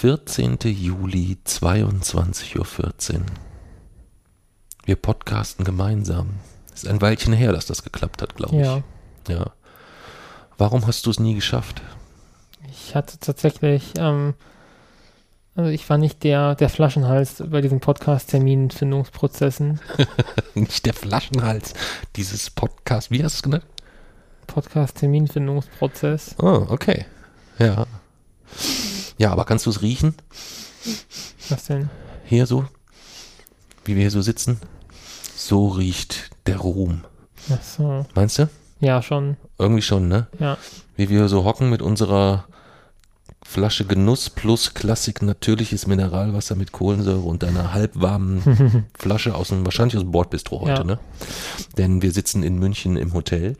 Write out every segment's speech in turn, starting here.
14. Juli, 22.14 Uhr. Wir podcasten gemeinsam. Ist ein Weilchen her, dass das geklappt hat, glaube ich. Ja, Ja. Warum hast du es nie geschafft? ich hatte tatsächlich, ähm, also ich war nicht der, der Flaschenhals bei diesen Podcast-Terminfindungsprozessen. Nicht der Flaschenhals dieses Podcast. Wie hast du es genannt? Podcast-Terminfindungsprozess. Oh, okay. Ja. Ja, aber kannst du es riechen? Was denn? Hier so? Wie wir hier so sitzen? So riecht der Ruhm. Ach so. Meinst du? Ja, schon. Irgendwie schon, ne? Ja. Wie wir so hocken mit unserer Flasche Genuss plus Klassik natürliches Mineralwasser mit Kohlensäure und einer halbwarmen Flasche aus dem, wahrscheinlich aus dem Bordbistro heute, Ja. ne? Denn wir sitzen in München im Hotel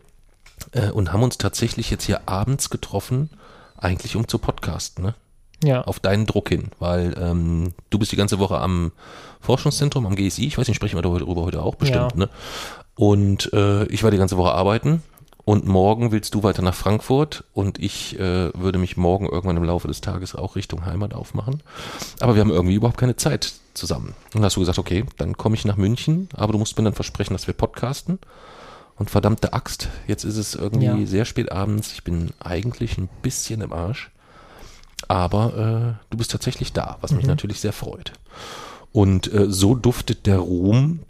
äh, und haben uns tatsächlich jetzt hier abends getroffen, eigentlich um zu podcasten, ne? Ja. Auf deinen Druck hin, weil ähm, du bist die ganze Woche am Forschungszentrum, am GSI, ich weiß nicht, sprechen wir darüber heute auch bestimmt, Ja. ne? Und äh, ich war die ganze Woche arbeiten und morgen willst du weiter nach Frankfurt und ich äh, würde mich morgen irgendwann im Laufe des Tages auch Richtung Heimat aufmachen. Aber wir haben irgendwie überhaupt keine Zeit zusammen. Und hast du gesagt, okay, dann komme ich nach München, aber du musst mir dann versprechen, dass wir podcasten. Und verdammte Axt, jetzt ist es irgendwie Ja. sehr spät abends. Ich bin eigentlich ein bisschen im Arsch. Aber äh, du bist tatsächlich da, was mich Mhm. natürlich sehr freut. Und äh, so duftet der Ruhm,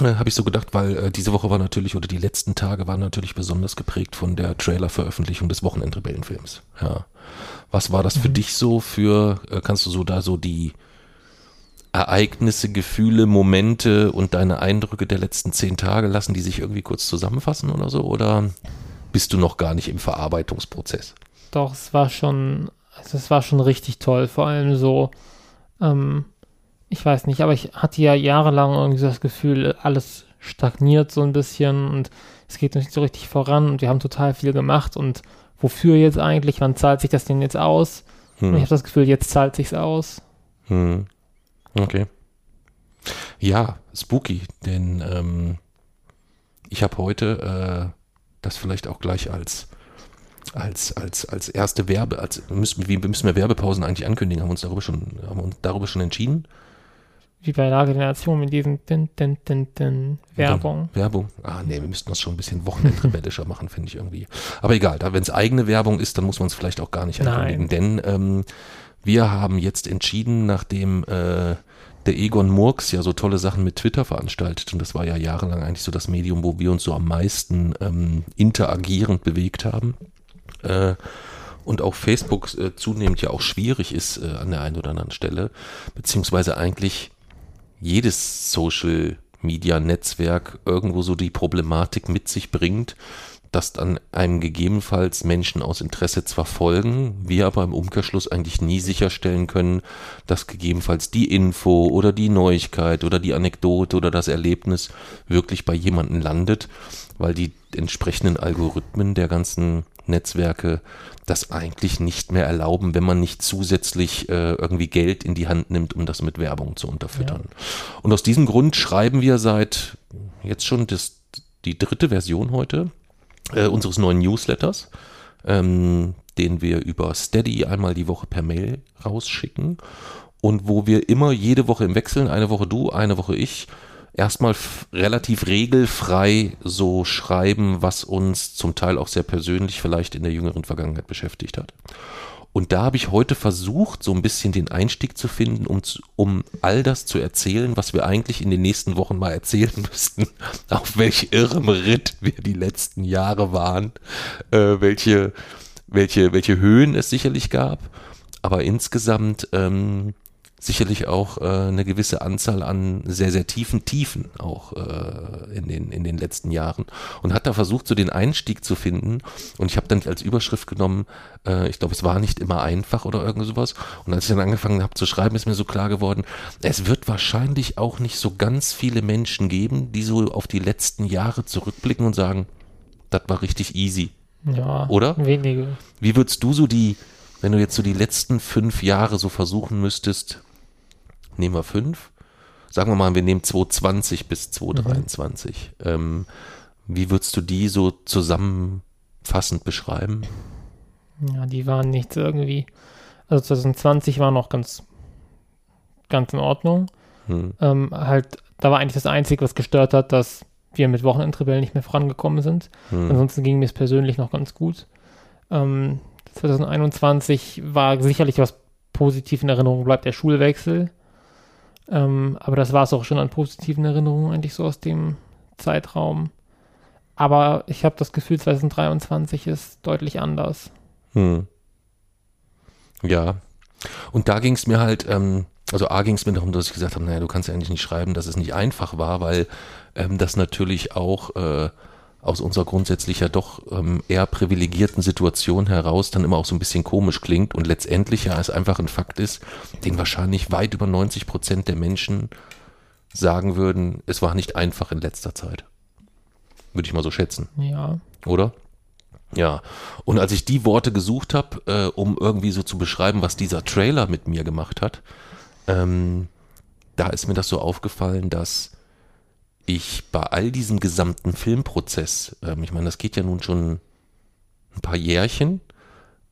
äh, habe ich so gedacht, weil äh, diese Woche war natürlich, oder die letzten Tage waren natürlich besonders geprägt von der Trailer-Veröffentlichung des Wochenendrebellenfilms. Ja. Was war das für Mhm. dich so für, äh, kannst du so da so die Ereignisse, Gefühle, Momente und deine Eindrücke der letzten zehn Tage lassen, die sich irgendwie kurz zusammenfassen oder so? Oder bist du noch gar nicht im Verarbeitungsprozess? Doch, es war schon, es war schon richtig toll. Vor allem so, ähm, ich weiß nicht, aber ich hatte ja jahrelang irgendwie das Gefühl, alles stagniert so ein bisschen und es geht nicht so richtig voran und wir haben total viel gemacht und wofür jetzt eigentlich? Wann zahlt sich das denn jetzt aus? Und ich Hm. habe das Gefühl, jetzt zahlt sich's aus. Hm. Okay. Ja, spooky, denn ähm, ich habe heute äh, das vielleicht auch gleich als als als als erste Werbe, als müssen wie müssen wir Werbepausen eigentlich ankündigen? Haben wir uns darüber schon haben wir uns darüber schon entschieden? Wie bei Lage der Nation mit diesen din, din, din, din Werbung. Werbung. Ah, nee, wir müssten das schon ein bisschen wochenendrebellischer machen, finde ich irgendwie. Aber egal, wenn es eigene Werbung ist, dann muss man es vielleicht auch gar nicht Nein. ankündigen. Denn ähm, wir haben jetzt entschieden, nachdem äh, der Egon Murks ja so tolle Sachen mit Twitter veranstaltet, und das war ja jahrelang eigentlich so das Medium, wo wir uns so am meisten ähm, interagierend bewegt haben. Äh, und auch Facebook äh, zunehmend ja auch schwierig ist äh, an der einen oder anderen Stelle, beziehungsweise eigentlich jedes Social Media Netzwerk irgendwo so die Problematik mit sich bringt, dass dann einem gegebenenfalls Menschen aus Interesse zwar folgen, wir aber im Umkehrschluss eigentlich nie sicherstellen können, dass gegebenenfalls die Info oder die Neuigkeit oder die Anekdote oder das Erlebnis wirklich bei jemandem landet, weil die entsprechenden Algorithmen der ganzen Netzwerke das eigentlich nicht mehr erlauben, wenn man nicht zusätzlich äh, irgendwie Geld in die Hand nimmt, um das mit Werbung zu unterfüttern. Und aus diesem Grund schreiben wir seit jetzt schon das, die dritte Version heute äh, unseres neuen Newsletters, ähm, den wir über Steady einmal die Woche per Mail rausschicken und wo wir immer jede Woche im Wechseln, eine Woche du, eine Woche ich, erstmal relativ regelfrei so schreiben, was uns zum Teil auch sehr persönlich vielleicht in der jüngeren Vergangenheit beschäftigt hat. Und da habe ich heute versucht, so ein bisschen den Einstieg zu finden, um, um all das zu erzählen, was wir eigentlich in den nächsten Wochen mal erzählen müssten. Auf welch irrem Ritt wir die letzten Jahre waren, äh, welche, welche, welche Höhen es sicherlich gab, aber insgesamt ähm, sicherlich auch äh, eine gewisse Anzahl an sehr, sehr tiefen Tiefen auch äh, in, den, in den letzten Jahren und hat da versucht, so den Einstieg zu finden. Und ich habe dann als Überschrift genommen, äh, ich glaube, es war nicht immer einfach oder irgend sowas. Und als ich dann angefangen habe zu schreiben, ist mir so klar geworden, es wird wahrscheinlich auch nicht so ganz viele Menschen geben, die so auf die letzten Jahre zurückblicken und sagen, das war richtig easy. Ja, Oder? wenige. Wie würdest du so die, wenn du jetzt so die letzten fünf Jahre so versuchen müsstest, nehmen wir fünf, sagen wir mal, wir nehmen 2020 bis 2023, ähm, wie würdest du die so zusammenfassend beschreiben? Ja, die waren nicht irgendwie Also 2020 war noch ganz, ganz in Ordnung. Hm. Ähm, halt, da war eigentlich das Einzige, was gestört hat, dass wir mit Wochenendrebellen nicht mehr vorangekommen sind. Hm. Ansonsten ging mir es persönlich noch ganz gut. Ähm, 2021 war sicherlich was positiv in Erinnerung bleibt, der Schulwechsel. Ähm, aber das war es auch schon an positiven Erinnerungen eigentlich so aus dem Zeitraum. Aber ich habe das Gefühl, 2023 ist deutlich anders. Hm. Ja. Und da ging es mir halt, ähm, also A ging es mir darum, dass ich gesagt habe, naja, du kannst ja eigentlich nicht schreiben, dass es nicht einfach war, weil ähm, das natürlich auch äh, aus unserer grundsätzlich ja doch ähm, eher privilegierten Situation heraus dann immer auch so ein bisschen komisch klingt und letztendlich ja es einfach ein Fakt ist, den wahrscheinlich weit über 90 Prozent der Menschen sagen würden, es war nicht einfach in letzter Zeit. Würde ich mal so schätzen, Ja. oder? Ja, und als ich die Worte gesucht habe, äh, um irgendwie so zu beschreiben, was dieser Trailer mit mir gemacht hat, ähm, da ist mir das so aufgefallen, dass ich bei all diesem gesamten Filmprozess, ähm, ich meine, das geht ja nun schon ein paar Jährchen,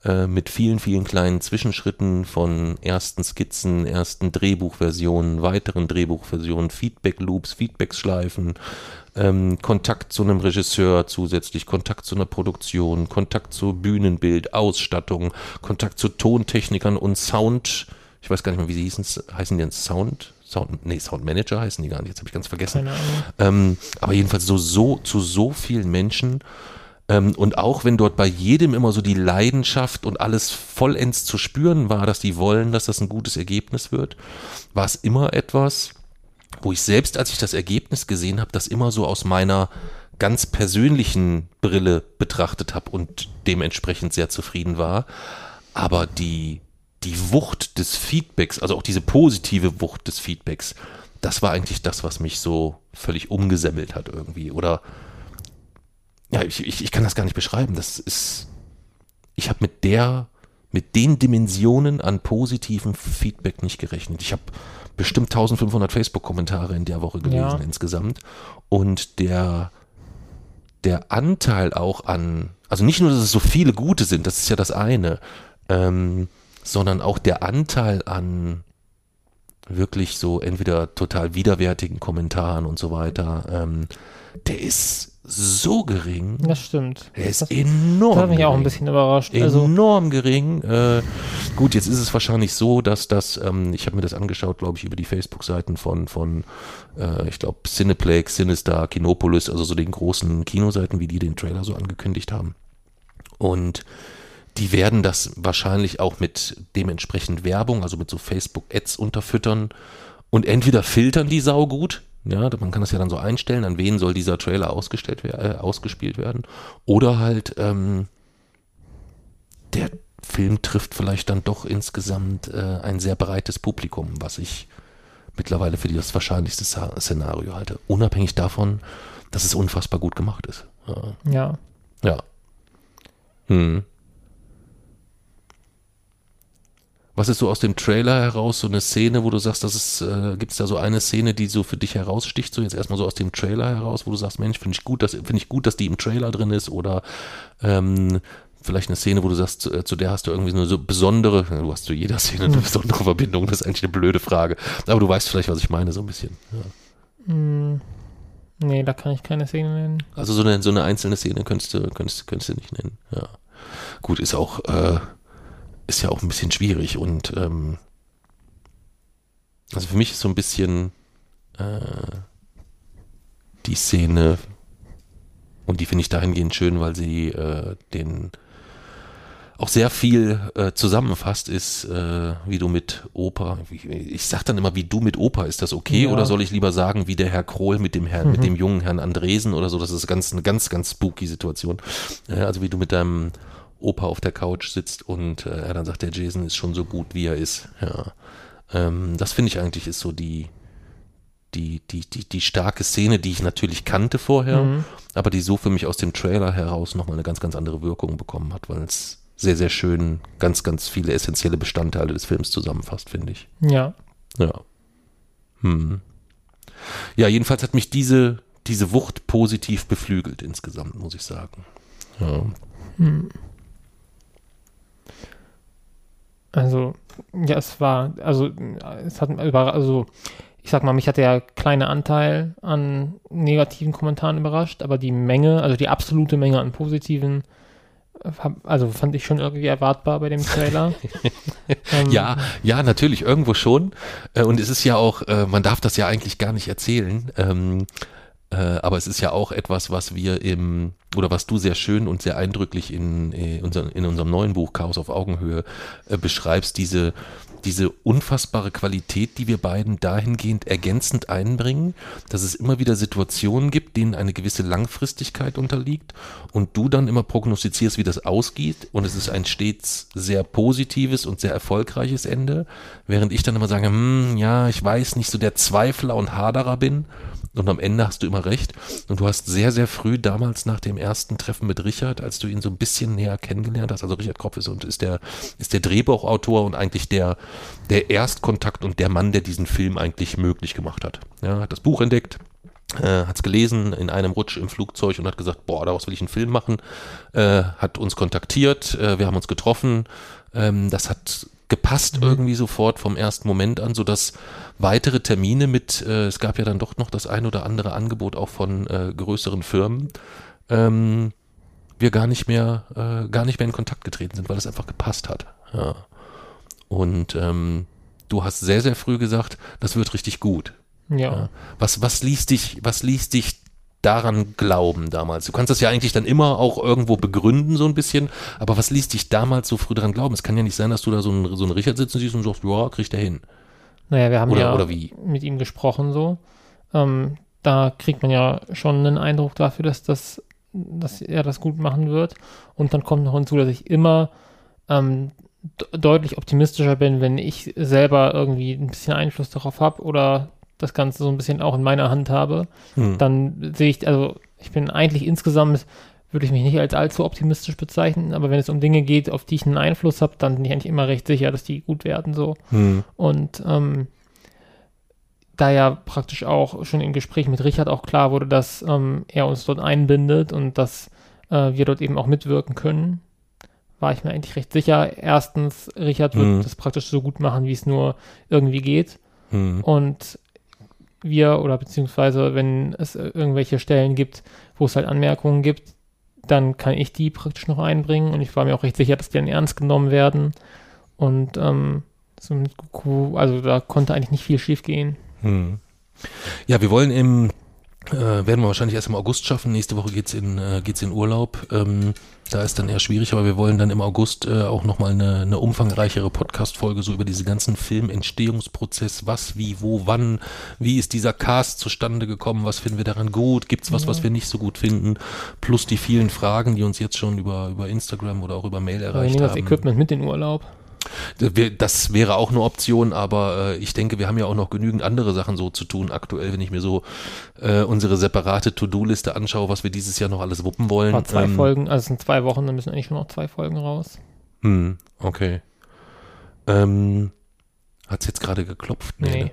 äh, mit vielen, vielen kleinen Zwischenschritten von ersten Skizzen, ersten Drehbuchversionen, weiteren Drehbuchversionen, Feedback-Loops, Feedback-Schleifen, ähm, Kontakt zu einem Regisseur zusätzlich, Kontakt zu einer Produktion, Kontakt zu Bühnenbild, Ausstattung, Kontakt zu Tontechnikern und Sound, ich weiß gar nicht mehr, wie sie hießen, heißen die denn Sound? Sound, nee, Soundmanager heißen die gar nicht, jetzt habe ich ganz vergessen. Ähm, aber jedenfalls so, so zu so vielen Menschen. Ähm, und auch wenn dort bei jedem immer so die Leidenschaft und alles vollends zu spüren war, dass die wollen, dass das ein gutes Ergebnis wird, war es immer etwas, wo ich selbst, als ich das Ergebnis gesehen habe, das immer so aus meiner ganz persönlichen Brille betrachtet habe und dementsprechend sehr zufrieden war. Aber die, die Wucht des Feedbacks, also auch diese positive Wucht des Feedbacks, das war eigentlich das, was mich so völlig umgesemmelt hat irgendwie. Oder ja, ich, ich, ich kann das gar nicht beschreiben. Das ist, ich habe mit der, mit den Dimensionen an positivem Feedback nicht gerechnet. Ich habe bestimmt 1500 Facebook-Kommentare in der Woche gelesen Ja. insgesamt. Und der, der Anteil auch an, also nicht nur, dass es so viele gute sind, das ist ja das eine, ähm, sondern auch der Anteil an wirklich so entweder total widerwärtigen Kommentaren und so weiter, ähm, der ist so gering. Das stimmt. Der ist das, enorm. das hat mich auch ein gering. bisschen überrascht. Also, Enorm gering. Äh, gut, jetzt ist es wahrscheinlich so, dass das, ähm, ich habe mir das angeschaut, glaube ich, über die Facebook-Seiten von, von äh, ich glaube, Cineplex, Cinestar, Kinopolis, also so den großen Kinoseiten, wie die den Trailer so angekündigt haben. Und die werden das wahrscheinlich auch mit dementsprechend Werbung, also mit so Facebook-Ads unterfüttern. Und entweder filtern die Sau gut, ja, man kann das ja dann so einstellen, an wen soll dieser Trailer ausgestellt äh, ausgespielt werden. Oder halt, ähm, der Film trifft vielleicht dann doch insgesamt äh, ein sehr breites Publikum, was ich mittlerweile für das wahrscheinlichste Szenario halte. Unabhängig davon, dass es unfassbar gut gemacht ist. Ja. ja. Ja. Hm. Was ist so aus dem Trailer heraus so eine Szene, wo du sagst, das ist, äh, gibt es da so eine Szene, die so für dich heraussticht, so jetzt erstmal so aus dem Trailer heraus, wo du sagst, Mensch, finde ich gut, dass finde ich gut, dass die im Trailer drin ist oder ähm, vielleicht eine Szene, wo du sagst, zu, äh, zu der hast du irgendwie so eine so besondere, du hast zu jeder Szene eine besondere Verbindung, das ist eigentlich eine blöde Frage, aber du weißt vielleicht, was ich meine, so ein bisschen. Ja. Hm, nee, da kann ich keine Szene nennen. Also so eine, so eine einzelne Szene könntest du, könntest, könntest du nicht nennen. Ja. Gut, ist auch, äh, ist ja auch ein bisschen schwierig und ähm, also für mich ist so ein bisschen äh, die Szene und die finde ich dahingehend schön, weil sie äh, den auch sehr viel äh, zusammenfasst ist, äh, wie du mit Opa, wie, ich sag dann immer, wie du mit Opa, ist das okay Ja. oder soll ich lieber sagen, wie der Herr Krohl mit dem Herrn, mit dem jungen Herrn Andresen oder so, das ist ganz, eine ganz, ganz spooky Situation. Äh, also wie du mit deinem Opa auf der Couch sitzt und äh, er dann sagt, der Jason ist schon so gut, wie er ist. Ja. Ähm, das finde ich eigentlich ist so die, die, die, die, die starke Szene, die ich natürlich kannte vorher, Mhm. aber die so für mich aus dem Trailer heraus nochmal eine ganz, ganz andere Wirkung bekommen hat, weil es sehr, sehr schön ganz, ganz viele essentielle Bestandteile des Films zusammenfasst, finde ich. Ja. Ja. Hm. Ja, jedenfalls hat mich diese, diese Wucht positiv beflügelt insgesamt, muss ich sagen. Ja. Hm. Also, ja, es war, also, es hat, also, ich sag mal, mich hat der kleine Anteil an negativen Kommentaren überrascht, aber die Menge, also die absolute Menge an positiven, also fand ich schon irgendwie erwartbar bei dem Trailer. ähm, ja, ja, natürlich, irgendwo schon. Äh, und es ist ja auch, äh, man darf das ja eigentlich gar nicht erzählen. Ähm, äh, aber es ist ja auch etwas, was wir im, oder was du sehr schön und sehr eindrücklich in, in, in unserem neuen Buch Chaos auf Augenhöhe beschreibst, diese, diese unfassbare Qualität, die wir beiden dahingehend ergänzend einbringen, dass es immer wieder Situationen gibt, denen eine gewisse Langfristigkeit unterliegt und du dann immer prognostizierst, wie das ausgeht und es ist ein stets sehr positives und sehr erfolgreiches Ende, während ich dann immer sage, hm, ja, ich weiß nicht, so der Zweifler und Haderer bin und am Ende hast du immer recht. Und du hast sehr, sehr früh damals nach dem ersten Treffen mit Richard, als du ihn so ein bisschen näher kennengelernt hast, also Richard Kropf ist und ist der, ist der Drehbuchautor und eigentlich der, der Erstkontakt und der Mann, der diesen Film eigentlich möglich gemacht hat. Ja, hat das Buch entdeckt, äh, hat es gelesen in einem Rutsch im Flugzeug und hat gesagt, boah, daraus will ich einen Film machen, äh, hat uns kontaktiert, äh, wir haben uns getroffen, ähm, das hat gepasst mhm. irgendwie sofort vom ersten Moment an, sodass weitere Termine mit, äh, es gab ja dann doch noch das ein oder andere Angebot auch von äh, größeren Firmen, ähm, wir gar nicht mehr, äh, gar nicht mehr in Kontakt getreten sind, weil es einfach gepasst hat. Ja. Und ähm, du hast sehr, sehr früh gesagt, das wird richtig gut. Ja. ja. Was, was liest dich, was liest dich daran glauben damals? Du kannst das ja eigentlich dann immer auch irgendwo begründen, so ein bisschen, aber was ließ dich damals so früh daran glauben? Es kann ja nicht sein, dass du da so einen, so einen Richard sitzen siehst und sagst, ja, kriegt er hin. Naja, wir haben oder, ja oder mit ihm gesprochen so. Ähm, da kriegt man ja schon einen Eindruck dafür, dass, das, dass er das gut machen wird. Und dann kommt noch hinzu, dass ich immer ähm, deutlich optimistischer bin, wenn ich selber irgendwie ein bisschen Einfluss darauf habe oder das Ganze so ein bisschen auch in meiner Hand habe, hm. dann sehe ich, also ich bin eigentlich insgesamt, würde ich mich nicht als allzu optimistisch bezeichnen, aber wenn es um Dinge geht, auf die ich einen Einfluss habe, dann bin ich eigentlich immer recht sicher, dass die gut werden so. Hm. Und ähm, da ja praktisch auch schon im Gespräch mit Richard auch klar wurde, dass ähm, er uns dort einbindet und dass äh, wir dort eben auch mitwirken können, war ich mir eigentlich recht sicher. Erstens, Richard wird hm. das praktisch so gut machen, wie es nur irgendwie geht. Hm. Und wir oder beziehungsweise wenn es irgendwelche Stellen gibt, wo es halt Anmerkungen gibt, dann kann ich die praktisch noch einbringen und ich war mir auch recht sicher, dass die dann ernst genommen werden. Und ähm, so mit Goku, also da konnte eigentlich nicht viel schief gehen. Hm. Ja, wir wollen im äh, werden wir wahrscheinlich erst im August schaffen. Nächste Woche geht's in, äh, geht's in Urlaub. Ähm, da ist dann eher schwierig, aber wir wollen dann im August äh, auch nochmal eine, eine umfangreichere Podcast-Folge so über diese ganzen Filmentstehungsprozess, was, wie, wo, wann, wie ist dieser Cast zustande gekommen, was finden wir daran gut, gibt's was, ja. was wir nicht so gut finden, plus die vielen Fragen, die uns jetzt schon über, über Instagram oder auch über Mail erreicht wir nehmen haben. das Equipment mit in Urlaub. Das wäre auch eine Option, aber äh, ich denke, wir haben ja auch noch genügend andere Sachen so zu tun aktuell, wenn ich mir so äh, unsere separate To-Do-Liste anschaue, was wir dieses Jahr noch alles wuppen wollen. War zwei ähm, Folgen, also es sind zwei Wochen, dann müssen eigentlich schon noch zwei Folgen raus. Hm, okay. Ähm, hat es jetzt gerade geklopft? Nee. nee. Ne?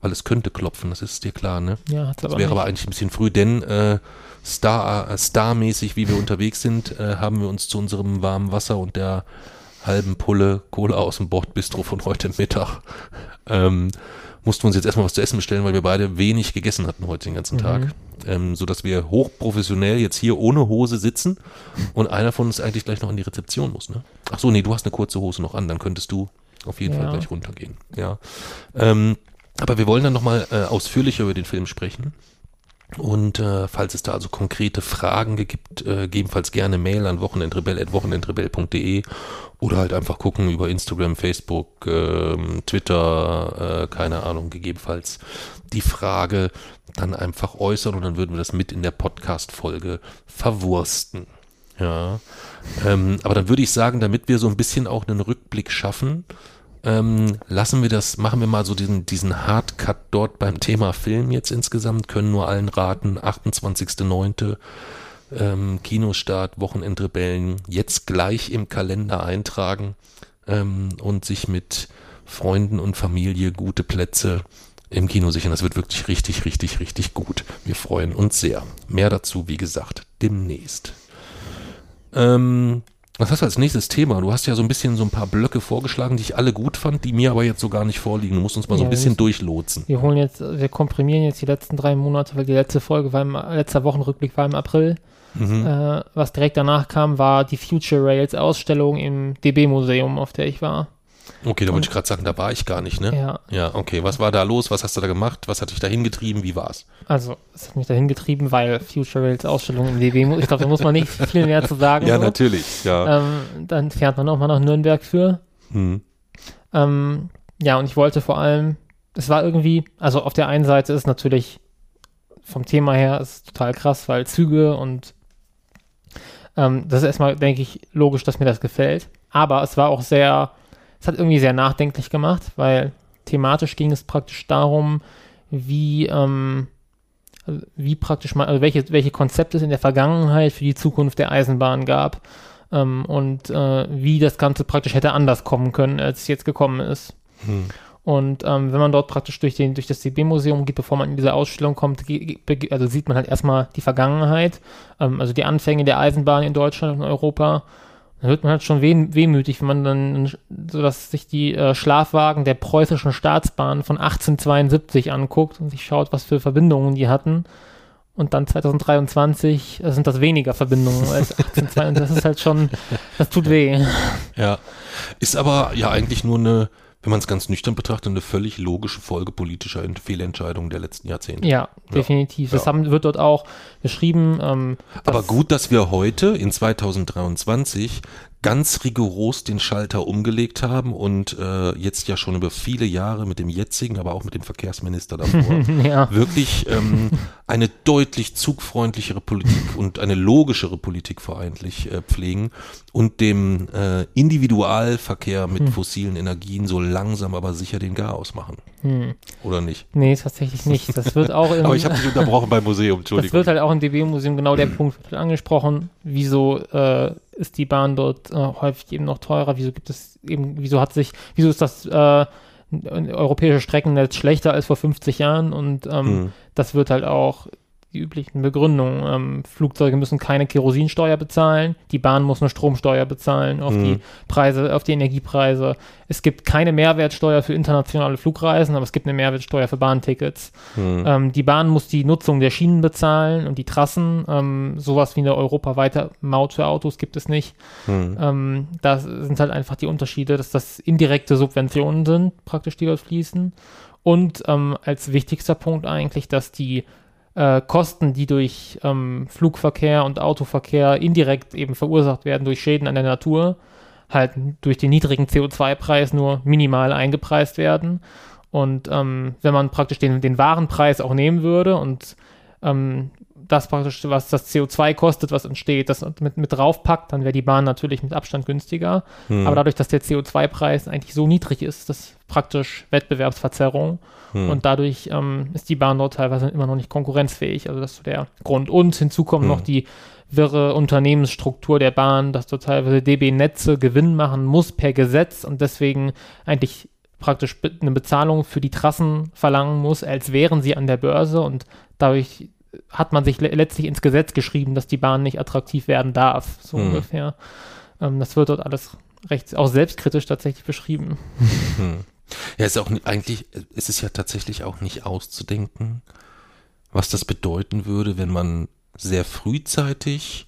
Weil es könnte klopfen, das ist dir klar, ne? Ja, hat es aber. Das wäre nicht. aber eigentlich ein bisschen früh, denn äh, Star, äh, Starmäßig, wie wir unterwegs sind, äh, haben wir uns zu unserem warmen Wasser und der halben Pulle Cola aus dem Bordbistro von heute Mittag. Ähm, mussten wir uns jetzt erstmal was zu essen bestellen, weil wir beide wenig gegessen hatten heute den ganzen mhm. Tag. Ähm, so dass wir hochprofessionell jetzt hier ohne Hose sitzen und einer von uns eigentlich gleich noch in die Rezeption muss. Ne? Ach so, nee, du hast eine kurze Hose noch an, dann könntest du auf jeden ja. Fall gleich runtergehen. Ja. Ähm, aber wir wollen dann nochmal äh, ausführlicher über den Film sprechen. Und äh, falls es da also konkrete Fragen gibt, äh, gegebenenfalls gerne Mail an wochenendrebell.wochenendrebell.de oder halt einfach gucken über Instagram, Facebook, äh, Twitter, äh, keine Ahnung, gegebenenfalls die Frage dann einfach äußern und dann würden wir das mit in der Podcast-Folge verwursten. Ja, ähm, aber dann würde ich sagen, damit wir so ein bisschen auch einen Rückblick schaffen, ähm, lassen wir das, machen wir mal so diesen, diesen Hardcut dort beim Thema Film jetzt insgesamt, können nur allen raten, 28.09. Ähm, Kinostart, Wochenendrebellen, jetzt gleich im Kalender eintragen ähm, und sich mit Freunden und Familie gute Plätze im Kino sichern. Das wird wirklich richtig, richtig, richtig gut. Wir freuen uns sehr. Mehr dazu, wie gesagt, demnächst. Ähm, Was hast du als nächstes Thema? Du hast ja so ein bisschen so ein paar Blöcke vorgeschlagen, die ich alle gut fand, die mir aber jetzt so gar nicht vorliegen. Du musst uns mal so Ja, ein bisschen wir- durchlotsen. Wir holen jetzt, wir komprimieren jetzt die letzten drei Monate, weil die letzte Folge war im, letzter Wochenrückblick war im April. Mhm. Äh, was direkt danach kam, war die Future Rails Ausstellung im DB-Museum, auf der ich war. Okay, da wollte ich gerade sagen, da war ich gar nicht, ne? Ja, Ja, okay. Was war da los? Was hast du da gemacht? Was hat dich da hingetrieben? Wie war's? also es hat mich dahin getrieben, weil Future Rails Ausstellung im DB-Museum, ich glaube, da muss man nicht viel mehr zu sagen. Ja, so. natürlich. Ja. Ähm, dann fährt man auch mal nach Nürnberg für. Hm. Ähm, ja, und ich wollte vor allem, es war irgendwie, also auf der einen Seite ist natürlich vom Thema her ist total krass, weil Züge und ähm, das ist erstmal, denke ich, logisch, dass mir das gefällt. Aber es war auch sehr, es hat irgendwie sehr nachdenklich gemacht, weil thematisch ging es praktisch darum, wie, ähm, wie praktisch mal, also welche, welche Konzepte es in der Vergangenheit für die Zukunft der Eisenbahn gab ähm, und äh, wie das Ganze praktisch hätte anders kommen können, als es jetzt gekommen ist. Hm. Und ähm, wenn man dort praktisch durch, den, durch das DB-Museum geht, bevor man in diese Ausstellung kommt, also sieht man halt erstmal die Vergangenheit, ähm, also die Anfänge der Eisenbahn in Deutschland und Europa. Dann wird man halt schon weh, wehmütig, wenn man dann, so dass sich die äh, Schlafwagen der preußischen Staatsbahn von 1872 anguckt und sich schaut, was für Verbindungen die hatten. Und dann 2023 sind das weniger Verbindungen als 1872. Das ist halt schon, das tut weh. Ja. Ist aber ja eigentlich nur eine, wenn man es ganz nüchtern betrachtet, eine völlig logische Folge politischer Ent- Fehlentscheidungen der letzten Jahrzehnte. Ja, definitiv. Das Ja. haben, wird dort auch beschrieben. Ähm, Aber gut, dass wir heute in 2023 ganz rigoros den Schalter umgelegt haben und äh, jetzt ja schon über viele Jahre mit dem jetzigen, aber auch mit dem Verkehrsminister davor Ja, wirklich ähm, eine deutlich zugfreundlichere Politik und eine logischere Politik vereinlich äh, pflegen und dem äh, Individualverkehr mit fossilen Energien so langsam aber sicher den Garaus machen. hm. Oder nicht? nee, tatsächlich nicht. Das wird auch im, Aber ich habe dich unterbrochen beim Museum, das Entschuldigung. wird halt auch im DB-Museum genau der Punkt wird angesprochen. Wieso äh, ist die Bahn dort äh, häufig eben noch teurer? Wieso gibt es eben, wieso hat sich, wieso ist das äh, europäische Streckennetz schlechter als vor 50 Jahren? Und ähm, Hm. das wird halt auch die üblichen Begründungen. Ähm, Flugzeuge müssen keine Kerosinsteuer bezahlen, die Bahn muss eine Stromsteuer bezahlen auf Mhm. die Preise, auf die Energiepreise. Es gibt keine Mehrwertsteuer für internationale Flugreisen, aber es gibt eine Mehrwertsteuer für Bahntickets. Hm. Ähm, die Bahn muss die Nutzung der Schienen bezahlen und die Trassen. Ähm, sowas wie eine europaweite Maut für Autos gibt es nicht. Hm. Ähm, das sind halt einfach die Unterschiede, dass das indirekte Subventionen sind, praktisch, die dort fließen. Und ähm, als wichtigster Punkt eigentlich, dass die äh, Kosten, die durch ähm, Flugverkehr und Autoverkehr indirekt eben verursacht werden durch Schäden an der Natur, halt durch den niedrigen CO2-Preis nur minimal eingepreist werden. Und ähm, wenn man praktisch den, den Warenpreis auch nehmen würde und ähm, das praktisch, was das CO2 kostet, was entsteht, das mit, mit draufpackt, dann wäre die Bahn natürlich mit Abstand günstiger. Hm. Aber dadurch, dass der CO2-Preis eigentlich so niedrig ist, ist das praktisch Wettbewerbsverzerrung. Hm. Und dadurch ähm, ist die Bahn dort teilweise immer noch nicht konkurrenzfähig. Also das ist so der Grund. Und hinzu kommt Hm. noch die wirre Unternehmensstruktur der Bahn, dass dort teilweise DB Netze Gewinn machen muss per Gesetz und deswegen eigentlich praktisch eine Bezahlung für die Trassen verlangen muss, als wären sie an der Börse und dadurch hat man sich le letztlich ins Gesetz geschrieben, dass die Bahn nicht attraktiv werden darf, so Hm. ungefähr. Ähm, das wird dort alles recht, auch selbstkritisch tatsächlich beschrieben. Hm. Ja, ist auch eigentlich, es ist ja tatsächlich auch nicht auszudenken, was das bedeuten würde, wenn man sehr frühzeitig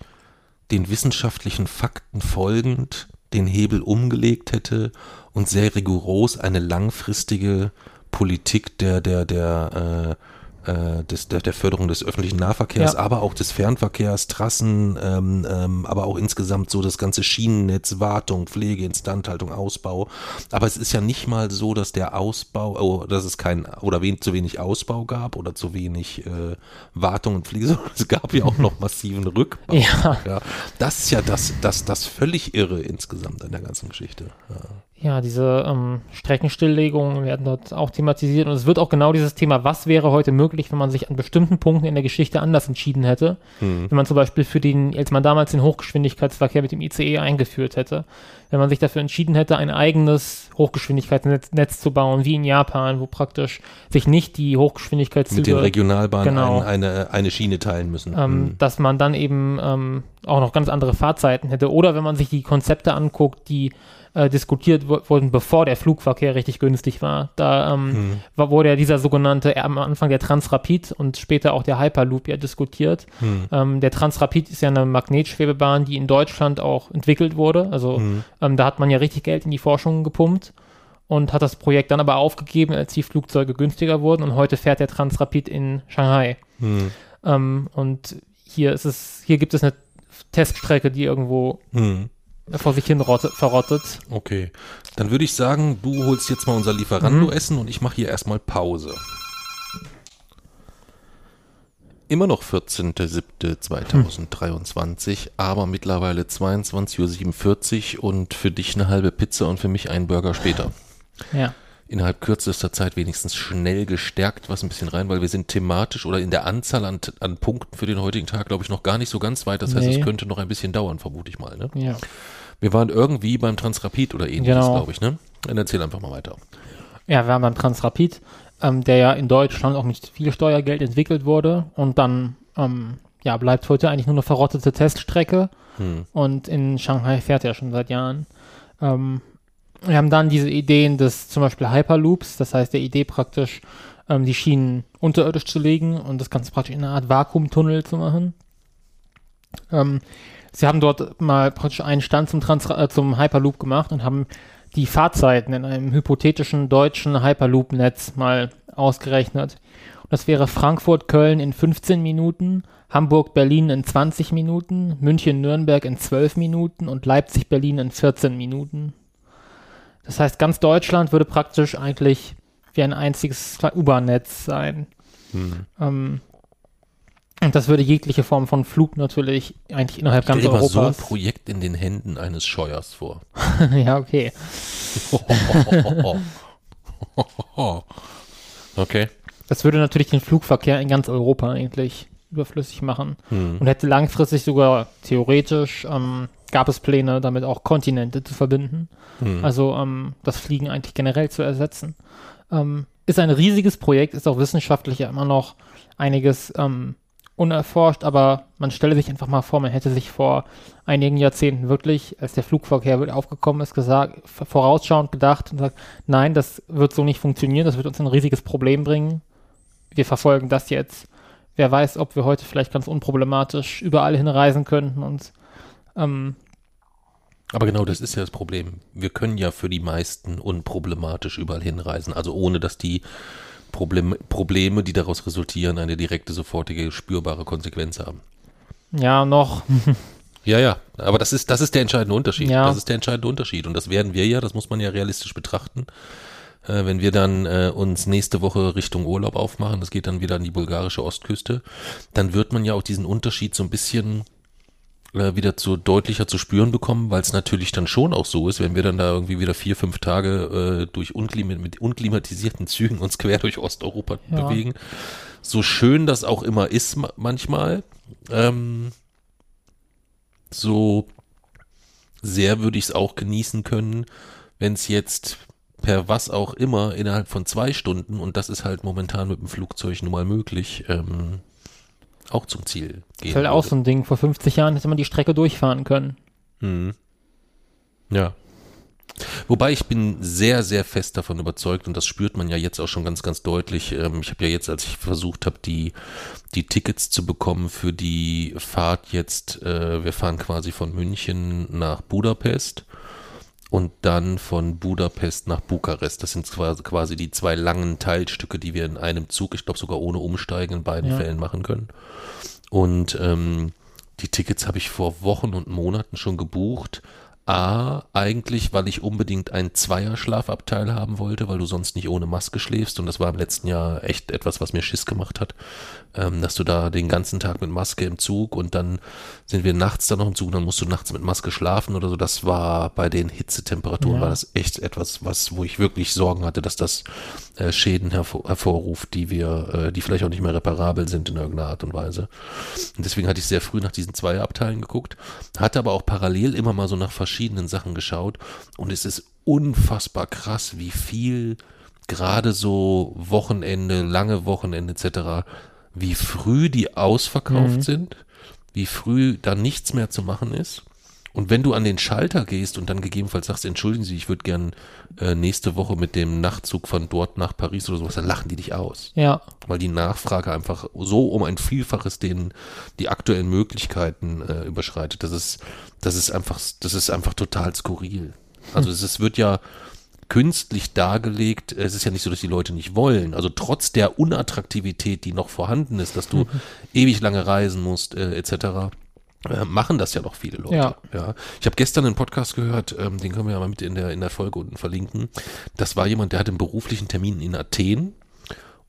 den wissenschaftlichen Fakten folgend den Hebel umgelegt hätte und sehr rigoros eine langfristige Politik der, der, der, äh, äh, des, der, der Förderung des öffentlichen Nahverkehrs, Ja. aber auch des Fernverkehrs, Trassen, ähm, ähm, aber auch insgesamt so das ganze Schienennetz, Wartung, Pflege, Instandhaltung, Ausbau. Aber es ist ja nicht mal so, dass der Ausbau, oh, dass es kein oder wen, zu wenig Ausbau gab oder zu wenig äh, Wartung und Pflege, sondern es gab ja auch noch massiven Rückbau. Ja. Ja, das ist ja das, das, das völlig irre insgesamt an der ganzen Geschichte. Ja. Ja, diese ähm, Streckenstilllegungen werden dort auch thematisiert und es wird auch genau dieses Thema, was wäre heute möglich, wenn man sich an bestimmten Punkten in der Geschichte anders entschieden hätte. Hm. Wenn man zum Beispiel für den, als man damals den Hochgeschwindigkeitsverkehr mit dem ICE eingeführt hätte, wenn man sich dafür entschieden hätte, ein eigenes Hochgeschwindigkeitsnetz Netz zu bauen, wie in Japan, wo praktisch sich nicht die Mit den Hochgeschwindigkeitszüge Regionalbahnen Genau. ein, eine, eine Schiene teilen müssen. ähm, Hm. dass man dann eben ähm, auch noch ganz andere Fahrzeiten hätte. Oder wenn man sich die Konzepte anguckt, die äh, diskutiert wurden, bevor der Flugverkehr richtig günstig war. Da ähm, hm. war, wurde ja dieser sogenannte, am Anfang der Transrapid und später auch der Hyperloop ja diskutiert. Hm. Ähm, der Transrapid ist ja eine Magnetschwebebahn, die in Deutschland auch entwickelt wurde. Also hm. ähm, da hat man ja richtig Geld in die Forschung gepumpt und hat das Projekt dann aber aufgegeben, als die Flugzeuge günstiger wurden und heute fährt der Transrapid in Shanghai. Hm. Ähm, und hier ist es, hier gibt es eine Teststrecke, die irgendwo hm vor sich hin verrottet. Okay. Dann würde ich sagen, du holst jetzt mal unser Lieferando-Essen mhm. und ich mache hier erstmal Pause. Immer noch 14.07.2023, aber mittlerweile 22.47 Uhr und für dich eine halbe Pizza und für mich einen Burger später. Ja innerhalb kürzester Zeit wenigstens schnell gestärkt was ein bisschen rein, weil wir sind thematisch oder in der Anzahl an, an Punkten für den heutigen Tag, glaube ich, noch gar nicht so ganz weit. Das heißt, nee. es könnte noch ein bisschen dauern, vermute ich mal. Ne? Ja. Wir waren irgendwie beim Transrapid oder ähnliches, genau. glaube ich. Ne? Dann erzähl einfach mal weiter. Ja, wir waren beim Transrapid, ähm, der ja in Deutschland auch mit viel Steuergeld entwickelt wurde und dann ähm, ja, bleibt heute eigentlich nur eine verrottete Teststrecke hm. und in Shanghai fährt er schon seit Jahren. Ähm, wir haben dann diese Ideen des zum Beispiel Hyperloops, das heißt der Idee praktisch, ähm, die Schienen unterirdisch zu legen und das Ganze praktisch in einer Art Vakuumtunnel zu machen. Ähm, sie haben dort mal praktisch einen Stand zum, Trans äh, zum Hyperloop gemacht und haben die Fahrzeiten in einem hypothetischen deutschen Hyperloop-Netz mal ausgerechnet. Und das wäre Frankfurt-Köln in 15 Minuten, Hamburg-Berlin in 20 Minuten, München-Nürnberg in 12 Minuten und Leipzig-Berlin in 14 Minuten. Das heißt, ganz Deutschland würde praktisch eigentlich wie ein einziges U-Bahn-Netz sein. Hm. Ähm, und das würde jegliche Form von Flug natürlich eigentlich innerhalb ganz Europas. so ein Projekt in den Händen eines Scheuers vor. ja, okay. okay. Das würde natürlich den Flugverkehr in ganz Europa eigentlich überflüssig machen hm. und hätte langfristig sogar theoretisch ähm, gab es Pläne, damit auch Kontinente zu verbinden. Mhm. Also ähm, das Fliegen eigentlich generell zu ersetzen. Ähm, ist ein riesiges Projekt, ist auch wissenschaftlich ja immer noch einiges ähm, unerforscht, aber man stelle sich einfach mal vor, man hätte sich vor einigen Jahrzehnten wirklich, als der Flugverkehr aufgekommen ist, gesagt, vorausschauend gedacht und sagt, nein, das wird so nicht funktionieren, das wird uns ein riesiges Problem bringen. Wir verfolgen das jetzt. Wer weiß, ob wir heute vielleicht ganz unproblematisch überall hinreisen könnten und ähm, aber genau das ist ja das Problem. Wir können ja für die meisten unproblematisch überall hinreisen. Also ohne, dass die Problem, Probleme, die daraus resultieren, eine direkte, sofortige, spürbare Konsequenz haben. Ja, noch. ja, ja. Aber das ist, das ist der entscheidende Unterschied. Ja. Das ist der entscheidende Unterschied. Und das werden wir ja, das muss man ja realistisch betrachten. Äh, wenn wir dann äh, uns nächste Woche Richtung Urlaub aufmachen, das geht dann wieder an die bulgarische Ostküste, dann wird man ja auch diesen Unterschied so ein bisschen äh, wieder zu deutlicher zu spüren bekommen, weil es natürlich dann schon auch so ist, wenn wir dann da irgendwie wieder vier, fünf Tage äh, durch unklim mit unklimatisierten Zügen uns quer durch Osteuropa ja. bewegen. So schön das auch immer ist manchmal, ähm, so sehr würde ich es auch genießen können, wenn es jetzt per was auch immer innerhalb von zwei Stunden, und das ist halt momentan mit dem Flugzeug nun mal möglich, ähm, auch zum Ziel gehen. Das ist halt auch so ein Ding. Vor 50 Jahren hätte man die Strecke durchfahren können. Mhm. Ja. Wobei ich bin sehr, sehr fest davon überzeugt und das spürt man ja jetzt auch schon ganz, ganz deutlich. Ähm, ich habe ja jetzt, als ich versucht habe, die, die Tickets zu bekommen für die Fahrt jetzt, äh, wir fahren quasi von München nach Budapest und dann von Budapest nach Bukarest. Das sind quasi die zwei langen Teilstücke, die wir in einem Zug, ich glaube sogar ohne Umsteigen in beiden ja. Fällen machen können. Und ähm, die Tickets habe ich vor Wochen und Monaten schon gebucht. A, eigentlich, weil ich unbedingt ein Zweier-Schlafabteil haben wollte, weil du sonst nicht ohne Maske schläfst. Und das war im letzten Jahr echt etwas, was mir Schiss gemacht hat, ähm, dass du da den ganzen Tag mit Maske im Zug und dann sind wir nachts da noch im Zug, dann musst du nachts mit Maske schlafen oder so. Das war bei den Hitzetemperaturen, ja. war das echt etwas, was, wo ich wirklich Sorgen hatte, dass das äh, Schäden hervor, hervorruft, die wir, äh, die vielleicht auch nicht mehr reparabel sind in irgendeiner Art und Weise. Und deswegen hatte ich sehr früh nach diesen Zweierabteilen geguckt, hatte aber auch parallel immer mal so nach verschiedenen verschiedenen Sachen geschaut und es ist unfassbar krass, wie viel gerade so Wochenende, lange Wochenende etc., wie früh die ausverkauft mhm. sind, wie früh da nichts mehr zu machen ist. Und wenn du an den Schalter gehst und dann gegebenenfalls sagst, entschuldigen Sie, ich würde gern äh, nächste Woche mit dem Nachtzug von dort nach Paris oder sowas, dann lachen die dich aus. Ja. Weil die Nachfrage einfach so um ein Vielfaches den die aktuellen Möglichkeiten äh, überschreitet. Das ist, das ist einfach, das ist einfach total skurril. Also es ist, wird ja künstlich dargelegt. Es ist ja nicht so, dass die Leute nicht wollen. Also trotz der Unattraktivität, die noch vorhanden ist, dass du ewig lange reisen musst, äh, etc äh, machen das ja noch viele Leute. Ja. ja. Ich habe gestern einen Podcast gehört, ähm, den können wir ja mal mit in der, in der Folge unten verlinken. Das war jemand, der hat einen beruflichen Termin in Athen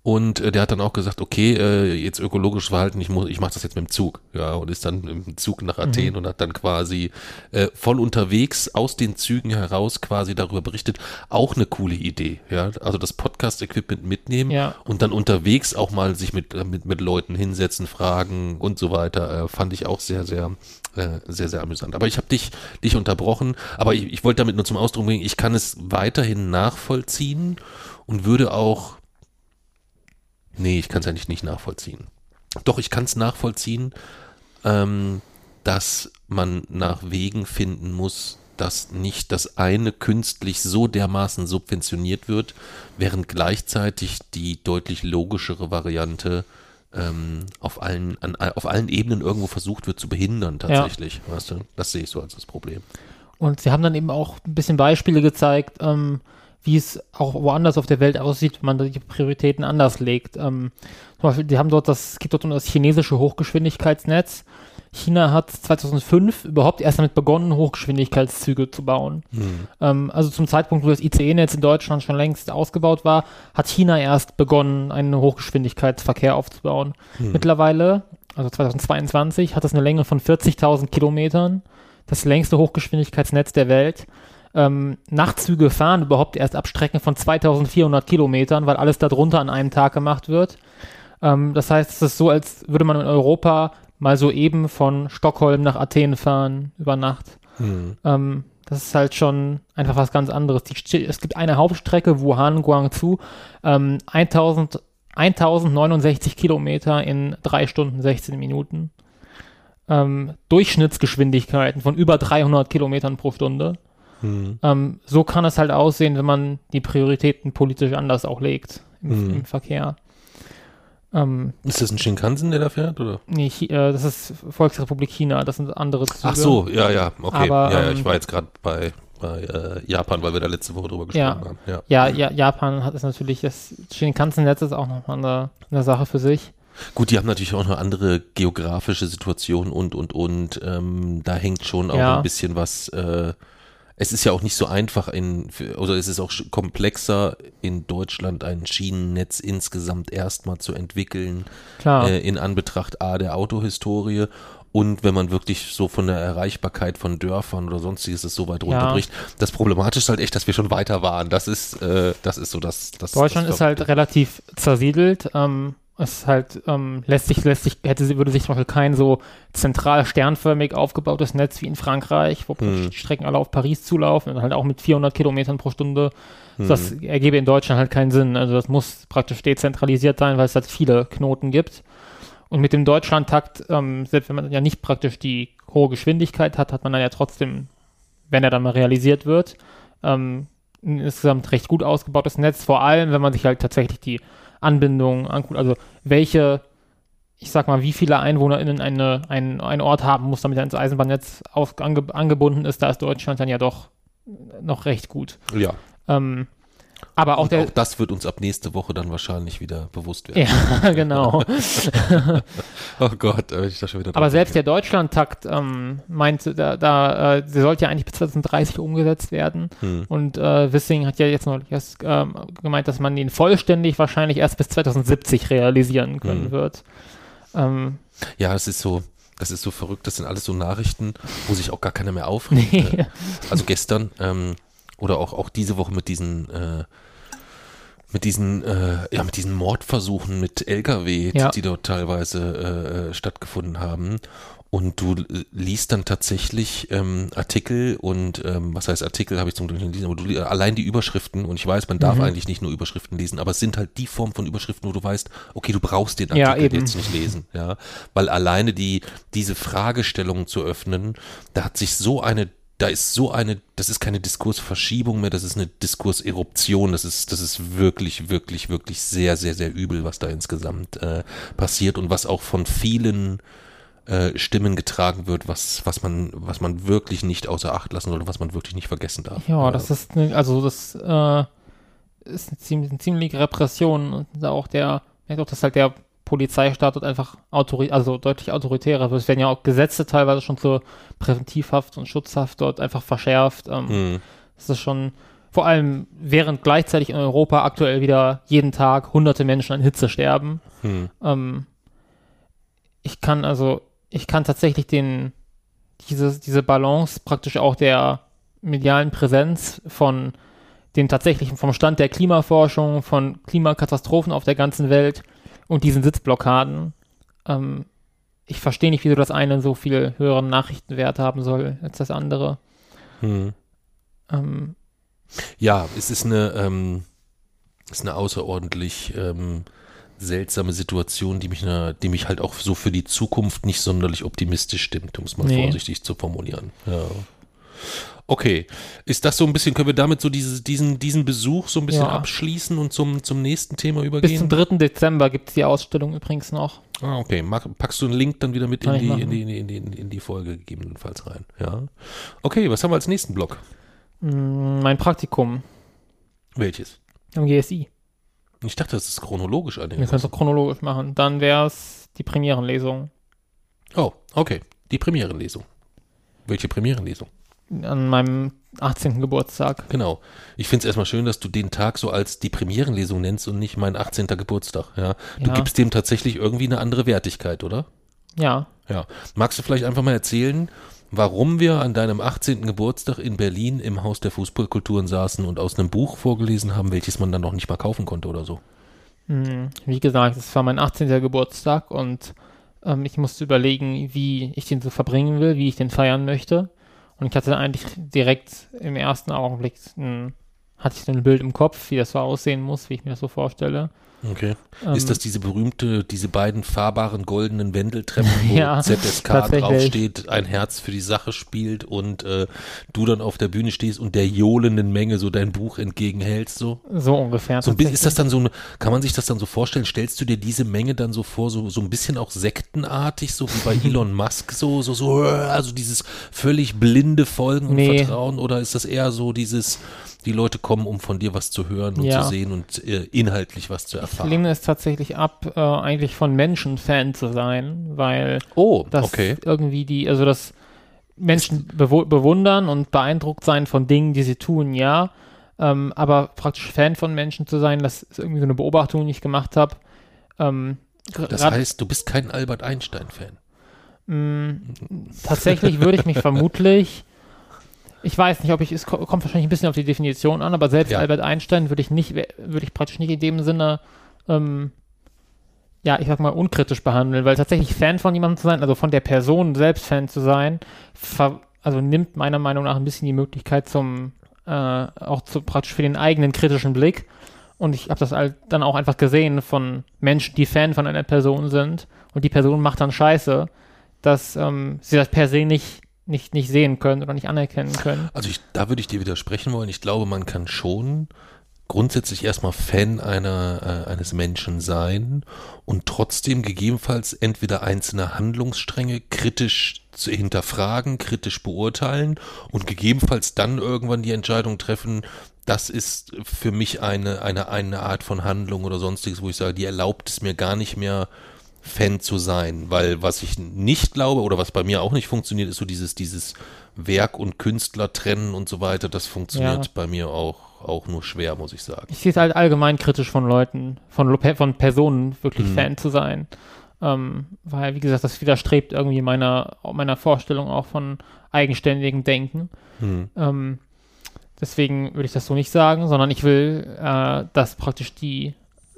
und äh, der hat dann auch gesagt, okay, äh, jetzt ökologisches Verhalten, ich muss, ich mache das jetzt mit dem Zug, ja, und ist dann im Zug nach Athen mhm. und hat dann quasi äh, voll unterwegs aus den Zügen heraus quasi darüber berichtet. Auch eine coole Idee, ja. Also das Podcast-Equipment mitnehmen Ja. und dann unterwegs auch mal sich mit, äh, mit, mit Leuten hinsetzen, fragen und so weiter, äh, fand ich auch sehr, sehr, äh, sehr, sehr amüsant. Aber ich habe dich, dich unterbrochen, aber ich, ich wollte damit nur zum Ausdruck bringen, ich kann es weiterhin nachvollziehen und würde auch Nee, ich kann es eigentlich nicht nachvollziehen. Doch, ich kann es nachvollziehen, ähm, dass man nach Wegen finden muss, dass nicht das eine künstlich so dermaßen subventioniert wird, während gleichzeitig die deutlich logischere Variante ähm, auf, allen, an, auf allen Ebenen irgendwo versucht wird zu behindern tatsächlich. Weißt du? Das sehe ich so als das Problem. Und sie haben dann eben auch ein bisschen Beispiele gezeigt, ähm, wie es auch woanders auf der Welt aussieht, wenn man die Prioritäten anders legt. Ähm, zum Beispiel, die haben dort das, es gibt dort das chinesische Hochgeschwindigkeitsnetz. China hat 2005 überhaupt erst damit begonnen, Hochgeschwindigkeitszüge zu bauen. Ähm, also zum Zeitpunkt, wo das ICE-Netz in Deutschland schon längst ausgebaut war, hat China erst begonnen, einen Hochgeschwindigkeitsverkehr aufzubauen. Mittlerweile, also 2022, hat das eine Länge von 40.000 Kilometern, das längste Hochgeschwindigkeitsnetz der Welt. Ähm, Nachtzüge fahren überhaupt erst ab Strecken von 2400 Kilometern, weil alles darunter an einem Tag gemacht wird. Ähm, das heißt, es ist so, als würde man in Europa mal so eben von Stockholm nach Athen fahren über Nacht. Ähm, das ist halt schon einfach was ganz anderes. Die, es gibt eine Hauptstrecke, Wuhan, Guangzhou, ähm, 1000, 1069 Kilometer in 3 Stunden 16 Minuten. Ähm, Durchschnittsgeschwindigkeiten von über 300 Kilometern pro Stunde. Ähm, so kann es halt aussehen, wenn man die Prioritäten politisch anders auch legt im, Mhm. im Verkehr. Ähm, Ist das ein Shinkansen, der da fährt? Oder? nee, äh, das ist Volksrepublik China, das sind andere Züge. Ach so, ja, ja, okay. Aber, ja, ja, ähm, ich war jetzt gerade bei, bei äh, Japan, weil wir da letzte Woche drüber Ja. gesprochen haben. Ja. Ja, ja, Japan hat es natürlich, das Shinkansen-Netz ist auch nochmal eine, eine Sache für sich. Gut, die haben natürlich auch eine andere geografische Situation und, und, und. Ähm, da hängt schon auch Ja. ein bisschen was. Äh, es ist ja auch nicht so einfach in, oder es ist auch komplexer in Deutschland ein Schienennetz insgesamt erstmal zu entwickeln, Klar. äh, in Anbetracht A der Autohistorie und wenn man wirklich so von der Erreichbarkeit von Dörfern oder sonstiges es so weit Ja. runterbricht. Das Problematische ist halt echt, dass wir schon weiter waren. Das ist, äh, das ist so das, das Deutschland das ist halt relativ zersiedelt. Ähm, es halt, ähm, lässt sich, lässt sich, hätte, sie- würde sich zum Beispiel kein so zentral sternförmig aufgebautes Netz wie in Frankreich, wo Hm. die Strecken alle auf Paris zulaufen und halt auch mit 400 Kilometern pro Stunde. Hm. Das ergebe in Deutschland halt keinen Sinn. Also das muss praktisch dezentralisiert sein, weil es halt viele Knoten gibt. Und mit dem Deutschlandtakt, ähm, selbst wenn man ja nicht praktisch die hohe Geschwindigkeit hat, hat man dann ja trotzdem, wenn er dann mal realisiert wird, ähm, ein insgesamt recht gut ausgebautes Netz, vor allem wenn man sich halt tatsächlich die Anbindung also welche, ich sag mal, wie viele EinwohnerInnen eine, ein, ein Ort haben muss, damit er ins Eisenbahnnetz auf, ange, angebunden ist, da ist Deutschland dann ja doch noch recht gut. ja. Ähm, aber auch Und der, auch das wird uns ab nächste Woche dann wahrscheinlich wieder bewusst werden. ja, genau. Oh Gott, äh, ich da schon wieder Aber selbst der denke. Deutschlandtakt ähm, meinte, da, da äh, der sollte ja eigentlich bis 2030 umgesetzt werden. Hm. Und äh, Wissing hat ja jetzt noch erst ähm, gemeint, dass man ihn vollständig wahrscheinlich erst bis 2070 realisieren können Mhm. wird. Ähm, Ja, es ist so, das ist so verrückt. Das sind alles so Nachrichten, wo sich auch gar keiner mehr aufregt. nee. Äh, Also gestern ähm, oder auch, auch diese Woche mit diesen äh, mit diesen äh, ja mit diesen Mordversuchen mit LKW, Ja. die dort teilweise äh, äh, stattgefunden haben. und du liest dann tatsächlich ähm, Artikel und ähm, was heißt Artikel habe ich zum Glück nicht gelesen, aber du allein die Überschriften und ich weiß, man darf mhm. eigentlich nicht nur Überschriften lesen, aber es sind halt die Form von Überschriften, wo du weißt, okay, du brauchst den Artikel ja, jetzt nicht lesen, ja, weil alleine die diese Fragestellung zu öffnen, da hat sich so eine da ist so eine, das ist keine Diskursverschiebung mehr, das ist eine Diskurseruption, das ist, das ist wirklich, wirklich, wirklich sehr, sehr, sehr übel, was da insgesamt äh, passiert und was auch von vielen äh, Stimmen getragen wird, was, was man, was man wirklich nicht außer Acht lassen sollte, was man wirklich nicht vergessen darf. Ja, das ist, ne, also das äh, ist eine, ziemlich, eine ziemliche Repression und auch der, merkt auch, dass halt der Polizeistaat dort einfach autori also deutlich autoritärer wird. Es werden ja auch Gesetze teilweise schon zur Präventivhaft und Schutzhaft dort einfach verschärft. Ähm, mhm. Das ist schon, vor allem während gleichzeitig in Europa aktuell wieder jeden Tag hunderte Menschen an Hitze sterben. Mhm. Ähm, ich kann also ich kann tatsächlich den, diese, diese Balance praktisch auch der medialen Präsenz von den tatsächlichen, vom Stand der Klimaforschung, von Klimakatastrophen auf der ganzen Welt und diesen Sitzblockaden. Ähm, ich verstehe nicht, wieso das eine so viel höheren Nachrichtenwert haben soll als das andere. Hm. Ähm, ja, es ist eine, ähm, ist eine außerordentlich ähm, seltsame Situation, die mich, ne, die mich halt auch so für die Zukunft nicht sonderlich optimistisch stimmt, um es mal nee. vorsichtig zu formulieren. Ja. Okay, ist das so ein bisschen, können wir damit so dieses, diesen, diesen Besuch so ein bisschen ja. abschließen und zum, zum nächsten Thema übergehen? Bis zum 3. Dezember gibt es die Ausstellung übrigens noch. Ah, okay. Packst du einen Link dann wieder mit in die, in die, in, die, in, die, Folge gegebenenfalls rein? Ja. Okay, was haben wir als nächsten Block? Mm, mein Praktikum. Welches? Am GSI. Ich dachte, das ist chronologisch an Wir können es auch chronologisch machen. Dann wäre es die Premierenlesung. Oh, okay. Die Premierenlesung. Welche Premierenlesung? An meinem 18. Geburtstag. Genau. Ich finde es erstmal schön, dass du den Tag so als die Premierenlesung nennst und nicht mein 18. Geburtstag. Ja. Du ja. gibst dem tatsächlich irgendwie eine andere Wertigkeit, oder? Ja. Ja. Magst du vielleicht einfach mal erzählen, warum wir an deinem 18. Geburtstag in Berlin im Haus der Fußballkulturen saßen und aus einem Buch vorgelesen haben, welches man dann noch nicht mal kaufen konnte oder so. Hm, wie gesagt, es war mein 18. Geburtstag und ähm, ich musste überlegen, wie ich den so verbringen will, wie ich den feiern möchte. Und ich hatte eigentlich direkt im ersten Augenblick ein, hatte ich so ein Bild im Kopf, wie das so aussehen muss, wie ich mir das so vorstelle. Okay. Ähm, ist das diese berühmte, diese beiden fahrbaren goldenen Wendeltreppen, wo ja, ZSK draufsteht, ein Herz für die Sache spielt und äh, du dann auf der Bühne stehst und der johlenden Menge so dein Buch entgegenhältst? So, so ungefähr. So, ist das dann so eine, kann man sich das dann so vorstellen? Stellst du dir diese Menge dann so vor, so, so ein bisschen auch sektenartig, so wie bei Elon Musk, so, so, so, also dieses völlig blinde Folgen und nee. Vertrauen oder ist das eher so dieses, die Leute kommen, um von dir was zu hören und ja. zu sehen und äh, inhaltlich was zu erfahren. Ich lehne es tatsächlich ab, äh, eigentlich von Menschen Fan zu sein, weil oh, das okay. irgendwie die, also das Menschen bew bewundern und beeindruckt sein von Dingen, die sie tun, ja. Ähm, aber praktisch Fan von Menschen zu sein, das ist irgendwie so eine Beobachtung, die ich gemacht habe. Ähm, das heißt, du bist kein Albert Einstein-Fan. Mm, tatsächlich würde ich mich vermutlich ich weiß nicht, ob ich, es kommt wahrscheinlich ein bisschen auf die Definition an, aber selbst ja. Albert Einstein würde ich nicht, würde ich praktisch nicht in dem Sinne, ähm, ja, ich sag mal, unkritisch behandeln, weil tatsächlich Fan von jemandem zu sein, also von der Person selbst Fan zu sein, also nimmt meiner Meinung nach ein bisschen die Möglichkeit zum, äh, auch zu, praktisch für den eigenen kritischen Blick. Und ich habe das halt dann auch einfach gesehen von Menschen, die Fan von einer Person sind und die Person macht dann Scheiße, dass ähm, sie das per se nicht nicht, nicht sehen können oder nicht anerkennen können. Also ich, da würde ich dir widersprechen wollen. Ich glaube, man kann schon grundsätzlich erstmal Fan einer, äh, eines Menschen sein und trotzdem gegebenenfalls entweder einzelne Handlungsstränge kritisch zu hinterfragen, kritisch beurteilen und gegebenenfalls dann irgendwann die Entscheidung treffen, das ist für mich eine, eine, eine Art von Handlung oder sonstiges, wo ich sage, die erlaubt es mir gar nicht mehr, Fan zu sein, weil was ich nicht glaube oder was bei mir auch nicht funktioniert, ist so dieses, dieses Werk und Künstler trennen und so weiter. Das funktioniert ja. bei mir auch, auch nur schwer, muss ich sagen. Ich sehe es halt allgemein kritisch von Leuten, von, von Personen wirklich mhm. Fan zu sein. Ähm, weil, wie gesagt, das widerstrebt irgendwie meiner, meiner Vorstellung auch von eigenständigem Denken. Mhm. Ähm, deswegen würde ich das so nicht sagen, sondern ich will, äh, dass praktisch die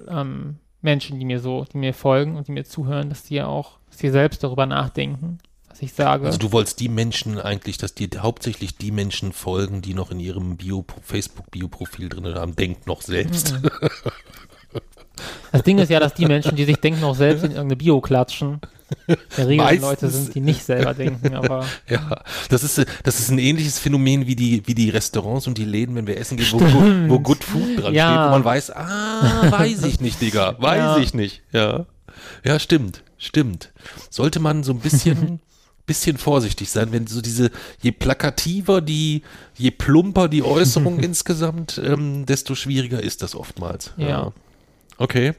ähm, Menschen, die mir so, die mir folgen und die mir zuhören, dass die ja auch, dass die selbst darüber nachdenken, was ich sage. Also du wolltest die Menschen eigentlich, dass dir hauptsächlich die Menschen folgen, die noch in ihrem Bio, Facebook-Bio-Profil drin haben, denkt noch selbst. Das Ding ist ja, dass die Menschen, die sich denken, noch selbst in irgendeine Bio klatschen, der Regel Meistens- Leute sind, die nicht selber denken, aber Ja, das ist, das ist ein ähnliches Phänomen wie die, wie die Restaurants und die Läden, wenn wir essen gehen, wo, wo, wo Good Food dran Ja. steht, wo man weiß, ah, weiß ich nicht, Digga, weiß Ja. ich nicht. Ja. Ja, stimmt, stimmt. Sollte man so ein bisschen, bisschen vorsichtig sein, wenn so diese, je plakativer die, je plumper die Äußerung insgesamt, ähm, desto schwieriger ist das oftmals. Ja. Okay.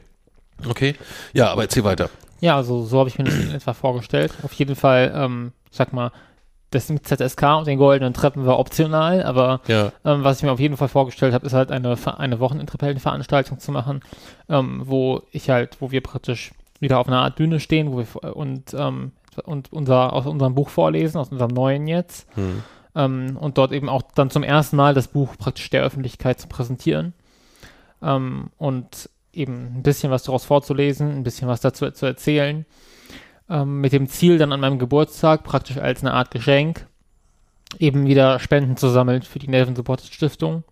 Okay. Ja, aber erzähl weiter. ja, also so habe ich mir das in etwa vorgestellt. Auf jeden Fall, ähm, sag mal, das mit ZSK und den goldenen Treppen war optional, aber Ja. Ähm, was ich mir auf jeden Fall vorgestellt habe, ist halt eine, eine Wochenendrebellenveranstaltung zu machen, ähm, wo ich halt, wo wir praktisch wieder auf einer Art Bühne stehen, wo wir und, ähm, und unser, aus unserem Buch vorlesen, aus unserem neuen jetzt. Hm. Ähm, und dort eben auch dann zum ersten Mal das Buch praktisch der Öffentlichkeit zu präsentieren. Ähm, und eben ein bisschen was daraus vorzulesen, ein bisschen was dazu zu erzählen. Ähm, mit dem Ziel dann an meinem Geburtstag praktisch als eine Art Geschenk eben wieder Spenden zu sammeln für die Nelson Support Stiftung.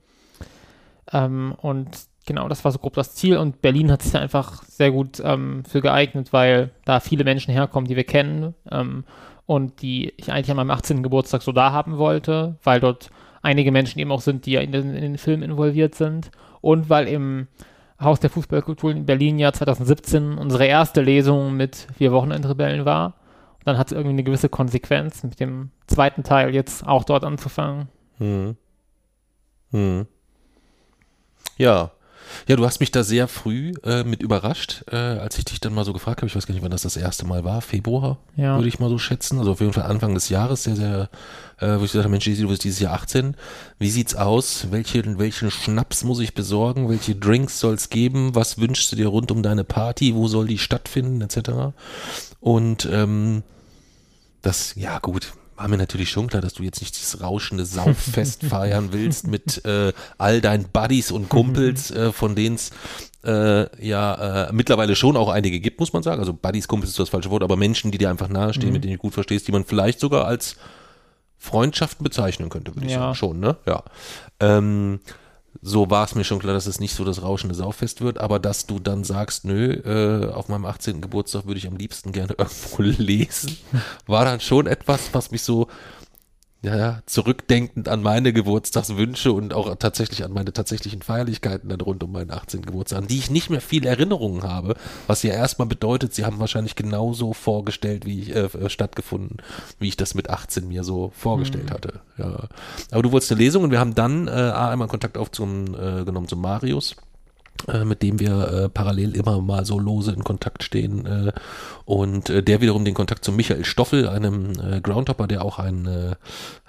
Ähm, und genau, das war so grob das Ziel. Und Berlin hat sich da einfach sehr gut ähm, für geeignet, weil da viele Menschen herkommen, die wir kennen ähm, und die ich eigentlich an meinem 18. Geburtstag so da haben wollte, weil dort einige Menschen eben auch sind, die ja in den, in den Film involviert sind. Und weil im Haus der Fußballkultur in Berlin ja 2017 unsere erste Lesung mit Wir Wochenendrebellen war. Und dann hat es irgendwie eine gewisse Konsequenz, mit dem zweiten Teil jetzt auch dort anzufangen. Hm. Hm. Ja. Ja, du hast mich da sehr früh äh, mit überrascht, äh, als ich dich dann mal so gefragt habe. Ich weiß gar nicht, wann das das erste Mal war. Februar, Ja. würde ich mal so schätzen. Also auf jeden Fall Anfang des Jahres, sehr, sehr, äh, wo ich gesagt habe, Mensch, du bist dieses Jahr 18. Wie sieht's aus? Welche, welchen Schnaps muss ich besorgen? Welche Drinks soll's geben? Was wünschst du dir rund um deine Party? Wo soll die stattfinden? Etc. Und ähm, das, ja gut, war mir natürlich schon klar, dass du jetzt nicht dieses rauschende Sauffest feiern willst mit äh, all deinen Buddies und Kumpels, äh, von denen es äh, ja äh, mittlerweile schon auch einige gibt, muss man sagen. Also Buddies, Kumpels ist das falsche Wort, aber Menschen, die dir einfach nahestehen, mit denen du gut verstehst, die man vielleicht sogar als Freundschaften bezeichnen könnte, würde ich Ja. sagen. Schon, ne? Ja. Ähm, so war es mir schon klar, dass es nicht so das rauschende Sauffest wird, aber dass du dann sagst, nö, äh, auf meinem 18. Geburtstag würde ich am liebsten gerne irgendwo lesen, war dann schon etwas, was mich so ja, zurückdenkend an meine Geburtstagswünsche und auch tatsächlich an meine tatsächlichen Feierlichkeiten dann rund um meinen 18. Geburtstag, an die ich nicht mehr viel Erinnerungen habe, was ja erstmal bedeutet, sie haben wahrscheinlich genauso vorgestellt, wie ich, äh, äh, stattgefunden, wie ich das mit 18 mir so vorgestellt hatte. Ja. Aber du wolltest eine Lesung und wir haben dann äh, einmal Kontakt auf zum, äh, genommen zum Marius mit dem wir äh, parallel immer mal so lose in Kontakt stehen äh, und äh, der wiederum den Kontakt zu Michael Stoffel, einem äh, Groundhopper, der auch ein äh,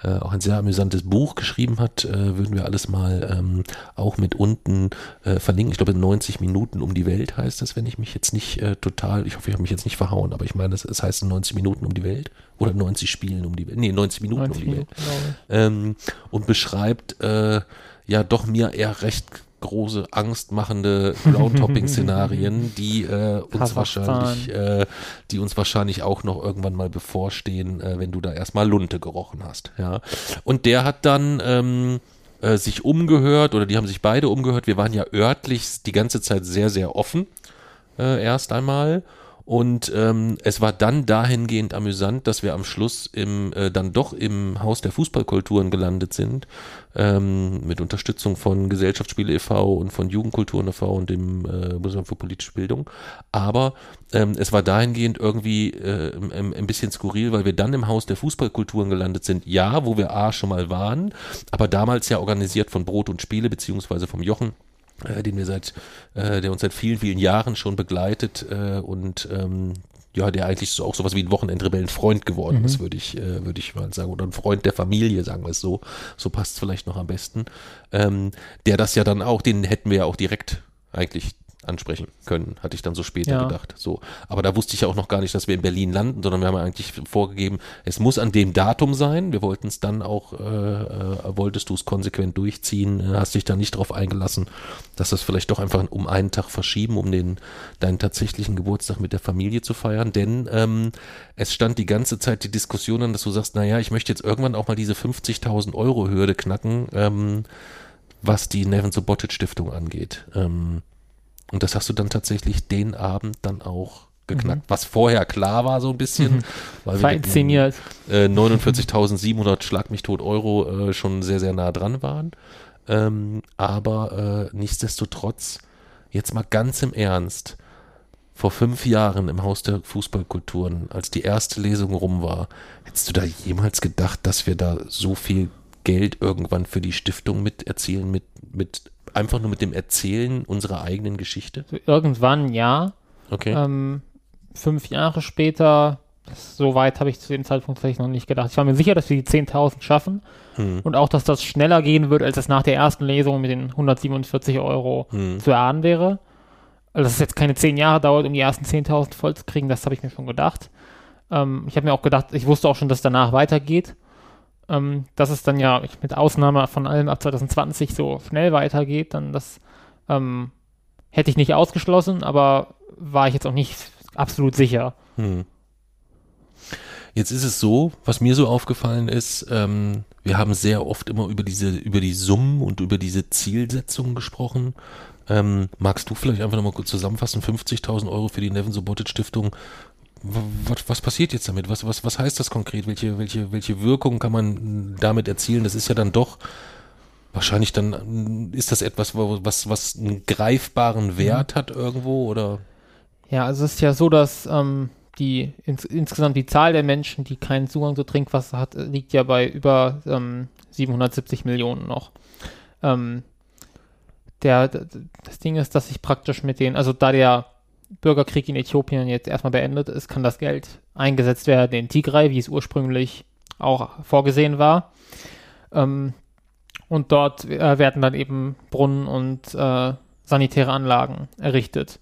äh, auch ein sehr amüsantes Buch geschrieben hat, äh, würden wir alles mal ähm, auch mit unten äh, verlinken. Ich glaube 90 Minuten um die Welt heißt das, wenn ich mich jetzt nicht äh, total, ich hoffe, ich habe mich jetzt nicht verhauen, aber ich meine, es, es heißt 90 Minuten um die Welt oder 90 Spielen um die Welt. Nee, 90 Minuten 90 um die Welt Minuten, ich. ähm, und beschreibt äh, ja doch mir eher recht große, angstmachende Groundhopping-Szenarien, die äh, uns Kasachstan. wahrscheinlich, äh, die uns wahrscheinlich auch noch irgendwann mal bevorstehen, äh, wenn du da erstmal Lunte gerochen hast. Ja. Und der hat dann ähm, äh, sich umgehört oder die haben sich beide umgehört. Wir waren ja örtlich die ganze Zeit sehr, sehr offen äh, erst einmal. Und ähm, es war dann dahingehend amüsant, dass wir am Schluss im, äh, dann doch im Haus der Fußballkulturen gelandet sind, ähm, mit Unterstützung von Gesellschaftsspiele e.V. und von Jugendkulturen e.V. und dem äh, Bundesamt für politische Bildung. Aber ähm, es war dahingehend irgendwie äh, ein, bisschen skurril, weil wir dann im Haus der Fußballkulturen gelandet sind. Ja, wo wir A schon mal waren, aber damals ja organisiert von Brot und Spiele, beziehungsweise vom Jochen äh, den wir seit, äh, der uns seit vielen, vielen Jahren schon begleitet äh, und ähm, ja, der eigentlich so auch sowas wie ein Wochenendrebellenfreund geworden ist, würde ich, äh, würde ich mal sagen, oder ein Freund der Familie, sagen wir es so, so passt es vielleicht noch am besten. Ähm, der das ja dann auch, den hätten wir ja auch direkt eigentlich ansprechen können, hatte ich dann so später Ja. gedacht. So, aber da wusste ich ja auch noch gar nicht, dass wir in Berlin landen, sondern wir haben ja eigentlich vorgegeben, es muss an dem Datum sein. Wir wollten es dann auch, äh, äh, wolltest du es konsequent durchziehen, äh, hast dich da nicht drauf eingelassen, dass das vielleicht doch einfach um einen Tag verschieben, um den deinen tatsächlichen Geburtstag mit der Familie zu feiern, denn ähm, es stand die ganze Zeit die Diskussion an, dass du sagst, naja, ich möchte jetzt irgendwann auch mal diese 50.000 Euro Hürde knacken, ähm, was die Nevin Subotic Stiftung angeht. Ähm, und das hast du dann tatsächlich den Abend dann auch geknackt, was vorher klar war so ein bisschen, weil wir den, äh, 49.700 Schlag mich tot Euro äh, schon sehr, sehr nah dran waren. Ähm, aber äh, nichtsdestotrotz, jetzt mal ganz im Ernst, vor fünf Jahren im Haus der Fußballkulturen, als die erste Lesung rum war, hättest du da jemals gedacht, dass wir da so viel Geld irgendwann für die Stiftung mit erzielen, mit, mit einfach nur mit dem Erzählen unserer eigenen Geschichte? Irgendwann ja. Okay. Ähm, fünf Jahre später, so weit habe ich zu dem Zeitpunkt vielleicht noch nicht gedacht. Ich war mir sicher, dass wir die 10.000 schaffen Hm. und auch, dass das schneller gehen wird, als es nach der ersten Lesung mit den 147 Euro Hm. zu erahnen wäre. Also, dass es jetzt keine zehn Jahre dauert, um die ersten 10.000 voll zu kriegen, das habe ich mir schon gedacht. Ähm, ich habe mir auch gedacht, ich wusste auch schon, dass es danach weitergeht. Ähm, dass es dann ja mit Ausnahme von allem ab 2020 so schnell weitergeht, dann das ähm, hätte ich nicht ausgeschlossen, aber war ich jetzt auch nicht absolut sicher. Hm. Jetzt ist es so, was mir so aufgefallen ist, ähm, wir haben sehr oft immer über diese, über die Summen und über diese Zielsetzungen gesprochen. Ähm, magst du vielleicht einfach nochmal kurz zusammenfassen? 50.000 Euro für die Nevin Subotic Stiftung. Was, passiert jetzt damit? Was, was, was heißt das konkret? Welche, welche, welche Wirkung kann man damit erzielen? Das ist ja dann doch wahrscheinlich dann, ist das etwas, was, was einen greifbaren Wert hat irgendwo oder? Ja, also es ist ja so, dass ähm, die ins, insgesamt die Zahl der Menschen, die keinen Zugang zu Trinkwasser hat, liegt ja bei über ähm, 770 Millionen noch. Ähm, der, das Ding ist, dass sich praktisch mit den, also da der Bürgerkrieg in Äthiopien jetzt erstmal beendet ist, kann das Geld eingesetzt werden in Tigray, wie es ursprünglich auch vorgesehen war. Ähm, und dort äh, werden dann eben Brunnen und äh, sanitäre Anlagen errichtet.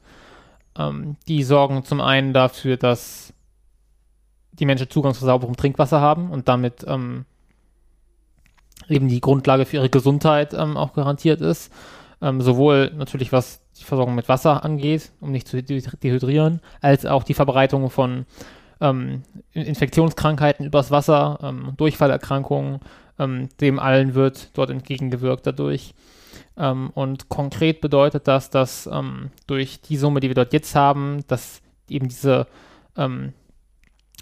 Ähm, die sorgen zum einen dafür, dass die Menschen Zugang zu sauberem Trinkwasser haben und damit ähm, eben die Grundlage für ihre Gesundheit ähm, auch garantiert ist. Ähm, sowohl natürlich was die Versorgung mit Wasser angeht, um nicht zu de- dehydrieren, als auch die Verbreitung von ähm, In- Infektionskrankheiten übers Wasser, ähm, Durchfallerkrankungen, ähm, dem allen wird dort entgegengewirkt dadurch. Ähm, und konkret bedeutet das, dass ähm, durch die Summe, die wir dort jetzt haben, dass eben diese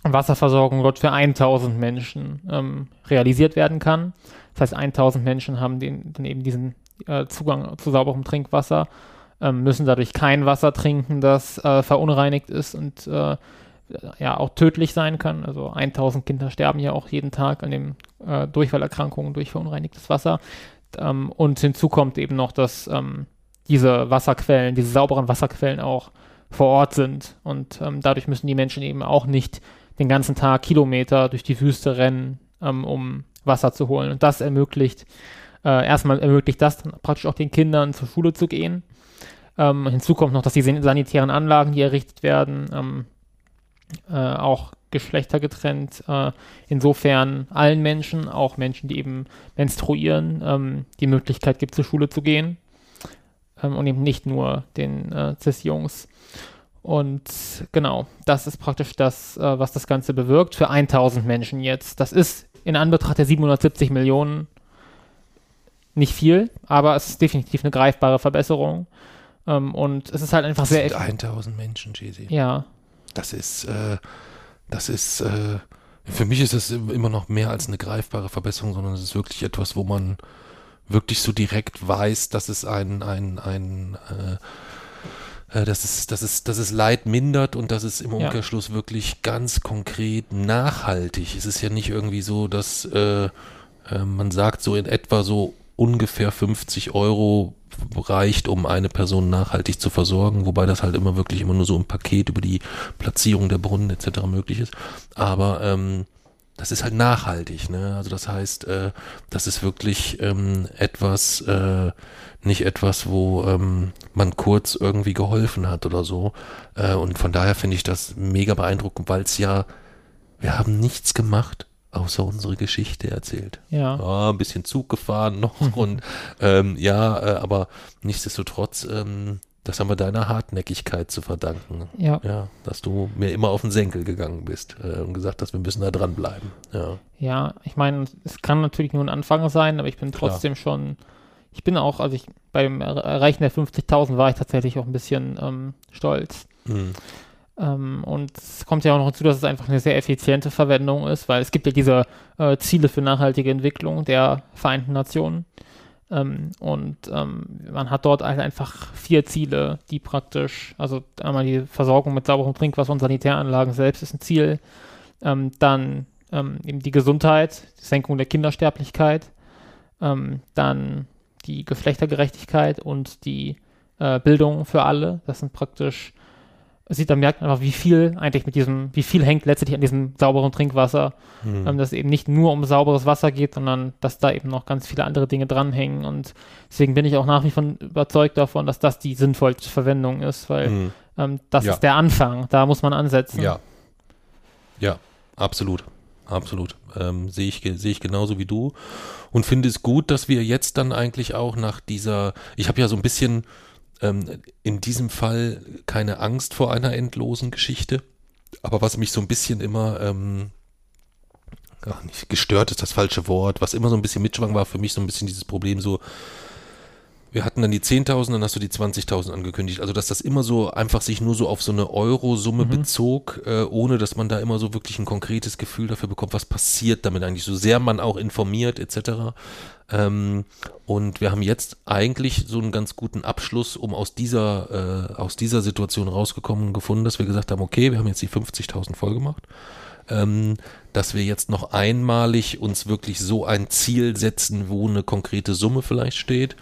Wasserversorgung dort für 1000 Menschen realisiert werden kann. Das heißt, 1000 Menschen haben den, dann eben diesen äh, Zugang zu sauberem Trinkwasser, ähm, müssen dadurch kein Wasser trinken, das äh, verunreinigt ist und äh, ja auch tödlich sein kann. Also 1000 Kinder sterben ja auch jeden Tag an den äh, Durchfallerkrankungen durch verunreinigtes Wasser. Ähm, und hinzu kommt eben noch, dass ähm, diese Wasserquellen, diese sauberen Wasserquellen auch vor Ort sind. Und ähm, dadurch müssen die Menschen eben auch nicht den ganzen Tag Kilometer durch die Wüste rennen, ähm, um Wasser zu holen. Und das ermöglicht, äh, erstmal ermöglicht das dann praktisch auch den Kindern zur Schule zu gehen. Ähm, hinzu kommt noch, dass die san- sanitären Anlagen, die errichtet werden, ähm, äh, auch geschlechtergetrennt, äh, insofern allen Menschen, auch Menschen, die eben menstruieren, ähm, die Möglichkeit gibt, zur Schule zu gehen. Ähm, und eben nicht nur den äh, Cis-Jungs. Und genau, das ist praktisch das, äh, was das Ganze bewirkt für 1000 Menschen jetzt. Das ist in Anbetracht der 770 Millionen nicht viel, aber es ist definitiv eine greifbare Verbesserung. Ähm, und es ist halt einfach Das sehr. sind 1000 Menschen, Jay-Z. Ja, Das ist, äh, das ist, äh, für mich ist das immer noch mehr als eine greifbare Verbesserung, sondern es ist wirklich etwas, wo man wirklich so direkt weiß, dass es ein, ein, ein, äh, äh, dass es, dass es, dass es Leid mindert und dass es im Ja. Umkehrschluss wirklich ganz konkret nachhaltig. Es ist ja nicht irgendwie so, dass äh, äh, man sagt, so in etwa so ungefähr 50 Euro reicht, um eine Person nachhaltig zu versorgen, wobei das halt immer wirklich immer nur so im Paket über die Platzierung der Brunnen etc. möglich ist. Aber ähm, das ist halt nachhaltig, ne? Also das heißt, äh, das ist wirklich ähm, etwas, äh, nicht etwas, wo ähm, man kurz irgendwie geholfen hat oder so. Äh, und von daher finde ich das mega beeindruckend, weil es ja, wir haben nichts gemacht, außer unsere Geschichte erzählt. Ja. ja ein bisschen Zug gefahren noch und ähm, ja, äh, aber nichtsdestotrotz ähm, das haben wir deiner Hartnäckigkeit zu verdanken. Ja. Ja, dass du mir immer auf den Senkel gegangen bist äh, und gesagt hast, wir müssen da dranbleiben. Ja. Ja, ich meine, es kann natürlich nur ein Anfang sein, aber ich bin Klar. trotzdem schon, ich bin auch, also ich, beim Er- Erreichen der 50.000 war ich tatsächlich auch ein bisschen ähm, stolz. Hm. Ähm, und es kommt ja auch noch hinzu, dass es einfach eine sehr effiziente Verwendung ist, weil es gibt ja diese äh, Ziele für nachhaltige Entwicklung der Vereinten Nationen. Ähm, und ähm, man hat dort halt einfach vier Ziele, die praktisch, also einmal die Versorgung mit sauberem Trinkwasser und Sanitäranlagen selbst ist ein Ziel. Ähm, dann ähm, eben die Gesundheit, die Senkung der Kindersterblichkeit, ähm, dann die Geschlechtergerechtigkeit und die äh, Bildung für alle. Das sind praktisch sieht, da merkt man einfach, wie viel eigentlich mit diesem, wie viel hängt letztendlich an diesem sauberen Trinkwasser, Hm. ähm, dass es eben nicht nur um sauberes Wasser geht, sondern dass da eben noch ganz viele andere Dinge dranhängen und deswegen bin ich auch nach wie vor überzeugt davon, dass das die sinnvollste Verwendung ist, weil Hm. ähm, das Ja. ist der Anfang, da muss man ansetzen. Ja. Ja, absolut. Absolut. Ähm, sehe ich, sehe ich genauso wie du. Und finde es gut, dass wir jetzt dann eigentlich auch nach dieser, ich habe ja so ein bisschen ähm, in diesem Fall keine Angst vor einer endlosen Geschichte. Aber was mich so ein bisschen immer, ähm, ach, nicht gestört ist das falsche Wort, was immer so ein bisschen mitschwang, war für mich so ein bisschen dieses Problem so, wir hatten dann die 10.000, dann hast du die 20.000 angekündigt. Also, dass das immer so einfach sich nur so auf so eine Euro-Summe Mhm. bezog, äh, ohne dass man da immer so wirklich ein konkretes Gefühl dafür bekommt, was passiert damit eigentlich, so sehr man auch informiert etc. Ähm, und wir haben jetzt eigentlich so einen ganz guten Abschluss, um aus dieser, äh, aus dieser Situation rausgekommen gefunden, dass wir gesagt haben, okay, wir haben jetzt die 50.000 voll gemacht ähm, dass wir jetzt noch einmalig uns wirklich so ein Ziel setzen, wo eine konkrete Summe vielleicht steht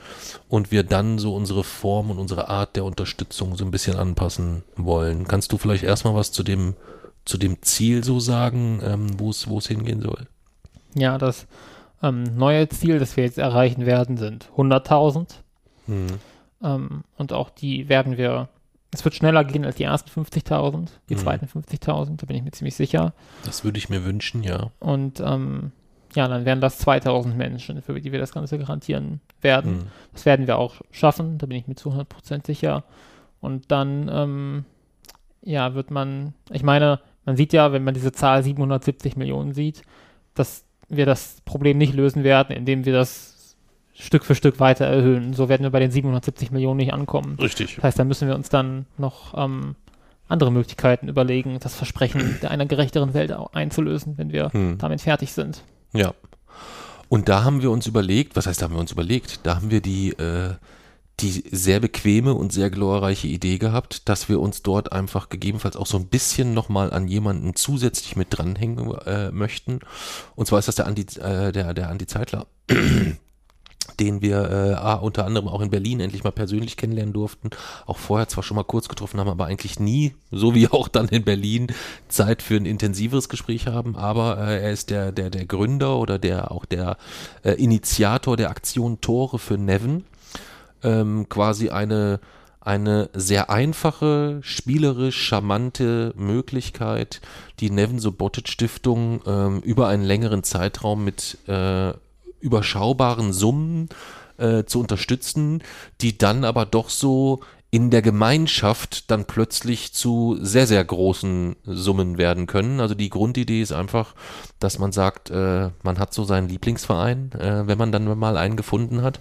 und wir dann so unsere Form und unsere Art der Unterstützung so ein bisschen anpassen wollen. Kannst du vielleicht erstmal was zu dem, zu dem Ziel so sagen, ähm, wo es, hingehen soll? Ja, das ähm, neue Ziel, das wir jetzt erreichen werden, sind 100.000 Hm. ähm, und auch die werden wir, es wird schneller gehen als die ersten 50.000, die Mhm. zweiten 50.000, da bin ich mir ziemlich sicher. Das würde ich mir wünschen, ja. Und ähm, ja, dann wären das 2000 Menschen, für die wir das Ganze garantieren werden. Hm. Das werden wir auch schaffen, da bin ich mir zu 100% sicher. Und dann, ähm, ja, wird man, ich meine, man sieht ja, wenn man diese Zahl 770 Millionen sieht, dass wir das Problem nicht lösen werden, indem wir das Stück für Stück weiter erhöhen. So werden wir bei den 770 Millionen nicht ankommen. Richtig. Das heißt, da müssen wir uns dann noch ähm, andere Möglichkeiten überlegen, das Versprechen einer gerechteren Welt einzulösen, wenn wir Hm. damit fertig sind. Ja. Und da haben wir uns überlegt, was heißt, da haben wir uns überlegt? Da haben wir die, äh, die sehr bequeme und sehr glorreiche Idee gehabt, dass wir uns dort einfach gegebenenfalls auch so ein bisschen nochmal an jemanden zusätzlich mit dranhängen äh, möchten. Und zwar ist das der Andi, äh, der, der Andi Zeitler. Den wir äh, unter anderem auch in Berlin endlich mal persönlich kennenlernen durften. Auch vorher zwar schon mal kurz getroffen haben, aber eigentlich nie, so wie auch dann in Berlin, Zeit für ein intensiveres Gespräch haben. Aber äh, er ist der, der, der Gründer oder der auch der äh, Initiator der Aktion Tore für Neven. Ähm, quasi eine eine sehr einfache, spielerisch charmante Möglichkeit, die Nevin Subotic Stiftung ähm, über einen längeren Zeitraum mit äh, überschaubaren Summen äh, zu unterstützen, die dann aber doch so in der Gemeinschaft dann plötzlich zu sehr, sehr großen Summen werden können. Also die Grundidee ist einfach, dass man sagt, äh, man hat so seinen Lieblingsverein, äh, wenn man dann mal einen gefunden hat.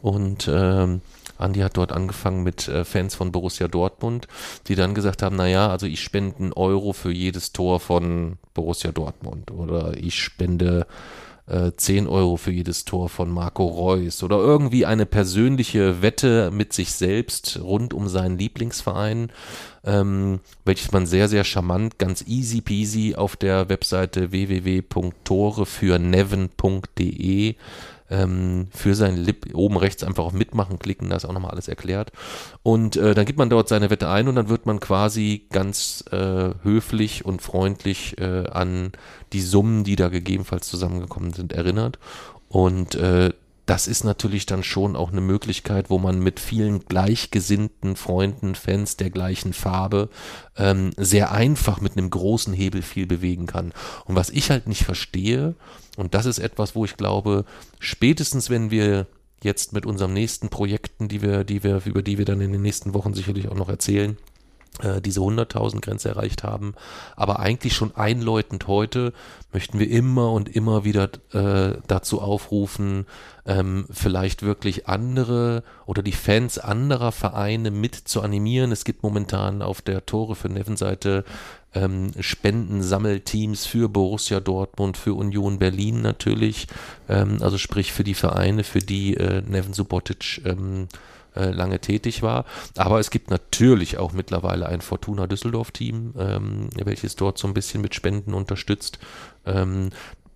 Und ähm, Andi hat dort angefangen mit äh, Fans von Borussia Dortmund, die dann gesagt haben, naja, also ich spende einen Euro für jedes Tor von Borussia Dortmund oder ich spende äh, 10 Euro für jedes Tor von Marco Reus oder irgendwie eine persönliche Wette mit sich selbst rund um seinen Lieblingsverein, ähm, welches man sehr, sehr charmant, ganz easy peasy auf der Webseite www.torefürneven.de ähm, für sein Lip oben rechts einfach auf Mitmachen klicken, da ist auch nochmal alles erklärt. Und äh, dann gibt man dort seine Wette ein und dann wird man quasi ganz äh, höflich und freundlich äh, an die Summen, die da gegebenenfalls zusammengekommen sind, erinnert. Und äh, das ist natürlich dann schon auch eine Möglichkeit, wo man mit vielen gleichgesinnten Freunden, Fans der gleichen Farbe ähm, sehr einfach mit einem großen Hebel viel bewegen kann. Und was ich halt nicht verstehe, und das ist etwas, wo ich glaube, spätestens wenn wir jetzt mit unseren nächsten Projekten, die wir, die wir, über die wir dann in den nächsten Wochen sicherlich auch noch erzählen, äh, diese 100.000 Grenze erreicht haben. Aber eigentlich schon einläutend heute möchten wir immer und immer wieder äh, dazu aufrufen, ähm, vielleicht wirklich andere oder die Fans anderer Vereine mit zu animieren. Es gibt momentan auf der Tore für Neven-Seite ähm, Spendensammelteams für Borussia Dortmund, für Union Berlin natürlich, ähm, also sprich für die Vereine, für die äh, Neven Subotic ähm, äh, lange tätig war. Aber es gibt natürlich auch mittlerweile ein Fortuna Düsseldorf-Team, ähm, welches dort so ein bisschen mit Spenden unterstützt.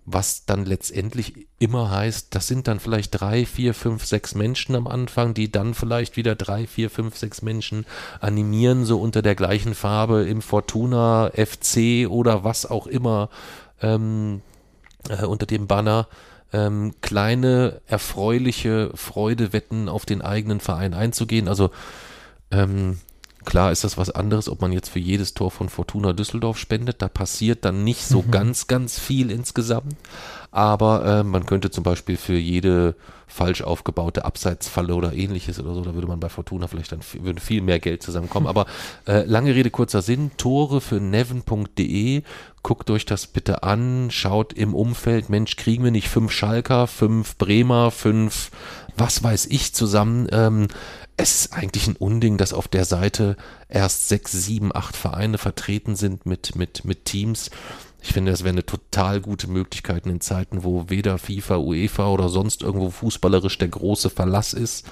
Was dann letztendlich immer heißt, das sind dann vielleicht drei, vier, fünf, sechs Menschen am Anfang, die dann vielleicht wieder drei, vier, fünf, sechs Menschen animieren, so unter der gleichen Farbe im Fortuna FC oder was auch immer ähm, äh, unter dem Banner ähm, kleine, erfreuliche Freudewetten auf den eigenen Verein einzugehen. Also ähm, klar ist das was anderes, ob man jetzt für jedes Tor von Fortuna Düsseldorf spendet. Da passiert dann nicht so mhm. ganz, ganz viel insgesamt. Aber äh, man könnte zum Beispiel für jede falsch aufgebaute Abseitsfalle oder ähnliches oder so, da würde man bei Fortuna vielleicht dann würde viel mehr Geld zusammenkommen. Aber äh, lange Rede, kurzer Sinn, Tore für neven.de, guckt euch das bitte an, schaut im Umfeld, Mensch, kriegen wir nicht fünf Schalker, fünf Bremer, fünf, was weiß ich zusammen. Ähm, es ist eigentlich ein Unding, dass auf der Seite erst sechs, sieben, acht Vereine vertreten sind mit, mit, mit Teams. Ich finde, das wäre eine total gute Möglichkeit in Zeiten, wo weder FIFA, UEFA oder sonst irgendwo fußballerisch der große Verlass ist,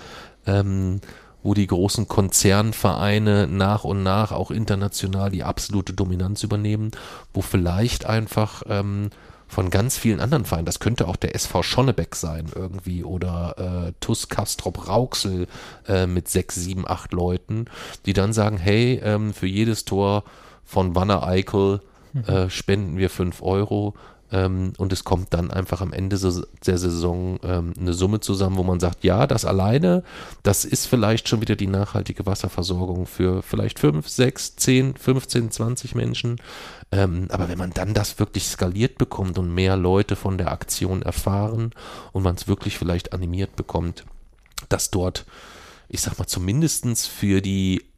ähm, wo die großen Konzernvereine nach und nach auch international die absolute Dominanz übernehmen, wo vielleicht einfach ähm, von ganz vielen anderen Vereinen, das könnte auch der SV Schonnebeck sein irgendwie oder äh, TUS Kastrop Rauxel äh, mit sechs, sieben, acht Leuten, die dann sagen, hey, ähm, für jedes Tor von Wanner Eickel mhm. äh, spenden wir 5 Euro ähm, und es kommt dann einfach am Ende der Saison ähm, eine Summe zusammen, wo man sagt, ja, das alleine, das ist vielleicht schon wieder die nachhaltige Wasserversorgung für vielleicht 5, 6, 10, 15, 20 Menschen. Ähm, aber wenn man dann das wirklich skaliert bekommt und mehr Leute von der Aktion erfahren und man es wirklich vielleicht animiert bekommt, dass dort, ich sag mal, zumindestens für die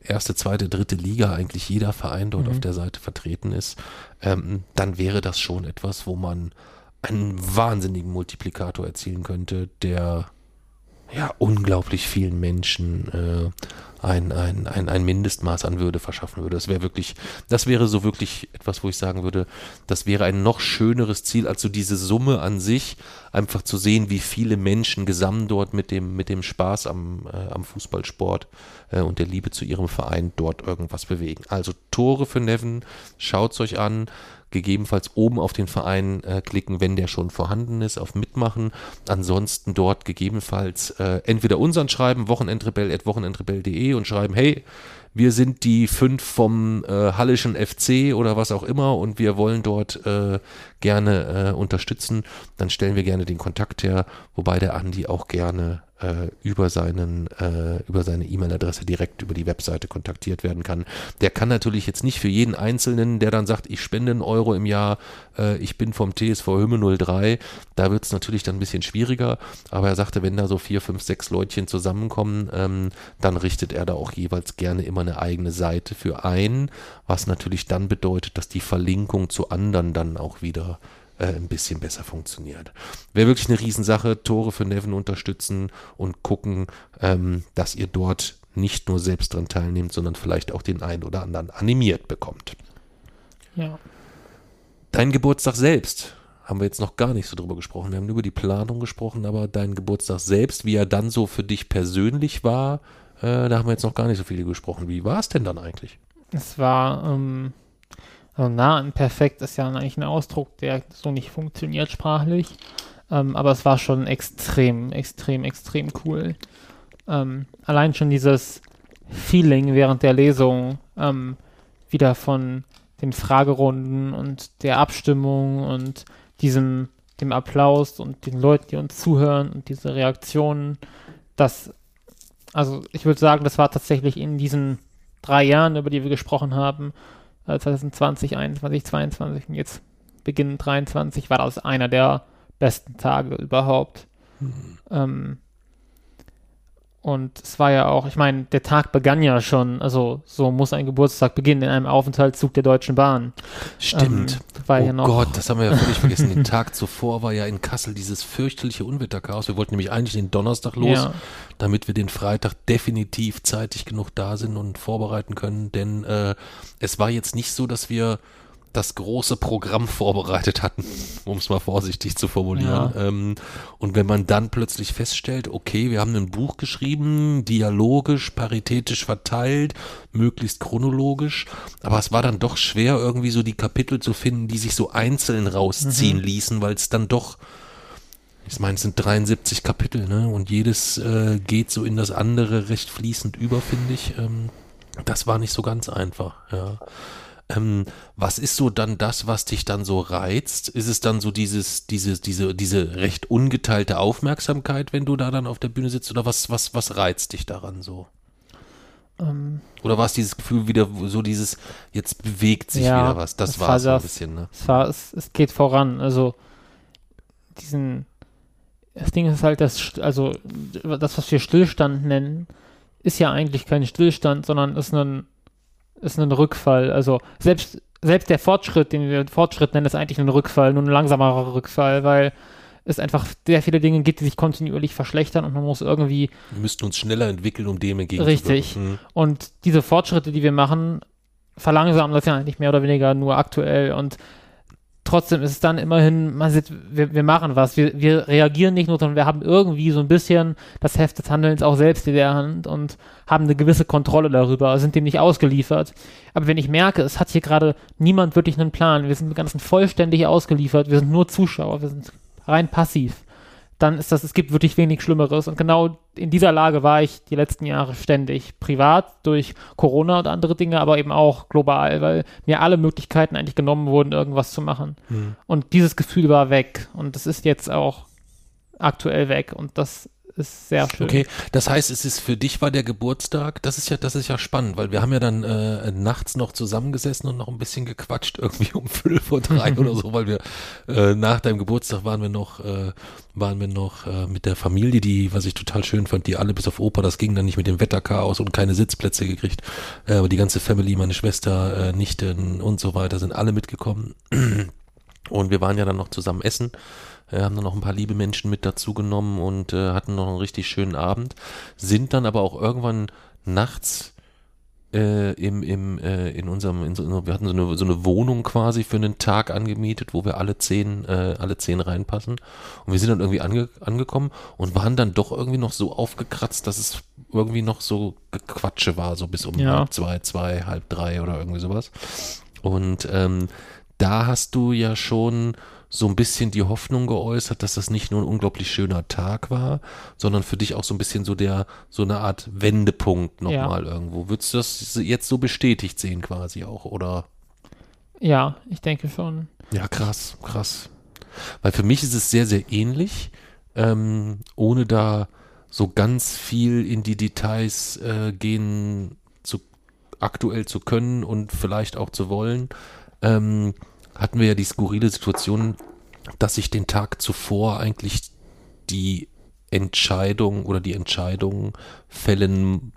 erste, zweite, dritte Liga eigentlich jeder Verein dort mhm. auf der Seite vertreten ist, ähm, dann wäre das schon etwas, wo man einen wahnsinnigen Multiplikator erzielen könnte, der ja unglaublich vielen Menschen äh, ein, ein, ein, ein Mindestmaß an Würde verschaffen würde. Das wäre wirklich, das wäre so wirklich etwas, wo ich sagen würde, das wäre ein noch schöneres Ziel, als so diese Summe an sich, einfach zu sehen, wie viele Menschen gesamt dort mit dem, mit dem Spaß am, äh, am Fußballsport äh, und der Liebe zu ihrem Verein dort irgendwas bewegen. Also Tore für Neven, schaut's euch an gegebenenfalls oben auf den Verein äh, klicken, wenn der schon vorhanden ist, auf Mitmachen. Ansonsten dort gegebenenfalls äh, entweder unseren schreiben, wochenendrebell.wochenendrebell.de und schreiben, hey, wir sind die fünf vom äh, Hallischen FC oder was auch immer und wir wollen dort äh, gerne äh, unterstützen, dann stellen wir gerne den Kontakt her, wobei der Andi auch gerne über seinen äh, über seine E-Mail-Adresse direkt über die Webseite kontaktiert werden kann. Der kann natürlich jetzt nicht für jeden Einzelnen, der dann sagt, ich spende einen Euro im Jahr, äh, ich bin vom TSV Hümme 03, da wird es natürlich dann ein bisschen schwieriger, aber er sagte, wenn da so vier, fünf, sechs Leutchen zusammenkommen, ähm, dann richtet er da auch jeweils gerne immer eine eigene Seite für ein, was natürlich dann bedeutet, dass die Verlinkung zu anderen dann auch wieder äh, ein bisschen besser funktioniert. Wäre wirklich eine Riesensache, Tore für Neven unterstützen und gucken, ähm, dass ihr dort nicht nur selbst dran teilnehmt, sondern vielleicht auch den einen oder anderen animiert bekommt. Ja. Dein Geburtstag selbst haben wir jetzt noch gar nicht so drüber gesprochen. Wir haben über die Planung gesprochen, aber dein Geburtstag selbst, wie er dann so für dich persönlich war, äh, da haben wir jetzt noch gar nicht so viel gesprochen. Wie war es denn dann eigentlich? Es war ähm, also nah an perfekt ist ja eigentlich ein Ausdruck, der so nicht funktioniert sprachlich. Ähm, aber es war schon extrem, extrem, extrem cool. Ähm, allein schon dieses Feeling während der Lesung, ähm, wieder von den Fragerunden und der Abstimmung und diesem, dem Applaus und den Leuten, die uns zuhören und diese Reaktionen, das, also ich würde sagen, das war tatsächlich in diesen drei Jahren, über die wir gesprochen haben, 2020, 21, 22 und jetzt Beginn 23, war das einer der besten Tage überhaupt. Mhm. Ähm, und es war ja auch, ich meine, der Tag begann ja schon, also so muss ein Geburtstag beginnen in einem Aufenthaltszug der Deutschen Bahn. Stimmt. Ähm, oh ja Gott, das haben wir ja völlig vergessen. Den Tag zuvor war ja in Kassel dieses fürchterliche Unwetterchaos. Wir wollten nämlich eigentlich den Donnerstag los, ja. damit wir den Freitag definitiv zeitig genug da sind und vorbereiten können. Denn äh, es war jetzt nicht so, dass wir das große Programm vorbereitet hatten, um es mal vorsichtig zu formulieren. Ja. Ähm, und wenn man dann plötzlich feststellt, okay, wir haben ein Buch geschrieben, dialogisch, paritätisch verteilt, möglichst chronologisch, aber es war dann doch schwer, irgendwie so die Kapitel zu finden, die sich so einzeln rausziehen mhm. ließen, weil es dann doch ich meine, es sind 73 Kapitel, ne? Und jedes äh, geht so in das andere recht fließend über, finde ich. Ähm, das war nicht so ganz einfach, ja. Ähm, was ist so dann das, was dich dann so reizt? Ist es dann so dieses, dieses, diese, diese recht ungeteilte Aufmerksamkeit, wenn du da dann auf der Bühne sitzt? Oder was, was, was reizt dich daran so? Ähm, oder war es dieses Gefühl wieder so dieses, jetzt bewegt sich ja, wieder was? Das war es so ein bisschen, ne? Es, war, es, es geht voran. Also diesen, das Ding ist halt, das, also das, was wir Stillstand nennen, ist ja eigentlich kein Stillstand, sondern ist ein ist ein Rückfall. Also selbst, selbst der Fortschritt, den wir Fortschritt nennen, ist eigentlich ein Rückfall, nur ein langsamerer Rückfall, weil es einfach sehr viele Dinge gibt, die sich kontinuierlich verschlechtern und man muss irgendwie. Wir müssten uns schneller entwickeln, um dem entgegenzuwirken. Richtig. Mhm. Und diese Fortschritte, die wir machen, verlangsamen das ja eigentlich mehr oder weniger nur aktuell und trotzdem ist es dann immerhin, man sieht, wir, wir machen was. Wir, wir reagieren nicht nur, sondern wir haben irgendwie so ein bisschen das Heft des Handelns auch selbst in der Hand und haben eine gewisse Kontrolle darüber, sind dem nicht ausgeliefert. Aber wenn ich merke, es hat hier gerade niemand wirklich einen Plan, wir sind dem Ganzen vollständig ausgeliefert, wir sind nur Zuschauer, wir sind rein passiv, dann ist das, es gibt wirklich wenig Schlimmeres. Und genau in dieser Lage war ich die letzten Jahre ständig. Privat durch Corona und andere Dinge, aber eben auch global, weil mir alle Möglichkeiten eigentlich genommen wurden, irgendwas zu machen. Mhm. Und dieses Gefühl war weg. Und das ist jetzt auch aktuell weg. Und das ist sehr schön. Okay, das heißt, es ist für dich war der Geburtstag, das ist ja, das ist ja spannend, weil wir haben ja dann äh, nachts noch zusammengesessen und noch ein bisschen gequatscht, irgendwie um Viertel vor drei oder so, weil wir äh, nach deinem Geburtstag waren wir noch, äh, waren wir noch äh, mit der Familie, die, was ich total schön fand, die alle bis auf Opa, das ging dann nicht mit dem Wetterchaos und keine Sitzplätze gekriegt, äh, aber die ganze Family, meine Schwester, äh, Nichten und so weiter, sind alle mitgekommen. Und wir waren ja dann noch zusammen essen äh, haben dann noch ein paar liebe Menschen mit dazu genommen und äh, hatten noch einen richtig schönen Abend, sind dann aber auch irgendwann nachts äh, im, im, äh, in unserem, in so, wir hatten so eine, so eine Wohnung quasi für einen Tag angemietet, wo wir alle zehn, äh, alle zehn reinpassen. Und wir sind dann irgendwie ange, angekommen und waren dann doch irgendwie noch so aufgekratzt, dass es irgendwie noch so Quatsche war, so bis um ja. halb zwei, zwei, halb drei oder irgendwie sowas. Und ähm, da hast du ja schon so ein bisschen die Hoffnung geäußert, dass das nicht nur ein unglaublich schöner Tag war, sondern für dich auch so ein bisschen so der, so eine Art Wendepunkt nochmal ja. irgendwo. Würdest du das jetzt so bestätigt sehen quasi auch, oder? Ja, ich denke schon. Ja, krass, krass. Weil für mich ist es sehr, sehr ähnlich, ähm, ohne da so ganz viel in die Details äh, gehen zu aktuell zu können und vielleicht auch zu wollen. Ähm, hatten wir ja die skurrile Situation, dass sich den Tag zuvor eigentlich die Entscheidung oder die Entscheidung fällen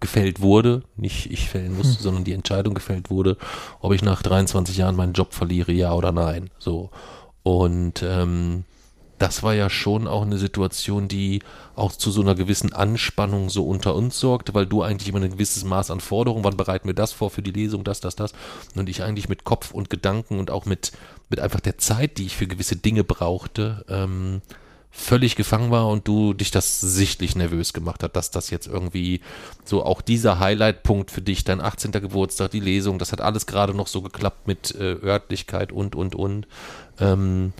gefällt wurde, nicht ich fällen musste, hm. sondern die Entscheidung gefällt wurde, ob ich nach 23 Jahren meinen Job verliere, ja oder nein. So. Und ähm, das war ja schon auch eine Situation, die auch zu so einer gewissen Anspannung so unter uns sorgte, weil du eigentlich immer ein gewisses Maß an Forderungen, wann bereiten wir das vor für die Lesung, das, das, das, und ich eigentlich mit Kopf und Gedanken und auch mit, mit einfach der Zeit, die ich für gewisse Dinge brauchte, ähm, völlig gefangen war und du dich das sichtlich nervös gemacht hat, dass das jetzt irgendwie so auch dieser Highlight-Punkt für dich, dein 18. Geburtstag, die Lesung, das hat alles gerade noch so geklappt mit äh, Örtlichkeit und, und, und. Ähm,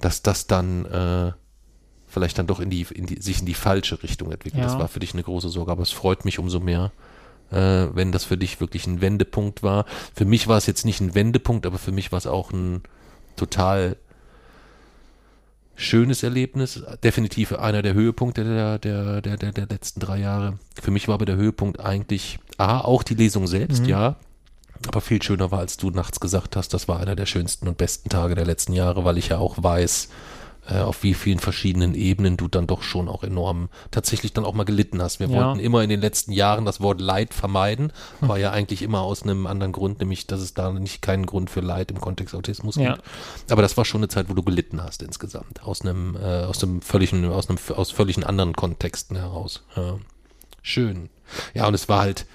dass das dann äh, vielleicht dann doch in die, in die, sich in die falsche Richtung entwickelt. Ja. Das war für dich eine große Sorge, aber es freut mich umso mehr, äh, wenn das für dich wirklich ein Wendepunkt war. Für mich war es jetzt nicht ein Wendepunkt, aber für mich war es auch ein total schönes Erlebnis. Definitiv einer der Höhepunkte der, der, der, der, der letzten drei Jahre. Für mich war aber der Höhepunkt eigentlich A, auch die Lesung selbst, Mhm. ja. Aber viel schöner war, als du nachts gesagt hast, das war einer der schönsten und besten Tage der letzten Jahre, weil ich ja auch weiß, äh, auf wie vielen verschiedenen Ebenen du dann doch schon auch enorm tatsächlich dann auch mal gelitten hast. Wir Ja. wollten immer in den letzten Jahren das Wort Leid vermeiden, war ja eigentlich immer aus einem anderen Grund, nämlich, dass es da nicht keinen Grund für Leid im Kontext Autismus Ja. gibt. Aber das war schon eine Zeit, wo du gelitten hast insgesamt, aus einem, äh, aus einem völligen, aus einem, aus völligen anderen Kontexten heraus. Ja. Schön. Ja, und es war halt,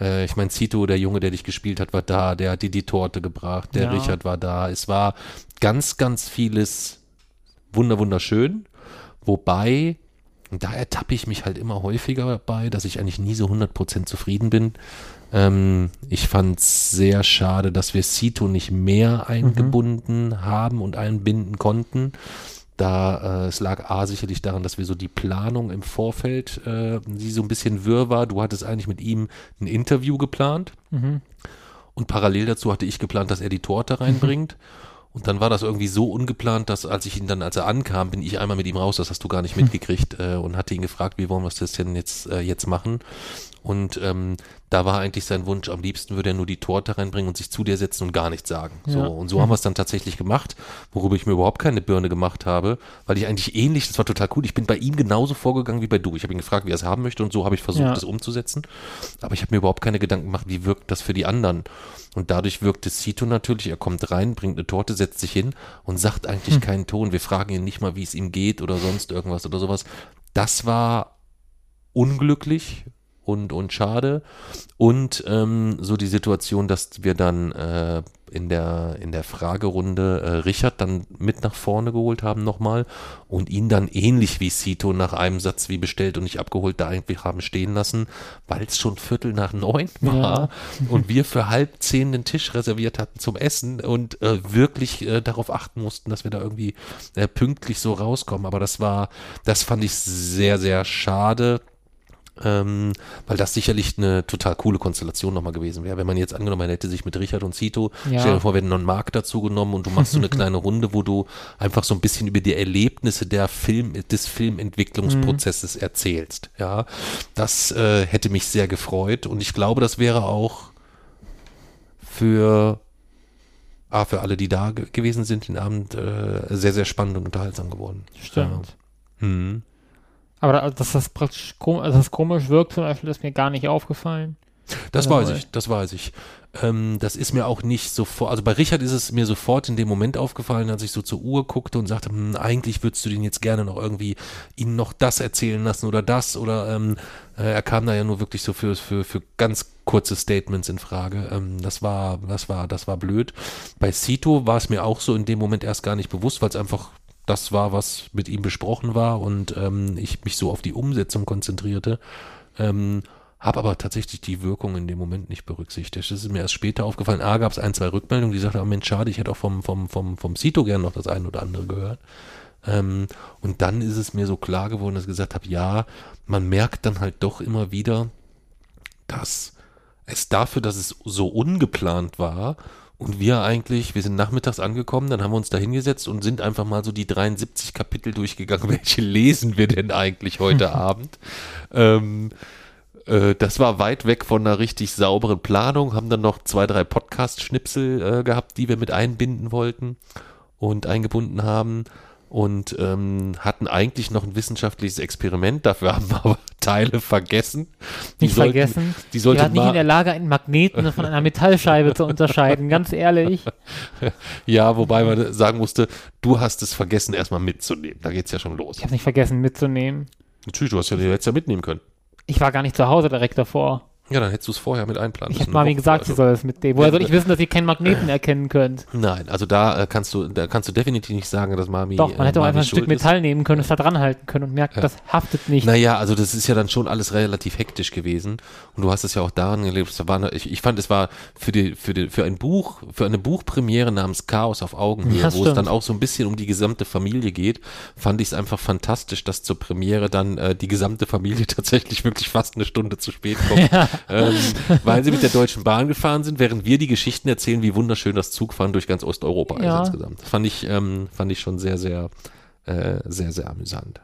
äh, ich meine, Zito, der Junge, der dich gespielt hat, war da, der hat dir die Torte gebracht, der Ja. Richard war da. Es war ganz, ganz vieles wunder, wunderschön. Wobei, da ertappe ich mich halt immer häufiger dabei, dass ich eigentlich nie so 100% zufrieden bin. Ähm, ich fand es sehr schade, dass wir Sito nicht mehr eingebunden haben und einbinden konnten. Da äh, es lag A sicherlich daran, dass wir so die Planung im Vorfeld, äh, die so ein bisschen wirr war. Du hattest eigentlich mit ihm ein Interview geplant Mhm. und parallel dazu hatte ich geplant, dass er die Torte reinbringt. Und dann war das irgendwie so ungeplant, dass als ich ihn dann, als er ankam, bin ich einmal mit ihm raus, das hast du gar nicht mitgekriegt, äh, und hatte ihn gefragt, wie wollen wir das denn jetzt, äh, jetzt machen? Und ähm, da war eigentlich sein Wunsch, am liebsten würde er nur die Torte reinbringen und sich zu dir setzen und gar nichts sagen. So, Ja. und so haben wir es dann tatsächlich gemacht, worüber ich mir überhaupt keine Birne gemacht habe, weil ich eigentlich ähnlich, das war total cool, ich bin bei ihm genauso vorgegangen wie bei du. Ich habe ihn gefragt, wie er es haben möchte und so habe ich versucht, Ja. das umzusetzen. Aber ich habe mir überhaupt keine Gedanken gemacht, wie wirkt das für die anderen. Und dadurch wirkte Sito natürlich, er kommt rein, bringt eine Torte, setzt sich hin und sagt eigentlich Hm. keinen Ton. Wir fragen ihn nicht mal, wie es ihm geht oder sonst irgendwas oder sowas. Das war unglücklich und, und schade. Und ähm, so die Situation, dass wir dann äh, in, der, in der Fragerunde äh, Richard dann mit nach vorne geholt haben nochmal und ihn dann ähnlich wie Sito nach einem Satz wie bestellt und nicht abgeholt da eigentlich haben stehen lassen, weil es schon Viertel nach neun war Ja. und wir für halb zehn den Tisch reserviert hatten zum Essen und äh, wirklich äh, darauf achten mussten, dass wir da irgendwie äh, pünktlich so rauskommen. Aber das war, das fand ich sehr, sehr schade. Ähm, weil das sicherlich eine total coole Konstellation nochmal gewesen wäre. Wenn man jetzt angenommen, man hätte sich mit Richard und Zito, Ja. stell dir vor, wir hätten noch einen Marc dazu genommen und du machst so eine kleine Runde, wo du einfach so ein bisschen über die Erlebnisse der Film, des Filmentwicklungsprozesses erzählst. Ja, das äh, hätte mich sehr gefreut und ich glaube, das wäre auch für ah, für alle, die da ge gewesen sind, den Abend äh, sehr, sehr spannend und unterhaltsam geworden. Stimmt. Ja. Hm. Aber da, dass das praktisch kom also das komisch wirkt zum Beispiel, ist mir gar nicht aufgefallen. Das Ja, weiß ich, das weiß ich. Ähm, das ist mir auch nicht sofort, also bei Richard ist es mir sofort in dem Moment aufgefallen, als ich so zur Uhr guckte und sagte, hm, eigentlich würdest du den jetzt gerne noch irgendwie ihn noch das erzählen lassen oder das oder ähm, äh, er kam da ja nur wirklich so für, für, für ganz kurze Statements in Frage. Ähm, das war, das war, das war blöd. Bei Sito war es mir auch so in dem Moment erst gar nicht bewusst, weil es einfach das war, was mit ihm besprochen war und ähm, ich mich so auf die Umsetzung konzentrierte. Ähm, habe aber tatsächlich die Wirkung in dem Moment nicht berücksichtigt. Das ist mir erst später aufgefallen. A, gab es ein, zwei Rückmeldungen, die sagten, oh Mensch, schade, ich hätte auch vom, vom, vom, vom Sito gern noch das eine oder andere gehört. Ähm, und dann ist es mir so klar geworden, dass ich gesagt habe, ja, man merkt dann halt doch immer wieder, dass es dafür, dass es so ungeplant war und wir eigentlich, wir sind nachmittags angekommen, dann haben wir uns da hingesetzt und sind einfach mal so die 73 Kapitel durchgegangen. Welche lesen wir denn eigentlich heute Abend? Ähm, äh, das war weit weg von einer richtig sauberen Planung, haben dann noch zwei, drei Podcast-Schnipsel äh, gehabt, die wir mit einbinden wollten und eingebunden haben und ähm, hatten eigentlich noch ein wissenschaftliches Experiment, dafür haben wir aber Teile vergessen. Die Nicht sollten- vergessen. Die Ihr sollte wart nicht in der Lage, einen Magneten von einer Metallscheibe zu unterscheiden, ganz ehrlich. ja, wobei man sagen musste, du hast es vergessen, erstmal mitzunehmen. Da geht's ja schon los. Ich habe nicht vergessen mitzunehmen. Natürlich, du hast ja die letzte mitnehmen können. Ich war gar nicht zu Hause direkt davor. Ja, dann hättest du es vorher mit einplanen Ich habe Mami gesagt, sie soll es mitnehmen. Woher soll ich wissen, dass ihr keinen Magneten erkennen könnt? Nein, also da äh, kannst du, da kannst du definitiv nicht sagen, dass Mami. Doch, man äh, hätte auch einfach ein Stück schuld ist. Metall nehmen können, es da dran halten können und merkt, Ja. das haftet nicht. Naja, also das ist ja dann schon alles relativ hektisch gewesen. Und du hast es ja auch daran gelebt. War, ich, ich fand, es war für die, für die, für ein Buch, für eine Buchpremiere namens Chaos auf Augenhöhe, Ja, wo es dann auch so ein bisschen um die gesamte Familie geht, fand ich es einfach fantastisch, dass zur Premiere dann äh, die gesamte Familie tatsächlich wirklich fast eine Stunde zu spät kommt. Ähm, weil sie mit der Deutschen Bahn gefahren sind, während wir die Geschichten erzählen, wie wunderschön das Zugfahren durch ganz Osteuropa Ja. ist insgesamt. Fand ich, ähm, fand ich schon sehr, sehr, äh, sehr, sehr amüsant.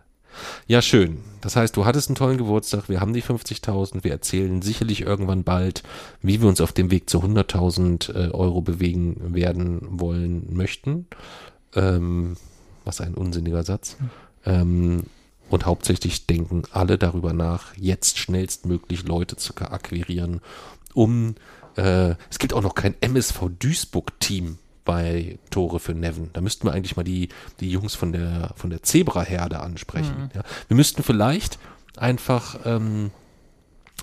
Ja, schön. Das heißt, du hattest einen tollen Geburtstag, wir haben die 50.000, wir erzählen sicherlich irgendwann bald, wie wir uns auf dem Weg zu 100.000 äh, Euro bewegen werden wollen möchten. Ähm, was ein unsinniger Satz. Ähm, und hauptsächlich denken alle darüber nach, jetzt schnellstmöglich Leute zu akquirieren, um, äh, es gibt auch noch kein MSV Duisburg-Team bei Tore für Neven. Da müssten wir eigentlich mal die, die Jungs von der, von der Zebra-Herde ansprechen. Ja. Wir müssten vielleicht einfach ähm,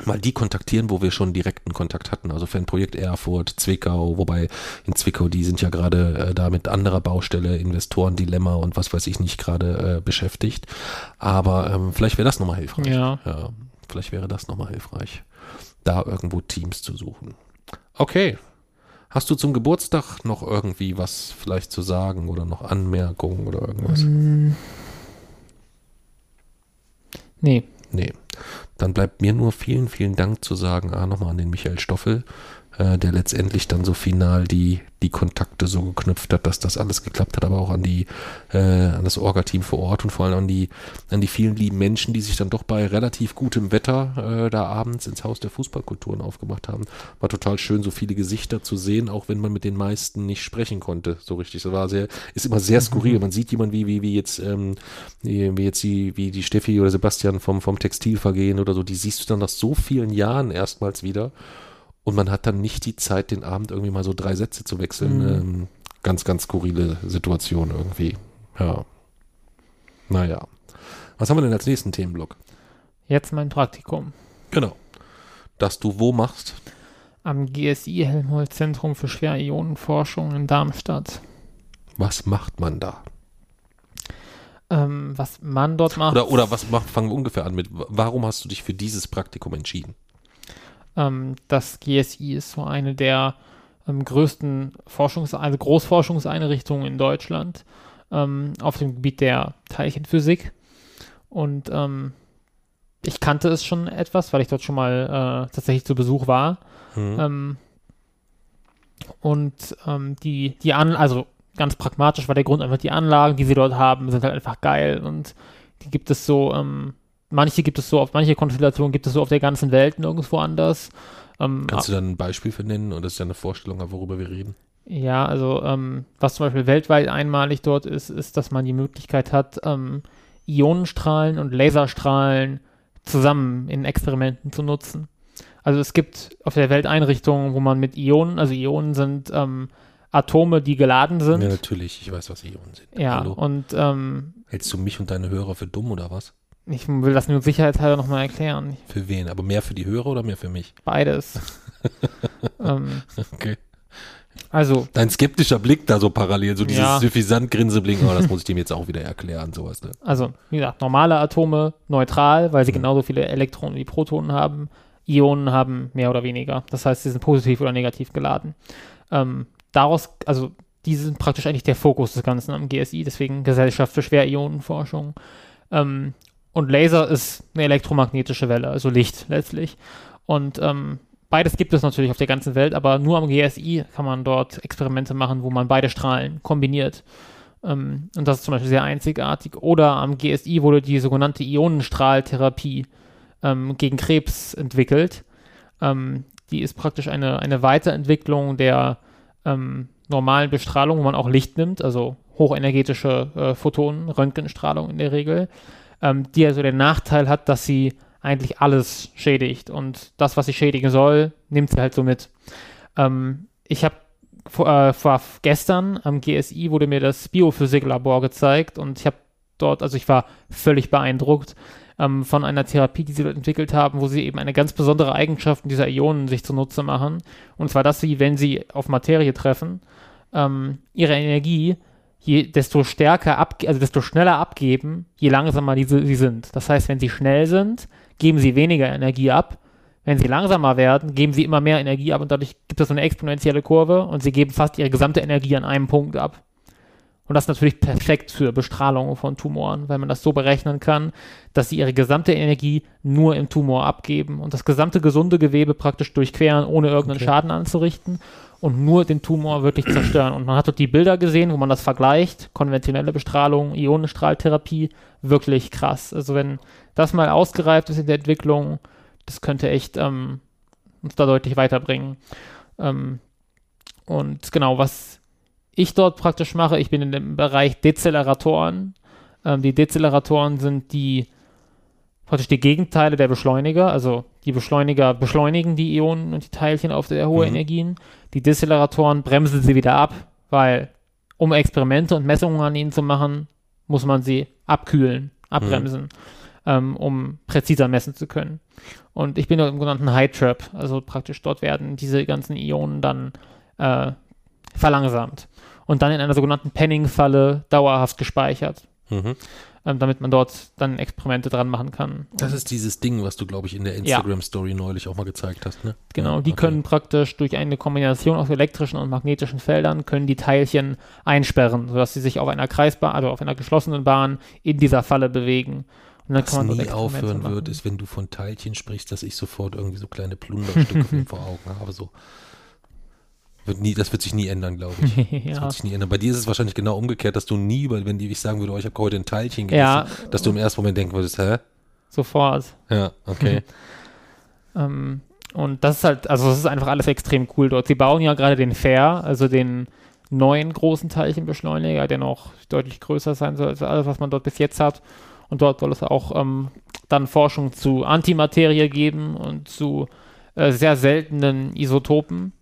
mal die kontaktieren, wo wir schon direkten Kontakt hatten. Also Fanprojekt Erfurt, Zwickau, wobei in Zwickau, die sind ja gerade äh, da mit anderer Baustelle, Investorendilemma und was weiß ich nicht gerade äh, beschäftigt. Aber ähm, vielleicht wäre das nochmal hilfreich. Ja. ja. Vielleicht wäre das nochmal hilfreich, da irgendwo Teams zu suchen. Okay. Hast du zum Geburtstag noch irgendwie was vielleicht zu sagen oder noch Anmerkungen oder irgendwas? Mm. Nee. Nee. Dann bleibt mir nur vielen, vielen Dank zu sagen, ah, nochmal an den Michael Stoffel, äh, der letztendlich dann so final die, die Kontakte so geknüpft hat, dass das alles geklappt hat, aber auch an die, äh, an das Orga-Team vor Ort und vor allem an die, an die vielen lieben Menschen, die sich dann doch bei relativ gutem Wetter äh, da abends ins Haus der Fußballkulturen aufgemacht haben. War total schön, so viele Gesichter zu sehen, auch wenn man mit den meisten nicht sprechen konnte, so richtig. Das war sehr, ist immer sehr skurril. Man sieht jemanden wie, wie, wie jetzt, ähm, wie, wie jetzt die, wie die Steffi oder Sebastian vom, vom Textilvergehen oder so, die siehst du dann nach so vielen Jahren erstmals wieder. Und man hat dann nicht die Zeit, den Abend irgendwie mal so drei Sätze zu wechseln. Mhm. Ähm, ganz, ganz skurrile Situation irgendwie. Ja. Naja. Was haben wir denn als nächsten Themenblock? Jetzt mein Praktikum. Genau. Dass du wo machst? Am GSI Helmholtz Zentrum für Schwerionenforschung in Darmstadt. Was macht man da? Ähm, was man dort macht. Oder, oder was macht, fangen wir ungefähr an mit, warum hast du dich für dieses Praktikum entschieden? Ähm, das GSI ist so eine der ähm, größten Forschungs-, also Großforschungseinrichtungen in Deutschland ähm, auf dem Gebiet der Teilchenphysik. Und ähm, ich kannte es schon etwas, weil ich dort schon mal äh, tatsächlich zu Besuch war. Hm. Ähm, und ähm, die, die an, also ganz pragmatisch war der Grund einfach, die Anlagen, die sie dort haben, sind halt einfach geil und die gibt es so, ähm, manche gibt es so, auf manche Konstellationen gibt es so auf der ganzen Welt nirgendwo anders. Ähm, Kannst du da ein Beispiel für nennen? Und das ist ja eine Vorstellung, worüber wir reden. ja, also ähm, was zum Beispiel weltweit einmalig dort ist, ist, dass man die Möglichkeit hat, ähm, Ionenstrahlen und Laserstrahlen zusammen in Experimenten zu nutzen. Also es gibt auf der Welt Einrichtungen, wo man mit Ionen, also Ionen sind ähm, Atome, die geladen sind. Ja, natürlich. Ich weiß, was Ionen sind. Ja, Hallo. und ähm, Hältst du mich und deine Hörer für dumm oder was? Ich will das nur sicherheitshalber nochmal erklären. Für wen? Aber mehr für die Hörer oder mehr für mich? Beides. ähm, Okay. also, Dein skeptischer Blick da so parallel, so dieses Ja. suffisant Grinseblick, oh, das muss ich dem jetzt auch wieder erklären, sowas, ne? also, wie gesagt, normale Atome neutral, weil sie Mhm. genauso viele Elektronen wie Protonen haben. Ionen haben mehr oder weniger. Das heißt, sie sind positiv oder negativ geladen. Ähm, daraus, also, die sind praktisch eigentlich der Fokus des Ganzen am GSI, deswegen Gesellschaft für Schwerionenforschung. Ähm, und Laser ist eine elektromagnetische Welle, also Licht letztlich. Und ähm, beides gibt es natürlich auf der ganzen Welt, aber nur am GSI kann man dort Experimente machen, wo man beide Strahlen kombiniert. Ähm, und das ist zum Beispiel sehr einzigartig. Oder am GSI wurde die sogenannte Ionenstrahltherapie ähm, gegen Krebs entwickelt. Ähm, die ist praktisch eine, eine Weiterentwicklung der ähm, normalen Bestrahlung, wo man auch Licht nimmt, also hochenergetische äh, Photonen, Röntgenstrahlung in der Regel, ähm, die also den Nachteil hat, dass sie eigentlich alles schädigt und das, was sie schädigen soll, nimmt sie halt so mit. Ähm, ich habe vor, äh, vor gestern am GSI wurde mir das Biophysiklabor gezeigt und ich habe dort, also ich war völlig beeindruckt, ähm, von einer Therapie, die sie dort entwickelt haben, wo sie eben eine ganz besondere Eigenschaft dieser Ionen sich zunutze machen. Und zwar, dass sie, wenn sie auf Materie treffen, ähm, ihre Energie je, desto stärker ab, also desto schneller abgeben, je langsamer diese, sie sind. Das heißt, wenn sie schnell sind, geben sie weniger Energie ab. Wenn sie langsamer werden, geben sie immer mehr Energie ab und dadurch gibt es so eine exponentielle Kurve und sie geben fast ihre gesamte Energie an einem Punkt ab. Und das ist natürlich perfekt für Bestrahlung von Tumoren, weil man das so berechnen kann, dass sie ihre gesamte Energie nur im Tumor abgeben und das gesamte gesunde Gewebe praktisch durchqueren, ohne irgendeinen okay. Schaden anzurichten und nur den Tumor wirklich zerstören. Und man hat dort die Bilder gesehen, wo man das vergleicht, konventionelle Bestrahlung, Ionenstrahltherapie, wirklich krass. Also wenn das mal ausgereift ist in der Entwicklung, das könnte echt ähm, uns da deutlich weiterbringen. Ähm, und genau, was ich dort praktisch mache, ich bin in dem Bereich Dezellatoren. Ähm, die Dezellatoren sind die praktisch die Gegenteile der Beschleuniger. Also die Beschleuniger beschleunigen die Ionen und die Teilchen auf sehr hohe mhm. Energien. Die Dezellatoren bremsen sie wieder ab, weil um Experimente und Messungen an ihnen zu machen, muss man sie abkühlen, abbremsen, mhm. ähm, um präziser messen zu können. Und ich bin dort im genannten High Trap, also praktisch dort werden diese ganzen Ionen dann äh, verlangsamt und dann in einer sogenannten Penning-Falle dauerhaft gespeichert. Mhm. Ähm, damit man dort dann Experimente dran machen kann. Das ist dieses Ding, was du, glaube ich, in der Instagram-Story ja. neulich auch mal gezeigt hast, ne? Genau, ja, die okay. können praktisch durch eine Kombination aus elektrischen und magnetischen Feldern können die Teilchen einsperren, sodass sie sich auf einer Kreisbahn, also auf einer geschlossenen Bahn in dieser Falle bewegen. Und dann Was kann man nie aufhören wird, ist, wenn du von Teilchen sprichst, dass ich sofort irgendwie so kleine Plunderstücke vor Augen habe, so wird nie, das wird sich nie ändern, glaube ich. ja. Das wird sich nie ändern. Bei dir ist es wahrscheinlich genau umgekehrt, dass du nie, wenn die ich sagen würde, oh, ich habe heute ein Teilchen gegessen, ja. dass du im ersten Moment denken würdest, hä? Sofort. Ja, okay. ähm, und das ist halt, also das ist einfach alles extrem cool dort. Sie bauen ja gerade den Fair, also den neuen großen Teilchenbeschleuniger, der noch deutlich größer sein soll als alles, was man dort bis jetzt hat. Und dort soll es auch ähm, dann Forschung zu Antimaterie geben und zu äh, sehr seltenen Isotopen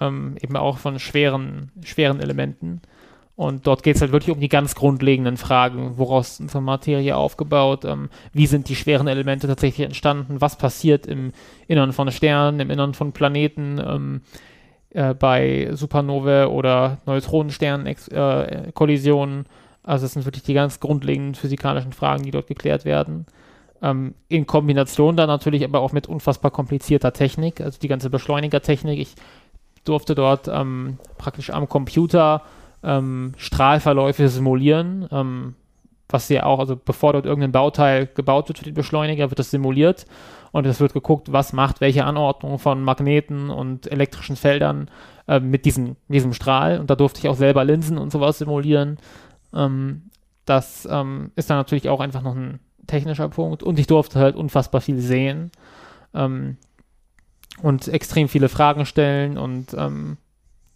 ähm, eben auch von schweren, schweren Elementen. Und dort geht es halt wirklich um die ganz grundlegenden Fragen, woraus ist Materie aufgebaut, ähm, wie sind die schweren Elemente tatsächlich entstanden, was passiert im Innern von Sternen, im Innern von Planeten, ähm, äh, bei Supernovae oder Neutronenstern-Kollisionen. Äh, also es sind wirklich die ganz grundlegenden physikalischen Fragen, die dort geklärt werden. Ähm, in Kombination dann natürlich aber auch mit unfassbar komplizierter Technik, also die ganze Beschleunigertechnik. Ich durfte dort ähm, praktisch am Computer ähm, Strahlverläufe simulieren, ähm, was ja auch, also bevor dort irgendein Bauteil gebaut wird für den Beschleuniger, wird das simuliert und es wird geguckt, was macht welche Anordnung von Magneten und elektrischen Feldern äh, mit diesem, diesem Strahl und da durfte ich auch selber Linsen und sowas simulieren. Ähm, das ähm, ist dann natürlich auch einfach noch ein technischer Punkt und ich durfte halt unfassbar viel sehen. Ähm, und extrem viele Fragen stellen und ähm,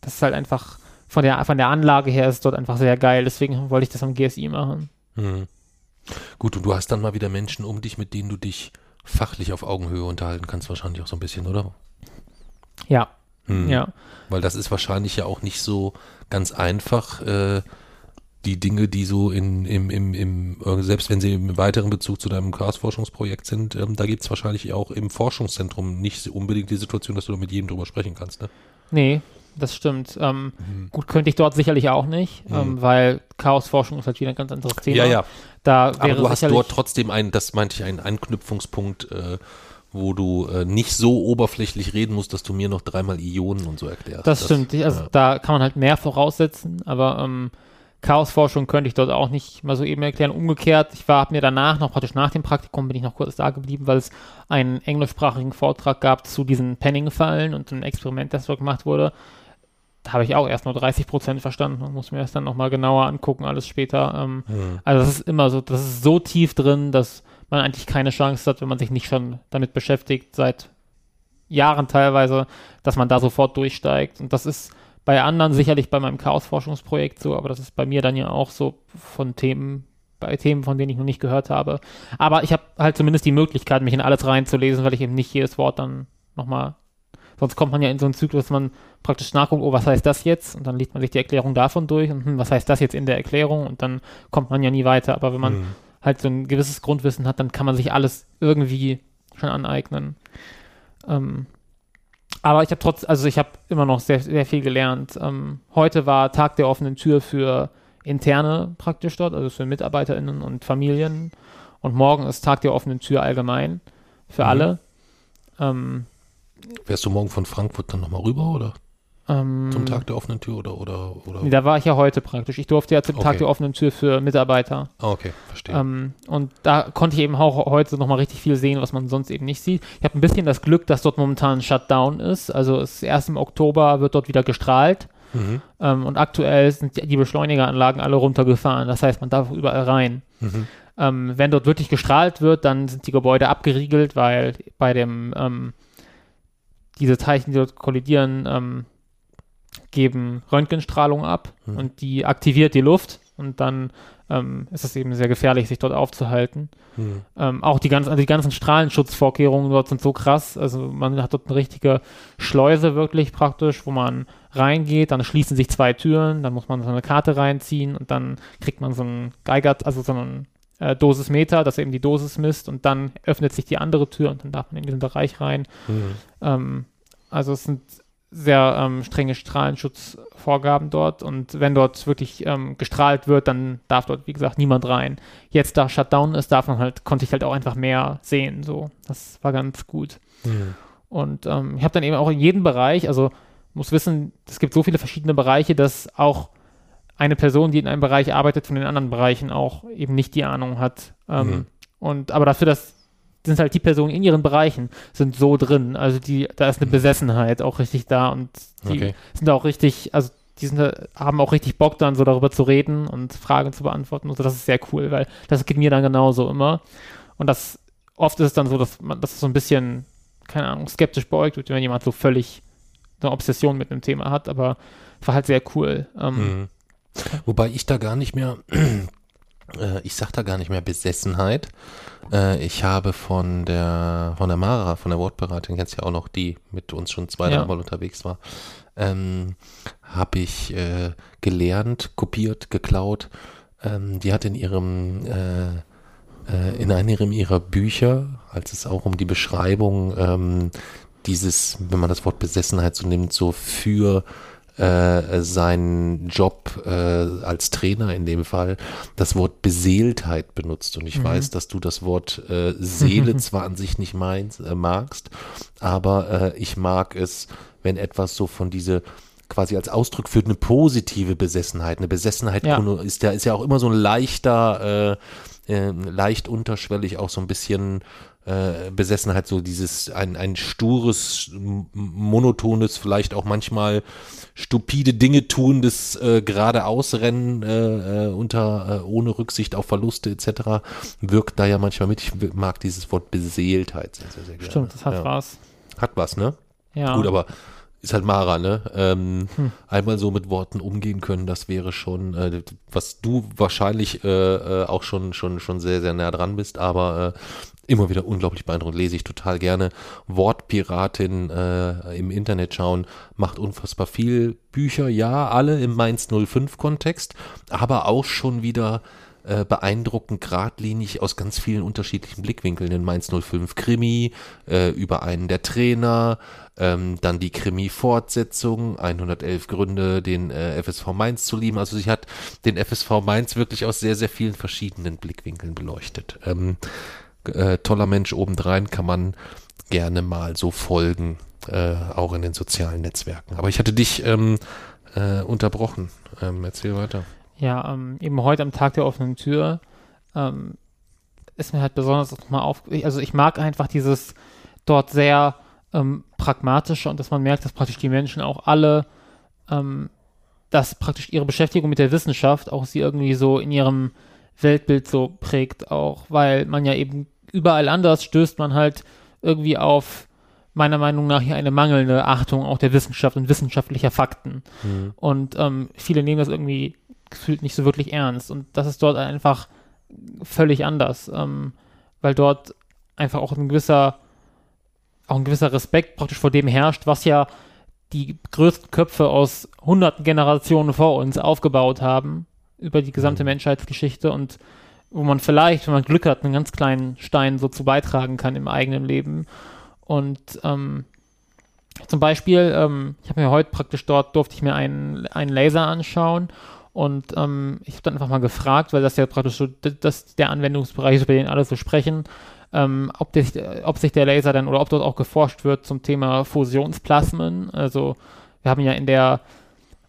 das ist halt einfach von der, von der Anlage her ist dort einfach sehr geil. Deswegen wollte ich das am GSI machen. Mhm. Gut, und du hast dann mal wieder Menschen um dich, mit denen du dich fachlich auf Augenhöhe unterhalten kannst, wahrscheinlich auch so ein bisschen, oder? Ja. Mhm. Ja. Weil das ist wahrscheinlich ja auch nicht so ganz einfach, äh, die Dinge, die so in, im, im, im, äh, selbst wenn sie im weiteren Bezug zu deinem Chaos-Forschungsprojekt sind, ähm, da gibt es wahrscheinlich auch im Forschungszentrum nicht unbedingt die Situation, dass du da mit jedem drüber sprechen kannst, ne? Nee, das stimmt. Ähm, mhm. Gut, könnte ich dort sicherlich auch nicht, mhm. ähm, weil Chaosforschung ist halt wieder ein ganz anderes Thema. Ja, ja. Da Aber du hast dort trotzdem einen, das meinte ich, einen Anknüpfungspunkt, äh, wo du äh, nicht so oberflächlich reden musst, dass du mir noch dreimal Ionen und so erklärst. Das, das stimmt. Also ja. da kann man halt mehr voraussetzen, aber ähm, Chaosforschung könnte ich dort auch nicht mal so eben erklären. Umgekehrt, ich war mir danach noch praktisch nach dem Praktikum bin ich noch kurz da geblieben, weil es einen englischsprachigen Vortrag gab zu diesen Penning-Fallen und ein Experiment, das dort gemacht wurde. Da habe ich auch erst nur 30 Prozent verstanden und muss mir das dann nochmal genauer angucken, alles später. Ähm, mhm. Also das ist immer so, das ist so tief drin, dass man eigentlich keine Chance hat, wenn man sich nicht schon damit beschäftigt, seit Jahren teilweise, dass man da sofort durchsteigt. Und das ist bei anderen sicherlich bei meinem Chaos-Forschungsprojekt so, aber das ist bei mir dann ja auch so von Themen, bei Themen, von denen ich noch nicht gehört habe. Aber ich habe halt zumindest die Möglichkeit, mich in alles reinzulesen, weil ich eben nicht jedes Wort dann nochmal Sonst kommt man ja in so einen Zyklus, dass man praktisch nachguckt, oh, was heißt das jetzt? Und dann liest man sich die Erklärung davon durch und hm, was heißt das jetzt in der Erklärung? Und dann kommt man ja nie weiter. Aber wenn man mhm. halt so ein gewisses Grundwissen hat, dann kann man sich alles irgendwie schon aneignen. Ähm, aber ich habe trotz, also ich habe immer noch sehr, sehr viel gelernt. Ähm, heute war Tag der offenen Tür für Interne praktisch dort, also für MitarbeiterInnen und Familien. Und morgen ist Tag der offenen Tür allgemein für mhm. alle. Ähm, Wärst du morgen von Frankfurt dann nochmal rüber, oder? Ähm, Zum Tag der offenen Tür oder, oder, oder? Nee, da war ich ja heute praktisch. Ich durfte ja zum okay. Tag der offenen Tür für Mitarbeiter. Ah, okay, verstehe. Ähm, und da konnte ich eben auch heute nochmal richtig viel sehen, was man sonst eben nicht sieht. Ich habe ein bisschen das Glück, dass dort momentan ein Shutdown ist. Also es ist erst im Oktober wird dort wieder gestrahlt. Mhm. Ähm, und aktuell sind die Beschleunigeranlagen alle runtergefahren. Das heißt, man darf überall rein. Mhm. Ähm, wenn dort wirklich gestrahlt wird, dann sind die Gebäude abgeriegelt, weil bei dem ähm, diese Teilchen, die dort kollidieren, ähm, geben Röntgenstrahlung ab mhm. und die aktiviert die Luft und dann ähm, ist es eben sehr gefährlich, sich dort aufzuhalten. Mhm. Ähm, auch die, ganz, also die ganzen Strahlenschutzvorkehrungen dort sind so krass. Also man hat dort eine richtige Schleuse wirklich praktisch, wo man reingeht, dann schließen sich zwei Türen, dann muss man so eine Karte reinziehen und dann kriegt man so einen Geiger, also so einen äh, Dosismeter, das eben die Dosis misst und dann öffnet sich die andere Tür und dann darf man in diesen Bereich rein. Mhm. Ähm, also es sind sehr ähm, strenge Strahlenschutzvorgaben dort und wenn dort wirklich ähm, gestrahlt wird, dann darf dort, wie gesagt, niemand rein. Jetzt, da Shutdown ist, darf man halt, konnte ich halt auch einfach mehr sehen, so. Das war ganz gut. Mhm. Und ähm, ich habe dann eben auch in jedem Bereich, also muss wissen, es gibt so viele verschiedene Bereiche, dass auch eine Person, die in einem Bereich arbeitet, von den anderen Bereichen auch eben nicht die Ahnung hat. Ähm, mhm. Und aber dafür, dass sind halt die Personen in ihren Bereichen sind so drin. Also die, da ist eine Besessenheit auch richtig da und die okay. sind auch richtig, also die sind, haben auch richtig Bock dann so darüber zu reden und Fragen zu beantworten und so. Das ist sehr cool, weil das geht mir dann genauso immer. Und das oft ist es dann so, dass man das so ein bisschen, keine Ahnung, skeptisch beäugt wird, wenn jemand so völlig eine Obsession mit einem Thema hat, aber war halt sehr cool. Ähm, mhm. Wobei ich da gar nicht mehr äh, ich sag da gar nicht mehr Besessenheit. Äh, ich habe von der, von der Mara, von der Wortberatung, kennst ja auch noch, die mit uns schon zwei, ja. dreimal unterwegs war, ähm, habe ich äh, gelernt, kopiert, geklaut. Ähm, die hat in ihrem, äh, äh, in einem ihrer Bücher, als es auch um die Beschreibung ähm, dieses, wenn man das Wort Besessenheit so nimmt, so für äh, seinen Job äh, als Trainer in dem Fall das Wort Beseeltheit benutzt. Und ich mhm. weiß, dass du das Wort äh, Seele zwar an sich nicht meinst, äh, magst, aber äh, ich mag es, wenn etwas so von diese quasi als Ausdruck für eine positive Besessenheit. Eine Besessenheit ja. ist ja ist ja auch immer so ein leichter, äh, äh, leicht unterschwellig auch so ein bisschen äh, Besessenheit, so dieses ein, ein stures, monotones, vielleicht auch manchmal stupide Dinge tun, das äh, geradeausrennen äh, äh, unter äh, ohne Rücksicht auf Verluste etc. wirkt da ja manchmal mit. Ich mag dieses Wort Beseeltheit sehr, sehr, sehr gerne. Stimmt, das hat ja. was. Hat was, ne? Ja. Gut, aber ist halt Mara, ne? Ähm, hm. Einmal so mit Worten umgehen können, das wäre schon, äh, was du wahrscheinlich äh, auch schon, schon, schon sehr, sehr nah dran bist, aber äh, immer wieder unglaublich beeindruckend, lese ich total gerne. Wortpiratin äh, im Internet schauen, macht unfassbar viel Bücher, ja, alle im Mainz 05 Kontext, aber auch schon wieder äh, beeindruckend geradlinig aus ganz vielen unterschiedlichen Blickwinkeln. In Mainz 05 Krimi, äh, über einen der Trainer, ähm, dann die Krimi-Fortsetzung, 111 Gründe, den äh, FSV Mainz zu lieben. Also sie hat den FSV Mainz wirklich aus sehr, sehr vielen verschiedenen Blickwinkeln beleuchtet. Ähm, äh, toller Mensch obendrein, kann man gerne mal so folgen, äh, auch in den sozialen Netzwerken. Aber ich hatte dich ähm, äh, unterbrochen. Ähm, erzähl weiter. Ja, ähm, eben heute am Tag der offenen Tür ähm, ist mir halt besonders nochmal auf. Also ich mag einfach dieses dort sehr ähm, pragmatische und dass man merkt, dass praktisch die Menschen auch alle, ähm, dass praktisch ihre Beschäftigung mit der Wissenschaft auch sie irgendwie so in ihrem Weltbild so prägt, auch weil man ja eben überall anders stößt man halt irgendwie auf meiner Meinung nach hier eine mangelnde Achtung auch der Wissenschaft und wissenschaftlicher Fakten. Mhm. Und ähm, viele nehmen das irgendwie gefühlt nicht so wirklich ernst. Und das ist dort einfach völlig anders, ähm, weil dort einfach auch ein gewisser, auch ein gewisser Respekt praktisch vor dem herrscht, was ja die größten Köpfe aus hunderten Generationen vor uns aufgebaut haben über die gesamte mhm. Menschheitsgeschichte und wo man vielleicht, wenn man Glück hat, einen ganz kleinen Stein so zu beitragen kann im eigenen Leben. Und ähm, zum Beispiel, ähm, ich habe mir heute praktisch dort, durfte ich mir einen, einen Laser anschauen und ähm, ich habe dann einfach mal gefragt, weil das ja praktisch so das, der Anwendungsbereich ist, über den alle so sprechen, ähm, ob, der, ob sich der Laser dann oder ob dort auch geforscht wird zum Thema Fusionsplasmen. Also wir haben ja in der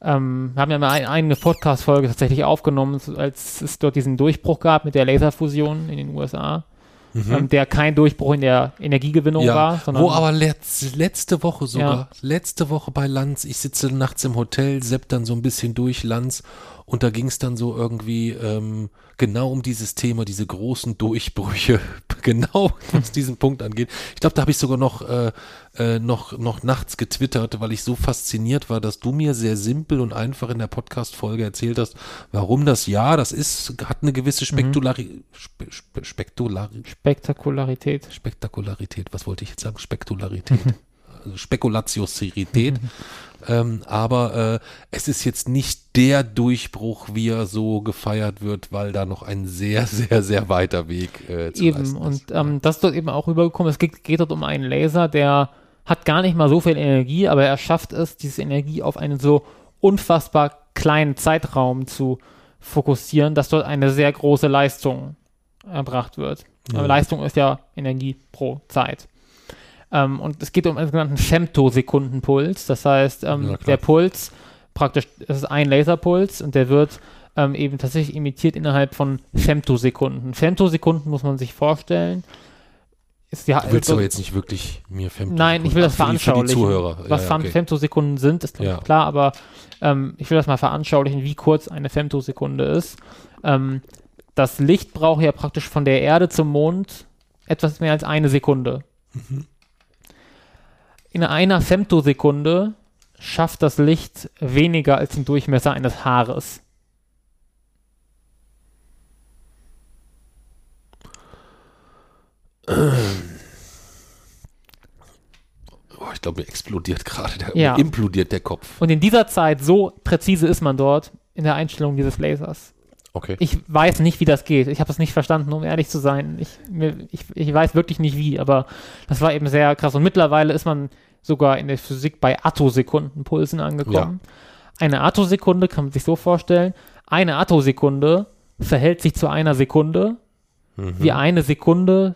ähm, wir haben ja mal eine, eine Podcast-Folge tatsächlich aufgenommen, als es dort diesen Durchbruch gab mit der Laserfusion in den USA mhm. ähm, der kein Durchbruch in der Energiegewinnung ja. war. Sondern Wo aber letz, letzte Woche sogar, ja. letzte Woche bei Lanz, ich sitze nachts im Hotel, sepp dann so ein bisschen durch Lanz und da ging es dann so irgendwie ähm, genau um dieses Thema, diese großen Durchbrüche, genau was diesen Punkt angeht. Ich glaube, da habe ich sogar noch, äh, äh, noch, noch nachts getwittert, weil ich so fasziniert war, dass du mir sehr simpel und einfach in der Podcast-Folge erzählt hast, warum das ja, das ist, hat eine gewisse mhm. Spe Spe Spektulari Spektakularität. Spektakularität, was wollte ich jetzt sagen? Spektularität. Spekulatiosität. Ähm, aber äh, es ist jetzt nicht der Durchbruch, wie er so gefeiert wird, weil da noch ein sehr, sehr, sehr weiter Weg äh, zu Eben, und ähm, das ist dort eben auch rübergekommen. Es geht, geht dort um einen Laser, der hat gar nicht mal so viel Energie, aber er schafft es, diese Energie auf einen so unfassbar kleinen Zeitraum zu fokussieren, dass dort eine sehr große Leistung erbracht wird. Ja. Leistung ist ja Energie pro Zeit. Ähm, und es geht um einen sogenannten Femtosekundenpuls. Das heißt, ähm, ja, der Puls, praktisch, das ist ein Laserpuls und der wird ähm, eben tatsächlich imitiert innerhalb von Femtosekunden. Femtosekunden muss man sich vorstellen. Ist ja, du willst also, aber jetzt nicht wirklich mir Femtosekunden. Nein, ich will das veranschaulichen. Was ja, okay. Femtosekunden sind, ist ja. klar, aber ähm, ich will das mal veranschaulichen, wie kurz eine Femtosekunde ist. Ähm, das Licht braucht ja praktisch von der Erde zum Mond etwas mehr als eine Sekunde. Mhm in einer Femtosekunde schafft das Licht weniger als den Durchmesser eines Haares. Oh, ich glaube, mir explodiert gerade, der, ja. implodiert der Kopf. Und in dieser Zeit, so präzise ist man dort in der Einstellung dieses Lasers. Okay. Ich weiß nicht, wie das geht. Ich habe das nicht verstanden, um ehrlich zu sein. Ich, mir, ich, ich weiß wirklich nicht wie, aber das war eben sehr krass. Und mittlerweile ist man sogar in der Physik bei Attosekundenpulsen angekommen. Ja. Eine Attosekunde kann man sich so vorstellen. Eine Attosekunde verhält sich zu einer Sekunde mhm. wie eine Sekunde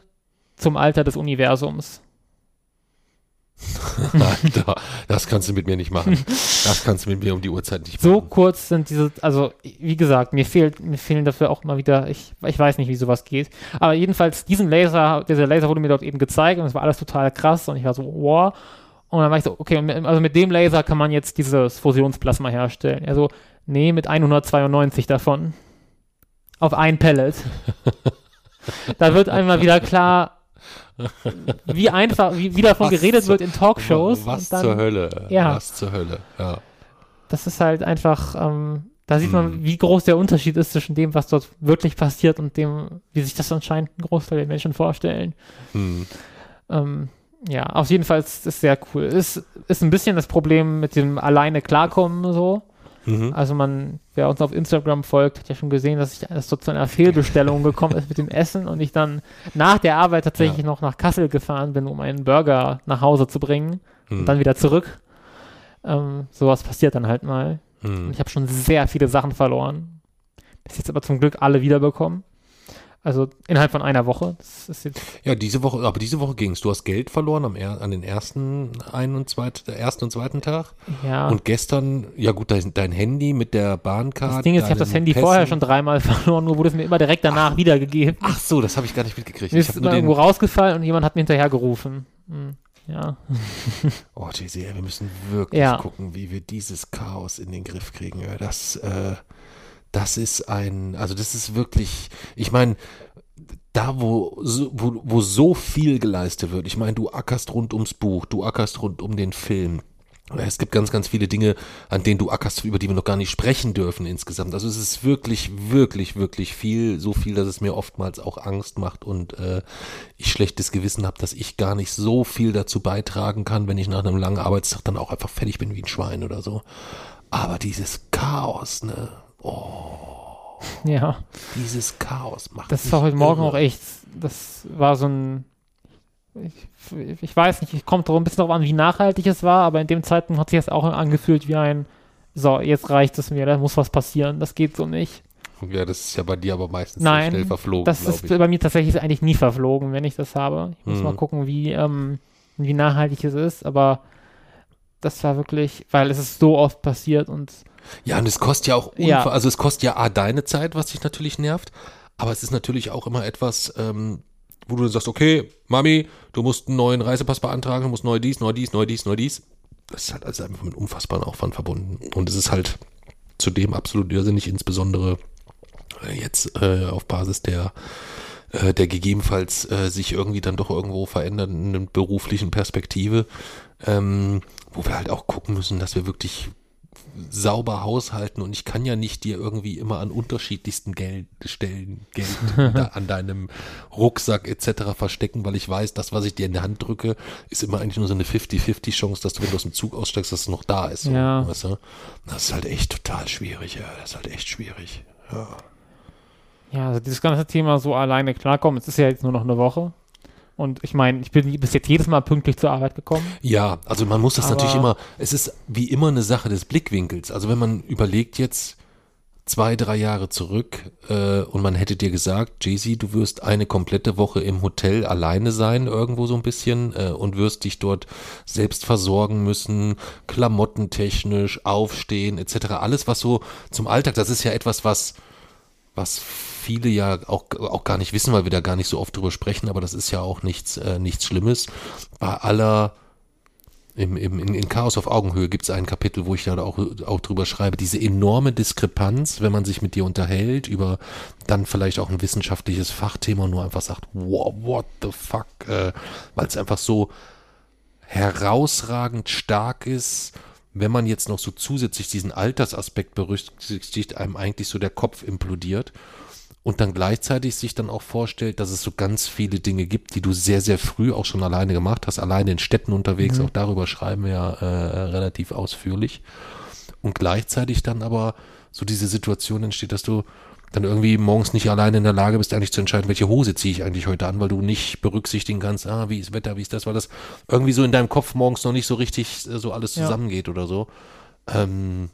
zum Alter des Universums. Alter, das kannst du mit mir nicht machen. Das kannst du mit mir um die Uhrzeit nicht machen. So kurz sind diese, also wie gesagt, mir fehlt, mir fehlen dafür auch mal wieder, ich, ich weiß nicht, wie sowas geht. Aber jedenfalls, diesen Laser, dieser Laser wurde mir dort eben gezeigt und es war alles total krass und ich war so, wow. Und dann war ich so, okay, also mit dem Laser kann man jetzt dieses Fusionsplasma herstellen. Also, nee, mit 192 davon. Auf ein Pellet. da wird einmal wieder klar, wie einfach, wie, wie davon was geredet zu, wird in Talkshows. Was dann, zur Hölle. Ja. Was zur Hölle, ja. Das ist halt einfach, ähm, da sieht man, hm. wie groß der Unterschied ist zwischen dem, was dort wirklich passiert und dem, wie sich das anscheinend ein Großteil der Menschen vorstellen. Hm. Ähm, ja, auf jeden Fall ist es sehr cool. Ist, ist ein bisschen das Problem mit dem alleine klarkommen so. Mhm. Also man, wer uns auf Instagram folgt, hat ja schon gesehen, dass ich dass dort zu einer Fehlbestellung gekommen ist mit dem Essen und ich dann nach der Arbeit tatsächlich ja. noch nach Kassel gefahren bin, um einen Burger nach Hause zu bringen mhm. und dann wieder zurück. Ähm, sowas passiert dann halt mal. Mhm. ich habe schon sehr viele Sachen verloren. Bis jetzt aber zum Glück alle wiederbekommen. Also innerhalb von einer Woche. ja, diese Woche, aber diese Woche ging es. Du hast Geld verloren am an den ersten, einen und zweit, ersten und zweiten Tag. Ja. Und gestern, ja gut, dein, dein Handy mit der Bahnkarte. Das Ding ist, ich habe das Handy Pässen. vorher schon dreimal verloren, nur wurde es mir immer direkt danach ach, wiedergegeben. Ach so, das habe ich gar nicht mitgekriegt. Mir ist immer irgendwo rausgefallen und jemand hat mir hinterher gerufen. Hm, ja. oh, JC, wir müssen wirklich ja. gucken, wie wir dieses Chaos in den Griff kriegen. Das, äh, das ist ein, also das ist wirklich, ich meine, da wo, wo, wo so viel geleistet wird, ich meine, du ackerst rund ums Buch, du ackerst rund um den Film, es gibt ganz, ganz viele Dinge, an denen du ackerst, über die wir noch gar nicht sprechen dürfen insgesamt. Also es ist wirklich, wirklich, wirklich viel, so viel, dass es mir oftmals auch Angst macht und äh, ich schlechtes Gewissen habe, dass ich gar nicht so viel dazu beitragen kann, wenn ich nach einem langen Arbeitstag dann auch einfach fertig bin wie ein Schwein oder so. Aber dieses Chaos, ne? Oh. Ja. Dieses Chaos macht Das war heute Morgen auch echt, das war so ein, ich, ich weiß nicht, es kommt doch ein bisschen darauf an, wie nachhaltig es war, aber in dem Zeitpunkt hat sich das auch angefühlt wie ein, so, jetzt reicht es mir, da muss was passieren, das geht so nicht. Ja, das ist ja bei dir aber meistens Nein, so schnell verflogen, Das ist ich. bei mir tatsächlich eigentlich nie verflogen, wenn ich das habe. Ich muss Mhm. mal gucken, wie, ähm, wie nachhaltig es ist, aber das war wirklich, weil es ist so oft passiert und Ja, und es kostet ja auch, Ja. also es kostet ja A, deine Zeit, was dich natürlich nervt, aber es ist natürlich auch immer etwas, ähm, wo du sagst, okay, Mami, du musst einen neuen Reisepass beantragen, du musst neu dies, neu dies, neu dies, neu dies. Das ist halt also einfach mit unfassbaren Aufwand verbunden. Und es ist halt zudem absolut irrsinnig, insbesondere äh, jetzt äh, auf Basis der äh, der gegebenenfalls äh, sich irgendwie dann doch irgendwo verändernden beruflichen Perspektive, ähm, wo wir halt auch gucken müssen, dass wir wirklich sauber haushalten und ich kann ja nicht dir irgendwie immer an unterschiedlichsten Geld Stellen Geld an deinem Rucksack etc. verstecken, weil ich weiß, das, was ich dir in die Hand drücke, ist immer eigentlich nur so eine 50-50 Chance, dass du, wenn du aus dem Zug aussteigst, dass es noch da ist. So, Ja. Weißt du? Das ist halt echt total schwierig, ja. Das ist halt echt schwierig. Ja. ja, also dieses ganze Thema so alleine klarkommen, es ist ja jetzt nur noch eine Woche. Und ich meine, ich bin bis jetzt jedes Mal pünktlich zur Arbeit gekommen. Ja, also man muss das Aber- natürlich immer, es ist wie immer eine Sache des Blickwinkels. Also wenn man überlegt jetzt zwei, drei Jahre zurück äh, und man hätte dir gesagt, Jay-Z, du wirst eine komplette Woche im Hotel alleine sein, irgendwo so ein bisschen äh, und wirst dich dort selbst versorgen müssen, klamottentechnisch, aufstehen etc. Alles, was so zum Alltag, das ist ja etwas, was was viele ja auch, auch gar nicht wissen, weil wir da gar nicht so oft drüber sprechen, aber das ist ja auch nichts, äh, nichts Schlimmes. Bei aller, im, im, in, Chaos auf Augenhöhe gibt es ein Kapitel, wo ich da auch, auch drüber schreibe, diese enorme Diskrepanz, wenn man sich mit dir unterhält, über dann vielleicht auch ein wissenschaftliches Fachthema und nur einfach sagt, wow, what the fuck, äh, weil es einfach so herausragend stark ist, wenn man jetzt noch so zusätzlich diesen Altersaspekt berücksichtigt, einem eigentlich so der Kopf implodiert und dann gleichzeitig sich dann auch vorstellt, dass es so ganz viele Dinge gibt, die du sehr, sehr früh auch schon alleine gemacht hast, alleine in Städten unterwegs, auch darüber schreiben wir ja äh, relativ ausführlich. Und gleichzeitig dann aber so diese Situation entsteht, dass du dann irgendwie morgens nicht alleine in der Lage bist, eigentlich zu entscheiden, welche Hose ziehe ich eigentlich heute an, weil du nicht berücksichtigen kannst, ah, wie ist Wetter, wie ist das, weil das irgendwie so in deinem Kopf morgens noch nicht so richtig äh, so alles Ja. zusammengeht oder so. Ähm,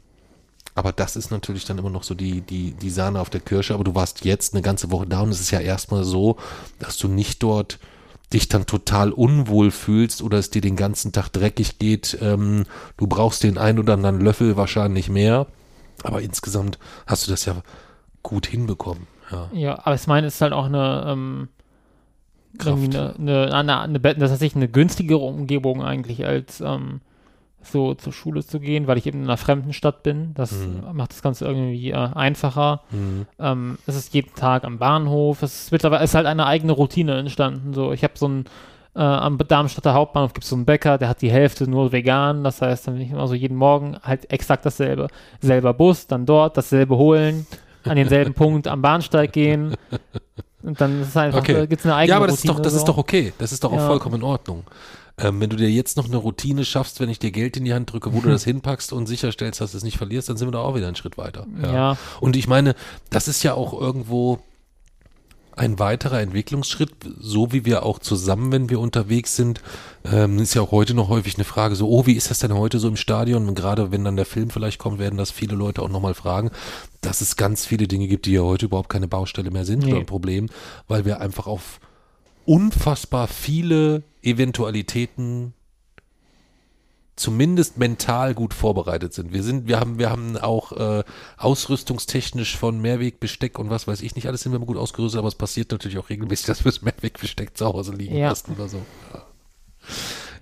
aber das ist natürlich dann immer noch so die, die, die Sahne auf der Kirsche. Aber du warst jetzt eine ganze Woche da und es ist ja erstmal so, dass du nicht dort dich dann total unwohl fühlst oder es dir den ganzen Tag dreckig geht. Ähm, du brauchst den ein oder anderen Löffel wahrscheinlich mehr. Aber insgesamt hast du das ja gut hinbekommen. Ja. Ja, aber ich meine, es ist halt auch eine, ähm, Kraft. eine, eine, eine, eine, das heißt eine günstigere Umgebung eigentlich als ähm, so zur Schule zu gehen, weil ich eben in einer fremden Stadt bin. Das Mhm. macht das Ganze irgendwie äh, einfacher. Mhm. Ähm, es ist jeden Tag am Bahnhof. Es ist mittlerweile ist halt eine eigene Routine entstanden. So, ich habe so ein äh, am Darmstadter Hauptbahnhof gibt es so einen Bäcker, der hat die Hälfte nur vegan. Das heißt, dann bin ich immer so jeden Morgen halt exakt dasselbe. Selber Bus, dann dort, dasselbe holen, an denselben Punkt am Bahnsteig gehen. Und dann ist einfach, Okay. gibt es eine eigene Ja, aber das ist Routine. doch, das so. ist doch okay. Das ist doch auch Ja. vollkommen in Ordnung. Ähm, wenn du dir jetzt noch eine Routine schaffst, wenn ich dir Geld in die Hand drücke, wo du das hinpackst und sicherstellst, dass du es nicht verlierst, dann sind wir da auch wieder einen Schritt weiter. Ja. Und ich meine, das ist ja auch irgendwo ein weiterer Entwicklungsschritt, so wie wir auch zusammen, wenn wir unterwegs sind, ähm, ist ja auch heute noch häufig eine Frage so, oh, wie ist das denn heute so im Stadion? Und gerade wenn dann der Film vielleicht kommt, werden das viele Leute auch nochmal fragen, dass es ganz viele Dinge gibt, die ja heute überhaupt keine Baustelle mehr sind Nee. oder ein Problem, weil wir einfach auf unfassbar viele Eventualitäten zumindest mental gut vorbereitet sind. Wir sind, wir haben, wir haben auch äh, ausrüstungstechnisch von Mehrwegbesteck und was weiß ich nicht, alles sind wir gut ausgerüstet, aber es passiert natürlich auch regelmäßig, dass wir das Mehrwegbesteck zu Hause liegen Ja. lassen oder so.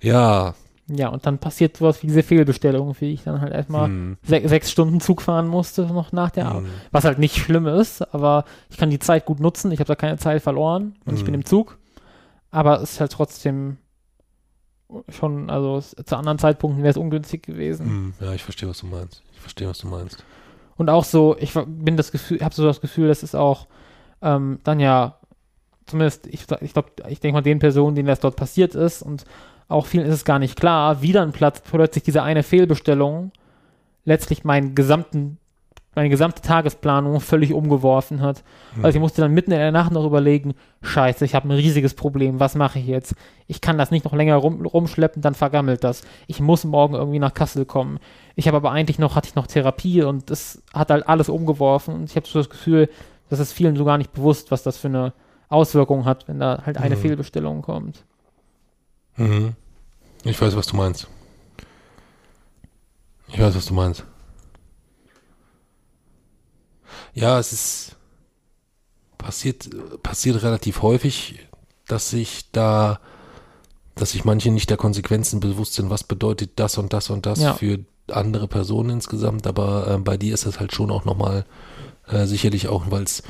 Ja, Ja, und dann passiert sowas wie diese Fehlbestellung, wie ich dann halt erstmal Hm. se sechs Stunden Zug fahren musste noch nach der Arbeit. Was halt nicht schlimm ist, aber ich kann die Zeit gut nutzen. Ich habe da keine Zeit verloren und ich bin Mhm. im Zug. Aber es ist halt trotzdem schon, also es, zu anderen Zeitpunkten wäre es ungünstig gewesen. Hm, ja, ich verstehe, was du meinst. Ich verstehe, was du meinst. Und auch so, ich bin das Gefühl, habe so das Gefühl, das ist auch ähm, dann ja, zumindest, ich, ich glaube, ich denke mal den Personen, denen das dort passiert ist und auch vielen ist es gar nicht klar, wie dann Platz plötzlich diese eine Fehlbestellung letztlich meinen gesamten meine gesamte Tagesplanung völlig umgeworfen hat. Mhm. Also ich musste dann mitten in der Nacht noch überlegen, scheiße, ich habe ein riesiges Problem, was mache ich jetzt? Ich kann das nicht noch länger rum, rumschleppen, dann vergammelt das. Ich muss morgen irgendwie nach Kassel kommen. Ich habe aber eigentlich noch, hatte ich noch Therapie und das hat halt alles umgeworfen und ich habe so das Gefühl, dass es vielen so gar nicht bewusst, was das für eine Auswirkung hat, wenn da halt eine mhm. Fehlbestellung kommt. Mhm. Ich weiß, was du meinst. Ich weiß, was du meinst. Ja, es ist passiert, passiert relativ häufig, dass sich da, dass sich manche nicht der Konsequenzen bewusst sind, was bedeutet das und das und das ja. für andere Personen insgesamt, aber äh, bei dir ist das halt schon auch nochmal äh, sicherlich auch, weil es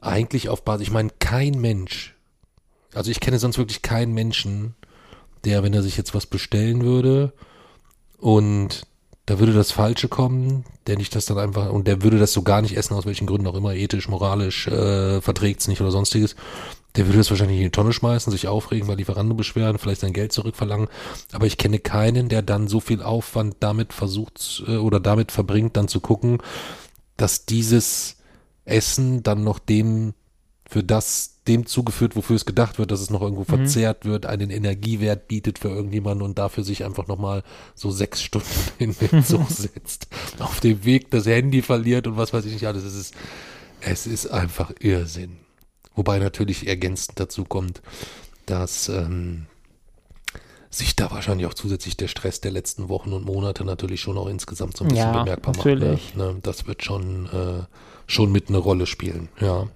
eigentlich auf Basis, ich meine, kein Mensch, also ich kenne sonst wirklich keinen Menschen, der, wenn er sich jetzt was bestellen würde und da würde das Falsche kommen, der nicht das dann einfach, und der würde das so gar nicht essen, aus welchen Gründen auch immer, ethisch, moralisch, äh, verträgt es nicht oder sonstiges, der würde das wahrscheinlich in die Tonne schmeißen, sich aufregen, weil Lieferando beschweren, vielleicht sein Geld zurückverlangen. Aber ich kenne keinen, der dann so viel Aufwand damit versucht äh, oder damit verbringt, dann zu gucken, dass dieses Essen dann noch dem für das dem zugeführt, wofür es gedacht wird, dass es noch irgendwo mhm. verzehrt wird, einen Energiewert bietet für irgendjemanden und dafür sich einfach nochmal so sechs Stunden in den Zug setzt, auf dem Weg das Handy verliert und was weiß ich nicht alles. Es ist, es ist einfach Irrsinn. Wobei natürlich ergänzend dazu kommt, dass ähm, sich da wahrscheinlich auch zusätzlich der Stress der letzten Wochen und Monate natürlich schon auch insgesamt so ein bisschen ja, bemerkbar natürlich. macht. Ne? Ne? Das wird schon, äh, schon mit eine Rolle spielen, ja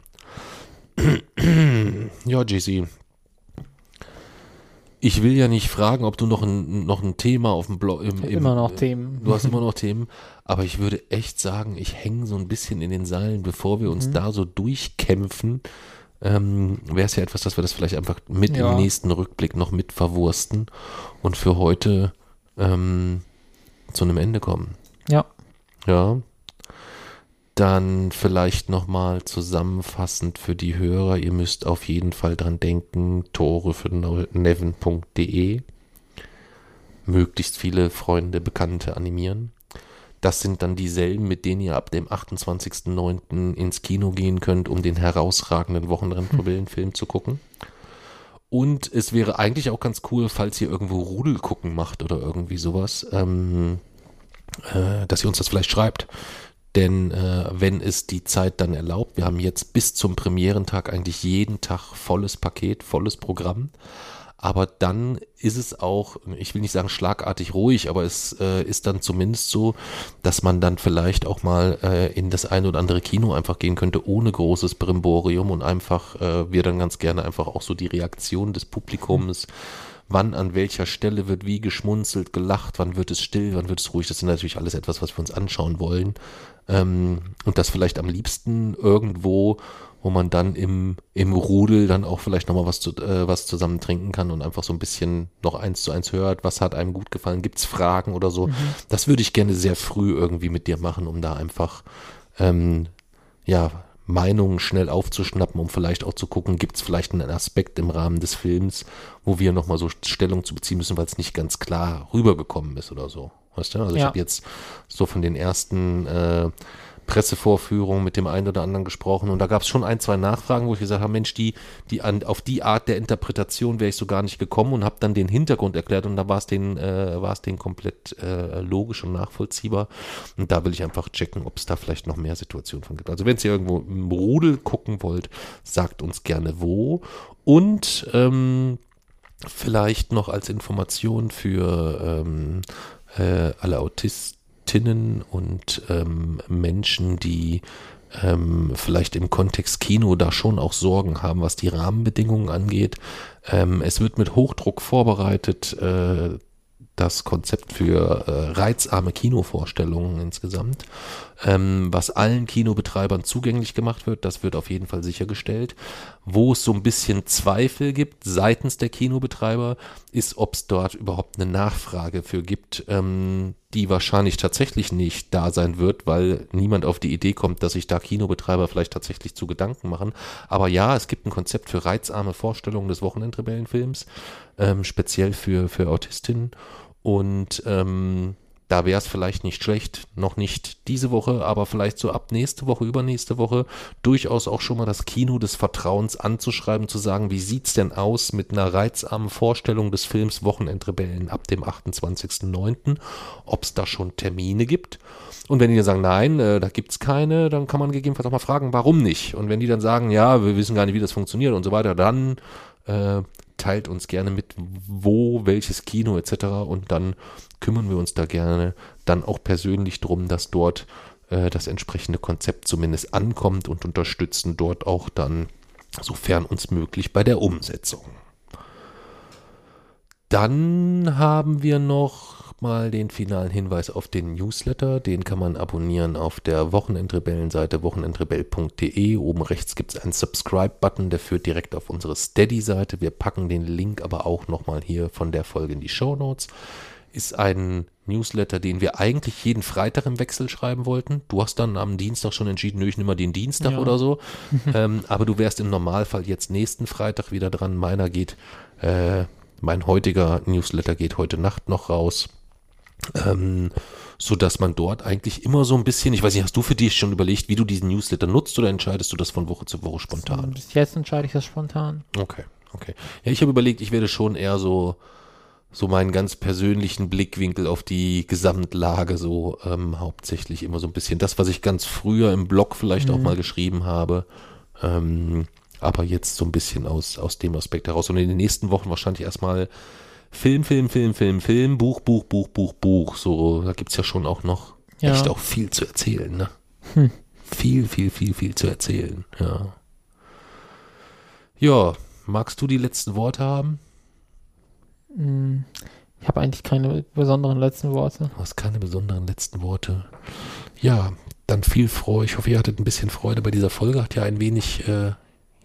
ja, JC. Ich will ja nicht fragen, ob du noch ein, noch ein Thema auf dem Blog. Im, im, immer noch Themen. Du hast immer noch Themen. Aber ich würde echt sagen, ich hänge so ein bisschen in den Seilen, bevor wir uns mhm. da so durchkämpfen. Ähm, Wäre es ja etwas, dass wir das vielleicht einfach mit ja. im nächsten Rückblick noch mit verwursten und für heute ähm, zu einem Ende kommen. Ja. Ja. Dann vielleicht nochmal zusammenfassend für die Hörer, ihr müsst auf jeden Fall dran denken, Tore für neven.de. Möglichst viele Freunde, Bekannte animieren. Das sind dann dieselben, mit denen ihr ab dem 28.09. ins Kino gehen könnt, um den herausragenden Wochenrennprobillenfilm zu gucken. Und es wäre eigentlich auch ganz cool, falls ihr irgendwo Rudel gucken macht oder irgendwie sowas, ähm, äh, dass ihr uns das vielleicht schreibt. Denn äh, wenn es die Zeit dann erlaubt, wir haben jetzt bis zum Premierentag eigentlich jeden Tag volles Paket, volles Programm. Aber dann ist es auch, ich will nicht sagen schlagartig ruhig, aber es äh, ist dann zumindest so, dass man dann vielleicht auch mal äh, in das eine oder andere Kino einfach gehen könnte, ohne großes Brimborium und einfach, äh, wir dann ganz gerne einfach auch so die Reaktion des Publikums. Mhm wann an welcher Stelle wird wie geschmunzelt, gelacht, wann wird es still, wann wird es ruhig. Das sind natürlich alles etwas, was wir uns anschauen wollen. Ähm, und das vielleicht am liebsten irgendwo, wo man dann im, im Rudel dann auch vielleicht nochmal was, zu, äh, was zusammen trinken kann und einfach so ein bisschen noch eins zu eins hört, was hat einem gut gefallen, gibt's Fragen oder so. Mhm. Das würde ich gerne sehr früh irgendwie mit dir machen, um da einfach ähm, ja, Meinungen schnell aufzuschnappen, um vielleicht auch zu gucken, gibt es vielleicht einen Aspekt im Rahmen des Films, wo wir nochmal so Stellung zu beziehen müssen, weil es nicht ganz klar rübergekommen ist oder so. Weißt du? Also ja. ich habe jetzt so von den ersten äh, Pressevorführung mit dem einen oder anderen gesprochen und da gab es schon ein, zwei Nachfragen, wo ich gesagt habe, Mensch, die, die an, auf die Art der Interpretation wäre ich so gar nicht gekommen und habe dann den Hintergrund erklärt und da war es den, äh, war es den komplett äh, logisch und nachvollziehbar. Und da will ich einfach checken, ob es da vielleicht noch mehr Situationen von gibt. Also wenn ihr irgendwo im Rudel gucken wollt, sagt uns gerne wo. Und ähm, vielleicht noch als Information für ähm, äh, alle Autisten Expertinnen und ähm, Menschen, die ähm, vielleicht im Kontext Kino da schon auch Sorgen haben, was die Rahmenbedingungen angeht. Ähm, es wird mit Hochdruck vorbereitet. Äh, das Konzept für äh, reizarme Kinovorstellungen insgesamt, ähm, was allen Kinobetreibern zugänglich gemacht wird. Das wird auf jeden Fall sichergestellt. Wo es so ein bisschen Zweifel gibt seitens der Kinobetreiber, ist, ob es dort überhaupt eine Nachfrage für gibt, ähm, die wahrscheinlich tatsächlich nicht da sein wird, weil niemand auf die Idee kommt, dass sich da Kinobetreiber vielleicht tatsächlich zu Gedanken machen. Aber ja, es gibt ein Konzept für reizarme Vorstellungen des Wochenendrebellenfilms, ähm, speziell für, für Autistinnen. Und ähm, da wäre es vielleicht nicht schlecht, noch nicht diese Woche, aber vielleicht so ab nächste Woche, übernächste Woche, durchaus auch schon mal das Kino des Vertrauens anzuschreiben, zu sagen, wie sieht's denn aus mit einer reizarmen Vorstellung des Films Wochenendrebellen ab dem 28.09., ob es da schon Termine gibt. Und wenn die dann sagen, nein, äh, da gibt's keine, dann kann man gegebenenfalls auch mal fragen, warum nicht? Und wenn die dann sagen, ja, wir wissen gar nicht, wie das funktioniert und so weiter, dann äh, teilt uns gerne mit, wo, welches Kino etc. Und dann kümmern wir uns da gerne dann auch persönlich drum, dass dort äh, das entsprechende Konzept zumindest ankommt und unterstützen dort auch dann, sofern uns möglich, bei der Umsetzung. Dann haben wir noch mal den finalen Hinweis auf den Newsletter. Den kann man abonnieren auf der Wochenendrebellenseite wochenendrebell.de. Oben rechts gibt es einen Subscribe-Button, der führt direkt auf unsere Steady-Seite. Wir packen den Link aber auch noch mal hier von der Folge in die Show Notes. Ist ein Newsletter, den wir eigentlich jeden Freitag im Wechsel schreiben wollten. Du hast dann am Dienstag schon entschieden, nö, ich nehme mal den Dienstag ja. oder so. ähm, aber du wärst im Normalfall jetzt nächsten Freitag wieder dran. Meiner geht, äh, mein heutiger Newsletter geht heute Nacht noch raus. Ähm, so dass man dort eigentlich immer so ein bisschen, ich weiß nicht, hast du für dich schon überlegt, wie du diesen Newsletter nutzt oder entscheidest du das von Woche zu Woche spontan? Bis jetzt entscheide ich das spontan. Okay, okay. Ja, ich habe überlegt, ich werde schon eher so, so meinen ganz persönlichen Blickwinkel auf die Gesamtlage so ähm, hauptsächlich immer so ein bisschen das, was ich ganz früher im Blog vielleicht mhm. auch mal geschrieben habe. Ähm, aber jetzt so ein bisschen aus, aus dem Aspekt heraus. Und in den nächsten Wochen wahrscheinlich erstmal Film, Film, Film, Film, Film, Buch, Buch, Buch, Buch, Buch. So, da gibt es ja schon auch noch ja. echt auch viel zu erzählen, ne? Hm. Viel, viel, viel, viel zu erzählen, ja. Ja, magst du die letzten Worte haben? Hm, ich habe eigentlich keine besonderen letzten Worte. Du hast keine besonderen letzten Worte. Ja, dann viel Freude. Ich hoffe, ihr hattet ein bisschen Freude bei dieser Folge. Hat ja ein wenig äh,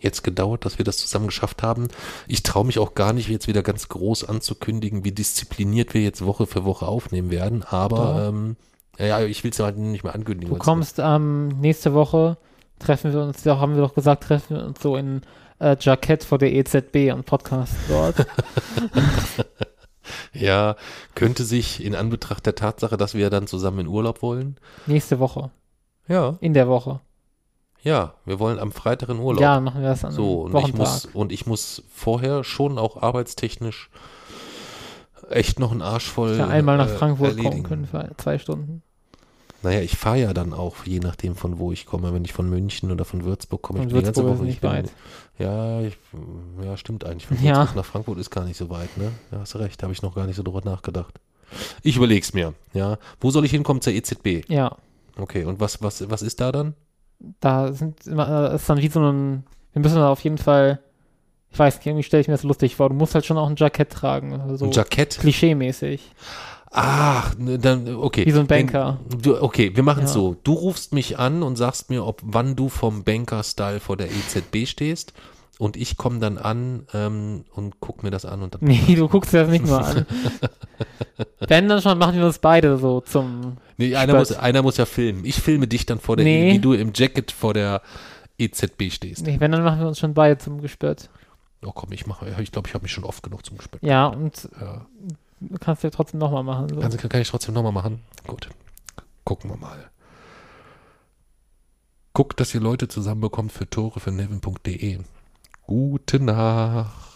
jetzt gedauert, dass wir das zusammen geschafft haben. Ich traue mich auch gar nicht, jetzt wieder ganz groß anzukündigen, wie diszipliniert wir jetzt Woche für Woche aufnehmen werden. Aber ähm, ja, ich will es halt nicht mehr ankündigen. Du kommst ähm, nächste Woche, treffen wir uns, ja, haben wir doch gesagt, treffen wir uns so in äh, Jackett vor der EZB und Podcast dort. ja, könnte sich in Anbetracht der Tatsache, dass wir dann zusammen in Urlaub wollen. Nächste Woche. Ja. In der Woche. Ja, wir wollen am Freitag in Urlaub. Ja, machen wir das an so, und ich muss Und ich muss vorher schon auch arbeitstechnisch echt noch einen Arsch voll. Ja, einmal nach äh, Frankfurt erledigen. kommen können für zwei Stunden. Naja, ich fahre ja dann auch, je nachdem von wo ich komme. Wenn ich von München oder von Würzburg komme, ich bin die ganze Woche nicht bin, weit. Ja, ich, ja, stimmt eigentlich. Von Würzburg ja. nach Frankfurt ist gar nicht so weit, ne? Ja, hast recht, habe ich noch gar nicht so drüber nachgedacht. Ich überleg's mir, ja. Wo soll ich hinkommen zur EZB? Ja. Okay, und was, was, was ist da dann? Da sind immer, ist dann wie so ein, wir müssen da auf jeden Fall, ich weiß nicht, irgendwie stelle ich mir das lustig vor, du musst halt schon auch ein Jackett tragen. So ein Jackett? Klischee-mäßig. Ach, ne, dann, okay. Wie so ein Banker. Du, okay, wir machen es ja. so. Du rufst mich an und sagst mir, ob wann du vom Banker-Style vor der EZB stehst. Und ich komme dann an ähm, und guck mir das an und dann. Nee, du guckst dir das nicht mal an. Wenn dann schon, machen wir uns beide so zum. Nee, einer muss, einer muss ja filmen. Ich filme dich dann vor der, nee. wie du im Jacket vor der EZB stehst. Nee, wenn, dann machen wir uns schon beide zum Gespött. Oh komm, ich mache, ich glaube, ich habe mich schon oft genug zum Gespött. Ja, und ja. du kannst ja trotzdem nochmal machen. So. Kann, kann ich trotzdem nochmal machen? Gut. Gucken wir mal. Guckt, dass ihr Leute zusammenbekommt für Tore für Nevin.de. Gute Nacht.